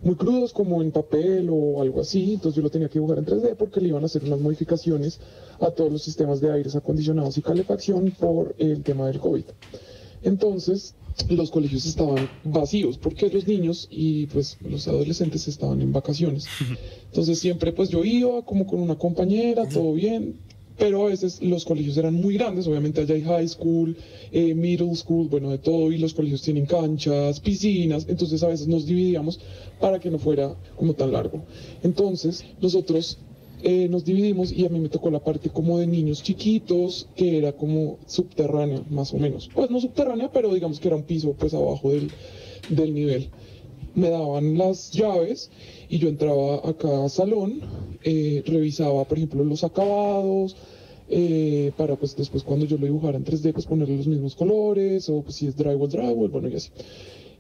muy crudos como en papel o algo así, entonces yo lo tenía que dibujar en 3D porque le iban a hacer unas modificaciones a todos los sistemas de aires acondicionados y calefacción por el tema del COVID. Entonces, los colegios estaban vacíos porque los niños y pues los adolescentes estaban en vacaciones. Entonces siempre pues yo iba como con una compañera, todo bien, pero a veces los colegios eran muy grandes, obviamente allá hay high school, eh, middle school, bueno, de todo, y los colegios tienen canchas, piscinas, entonces a veces nos dividíamos para que no fuera como tan largo. Entonces nosotros eh, nos dividimos y a mí me tocó la parte como de niños chiquitos, que era como subterránea, más o menos. Pues no subterránea, pero digamos que era un piso pues abajo del, del nivel. Me daban las llaves y yo entraba a cada salón, eh, revisaba, por ejemplo, los acabados, eh, para pues después cuando yo lo dibujara en 3D, pues ponerle los mismos colores, o pues si es drywall, drywall, bueno, y así.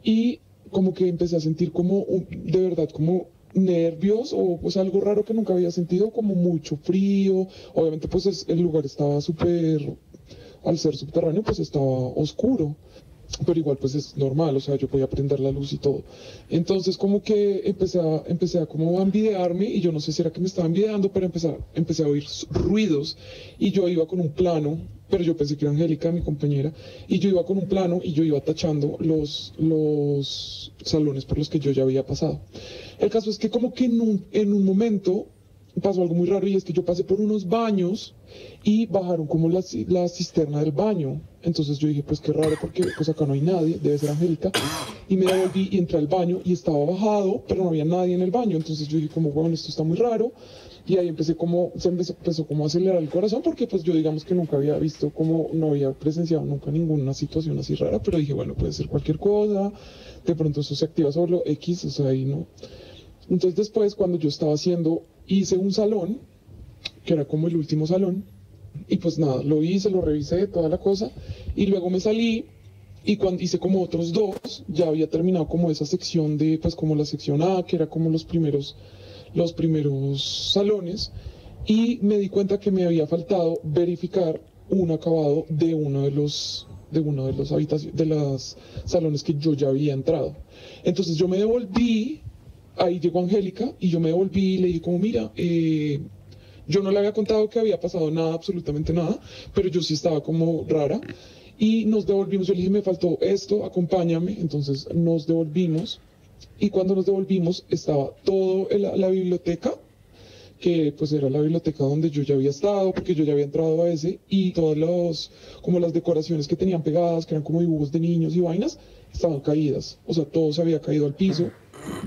Y como que empecé a sentir como, de verdad, como nervios o pues algo raro que nunca había sentido, como mucho frío. Obviamente pues es- el lugar estaba súper, al ser subterráneo pues estaba oscuro. Pero igual pues es normal, o sea, yo podía prender la luz y todo. Entonces como que empecé a, empecé a como a envidiarme y yo no sé si era que me estaba envidiando, pero empecé, empecé a oír ruidos y yo iba con un plano, pero yo pensé que era Angélica, mi compañera, y yo iba con un plano y yo iba tachando los, los salones por los que yo ya había pasado. El caso es que como que en un, en un momento pasó algo muy raro y es que yo pasé por unos baños y bajaron como la, la cisterna del baño. Entonces yo dije, pues qué raro porque pues acá no hay nadie, debe ser Angélica. Y me devolví y entré al baño y estaba bajado, pero no había nadie en el baño. Entonces yo dije como, bueno, esto está muy raro. Y ahí empecé como, se empezó, como a acelerar el corazón porque pues yo digamos que nunca había visto como, no había presenciado nunca ninguna situación así rara, pero dije, bueno, puede ser cualquier cosa, de pronto eso se activa solo X, o sea, ahí no. Entonces después cuando yo estaba haciendo, hice un salón, que era como el último salón, y pues nada, lo hice, lo revisé, toda la cosa, y luego me salí y cuando hice como otros dos, ya había terminado como esa sección de, pues como la sección A, que era como los primeros, los primeros salones, y me di cuenta que me había faltado verificar un acabado de uno de los de uno de los habitaciones de los salones que yo ya había entrado. Entonces yo me devolví, ahí llegó Angélica y yo me devolví y le dije como mira, eh, yo no le había contado que había pasado nada, absolutamente nada, pero yo sí estaba como rara. Y nos devolvimos, yo le dije, me faltó esto, acompáñame. Entonces nos devolvimos. Y cuando nos devolvimos estaba todo la, la biblioteca, que pues era la biblioteca donde yo ya había estado, porque yo ya había entrado a ese, y todas los, como las decoraciones que tenían pegadas, que eran como dibujos de niños y vainas, estaban caídas. O sea, todo se había caído al piso.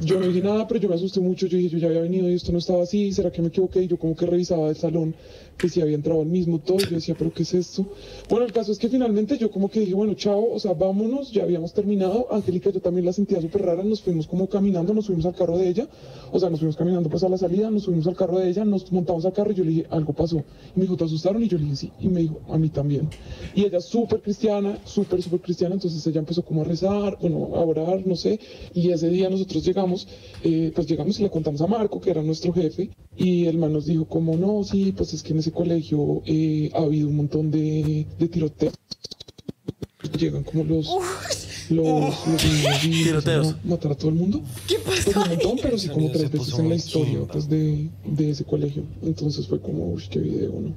Yo no dije nada, pero yo me asusté mucho. Yo dije, yo ya había venido y esto no estaba así. ¿Será que me equivoqué? Y yo como que revisaba el salón, que si había entrado al mismo todo. Yo decía, ¿pero qué es esto? Bueno, el caso es que finalmente yo como que dije, bueno, chao, o sea, vámonos, ya habíamos terminado. Angélica, yo también la sentía súper rara. Nos fuimos como caminando, nos fuimos al carro de ella. O sea, nos fuimos caminando pues a la salida, nos subimos al carro de ella, nos montamos al carro y yo le dije, algo pasó. Y me dijo, ¿te asustaron? Y yo le dije, sí. Y me dijo, a mí también. Y ella súper cristiana, súper, súper cristiana. Entonces ella empezó como a rezar, bueno, a orar, no sé. Y ese día nosotros llegamos, eh, pues llegamos y le contamos a Marco, que era nuestro jefe, y el man nos dijo como, no, sí, pues es que en ese colegio eh, ha habido un montón de, de tiroteos. Llegan como los... Los, los niños y empiezan a matar a todo el mundo. ¿Qué Pues un montón, pero sí como tres veces en la historia pues, de, de ese colegio. Entonces fue como, uy, qué video, ¿no?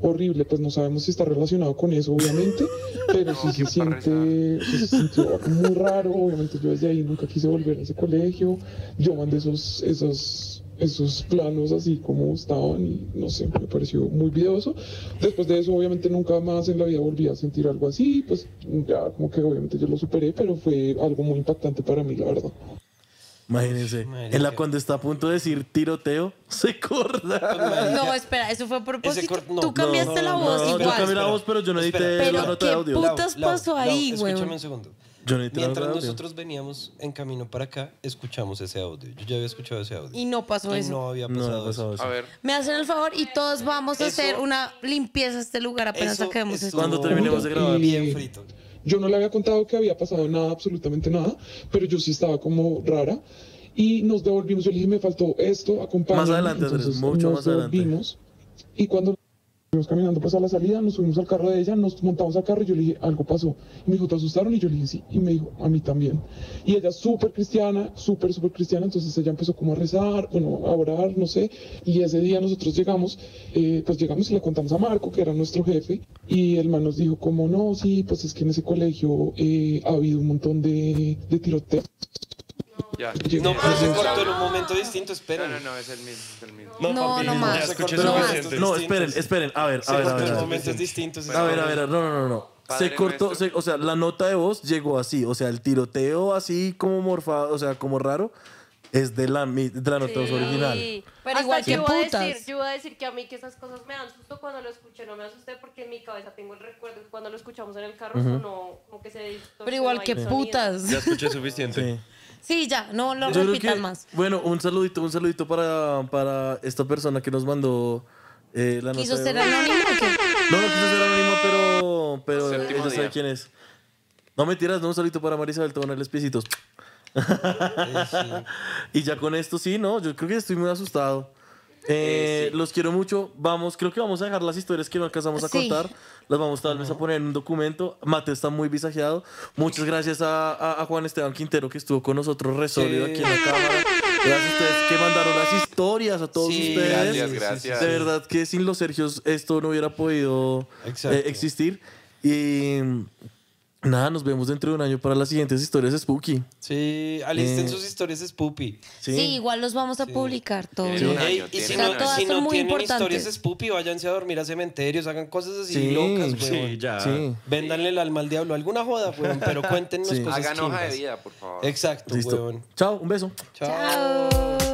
Horrible, pues no sabemos si está relacionado con eso, obviamente, pero sí se siente, se sintió muy raro. Obviamente yo desde ahí nunca quise volver a ese colegio. Yo mandé esos, esos, esos planos así como estaban y no sé, me pareció muy videoso. Después de eso, obviamente nunca más en la vida volví a sentir algo así, pues ya como que obviamente yo lo superé, pero fue algo muy impactante para mí, la verdad. Imagínense. En la cuando está a punto de decir tiroteo, se corta. No, espera, eso fue a propósito. cor- no, Tú cambiaste la no, voz no, yo igual. cambié la voz, pero yo no edité la nota de qué audio. putas pasó ahí, Escúchame huevón? un segundo. Yo no Mientras nosotros veníamos en camino para acá, escuchamos ese audio. Yo ya había escuchado ese audio. Y no pasó Y eso. no había pasado, no pasado eso. eso. A ver, Me hacen el favor y todos vamos a Eso- hacer una limpieza a este lugar apenas saquemos estuvo esto. Cuando terminemos de grabar. Bien frito. Yo no le había contado que había pasado nada, absolutamente nada, pero yo sí estaba como rara. Y nos devolvimos. Yo le dije, me faltó esto, acompáñame. Más adelante, Andrés, Entonces, mucho nos más adelante. devolvimos. Y cuando fuimos caminando pues a la salida, nos subimos al carro de ella, nos montamos al carro y yo le dije, algo pasó. Y me dijo, ¿te asustaron? Y yo le dije, sí. Y me dijo, a mí también. Y ella súper cristiana, súper, súper cristiana. Entonces ella empezó como a rezar, bueno, a orar, no sé. Y ese día nosotros llegamos, eh, pues llegamos y le contamos a Marco, que era nuestro jefe. Y el man nos dijo como, no, sí, pues es que en ese colegio eh, ha habido un montón de, de tiroteos. Ya. No, pero se No, cortó en un momento distinto, No, esperen. no, no, es el mismo, es el mismo. No, no más. Se cortó No más. No, esperen, esperen. A ver, a Se ver, a cortó ver. en momentos distintos. A ver, a ver, no, no, no, no. Padre Se cortó, se- o sea, la nota de voz llegó así, o sea, el tiroteo así como morfado, o sea, como raro, es de la, de la nota de voz original. Pero Hasta igual yo que iba a putas. decir, yo iba a decir que a mí que esas cosas me dan susto cuando lo escuché, no me asusté porque en mi cabeza tengo el recuerdo que cuando lo escuchamos en el carro sonó como que se Pero igual que sonido. putas. Ya escuché suficiente. Sí. Sí, ya, no lo Yo creo repitan que- más. Bueno, un saludito, un saludito para, para esta persona que nos mandó eh, la nota ¿Quiso ser anónimo o qué? No, no quiso ser anónimo, pero, pero Séptimo ella sabe día. quién es. No mentiras, no, un saludito para Marisabel, te voy a piecitos. y ya con esto sí, no, yo creo que estoy muy asustado. Eh, Los quiero mucho. Vamos, creo que vamos a dejar las historias que no alcanzamos a Sí. contar. Las vamos tal vez a poner en un documento. Mateo está muy visajeado. Muchas gracias a, a- a Juan Esteban Quintero que estuvo con nosotros re sólido aquí en la cámara. Gracias a ustedes que mandaron las historias a todos Sí, ustedes. gracias, gracias. De verdad que sin los Sergios esto no hubiera podido eh, existir. Y nada, nos vemos dentro de un año para las siguientes historias spooky. Sí, alisten Eh, sus historias Spoopy. Sí. Sí, igual los vamos a publicar todos. Ey, año, y si no, todas si son no muy tienen importantes. historias Spoopy, váyanse a dormir a cementerios, hagan cosas así Sí, locas, sí, weón. Sí, ya. Sí. Véndanle el alma al diablo, alguna joda, weón, pero cuéntenos Sí. cosas Hagan hoja de vida, por favor. Exacto, Listo. weón. Chao, un beso. Chao. Chao.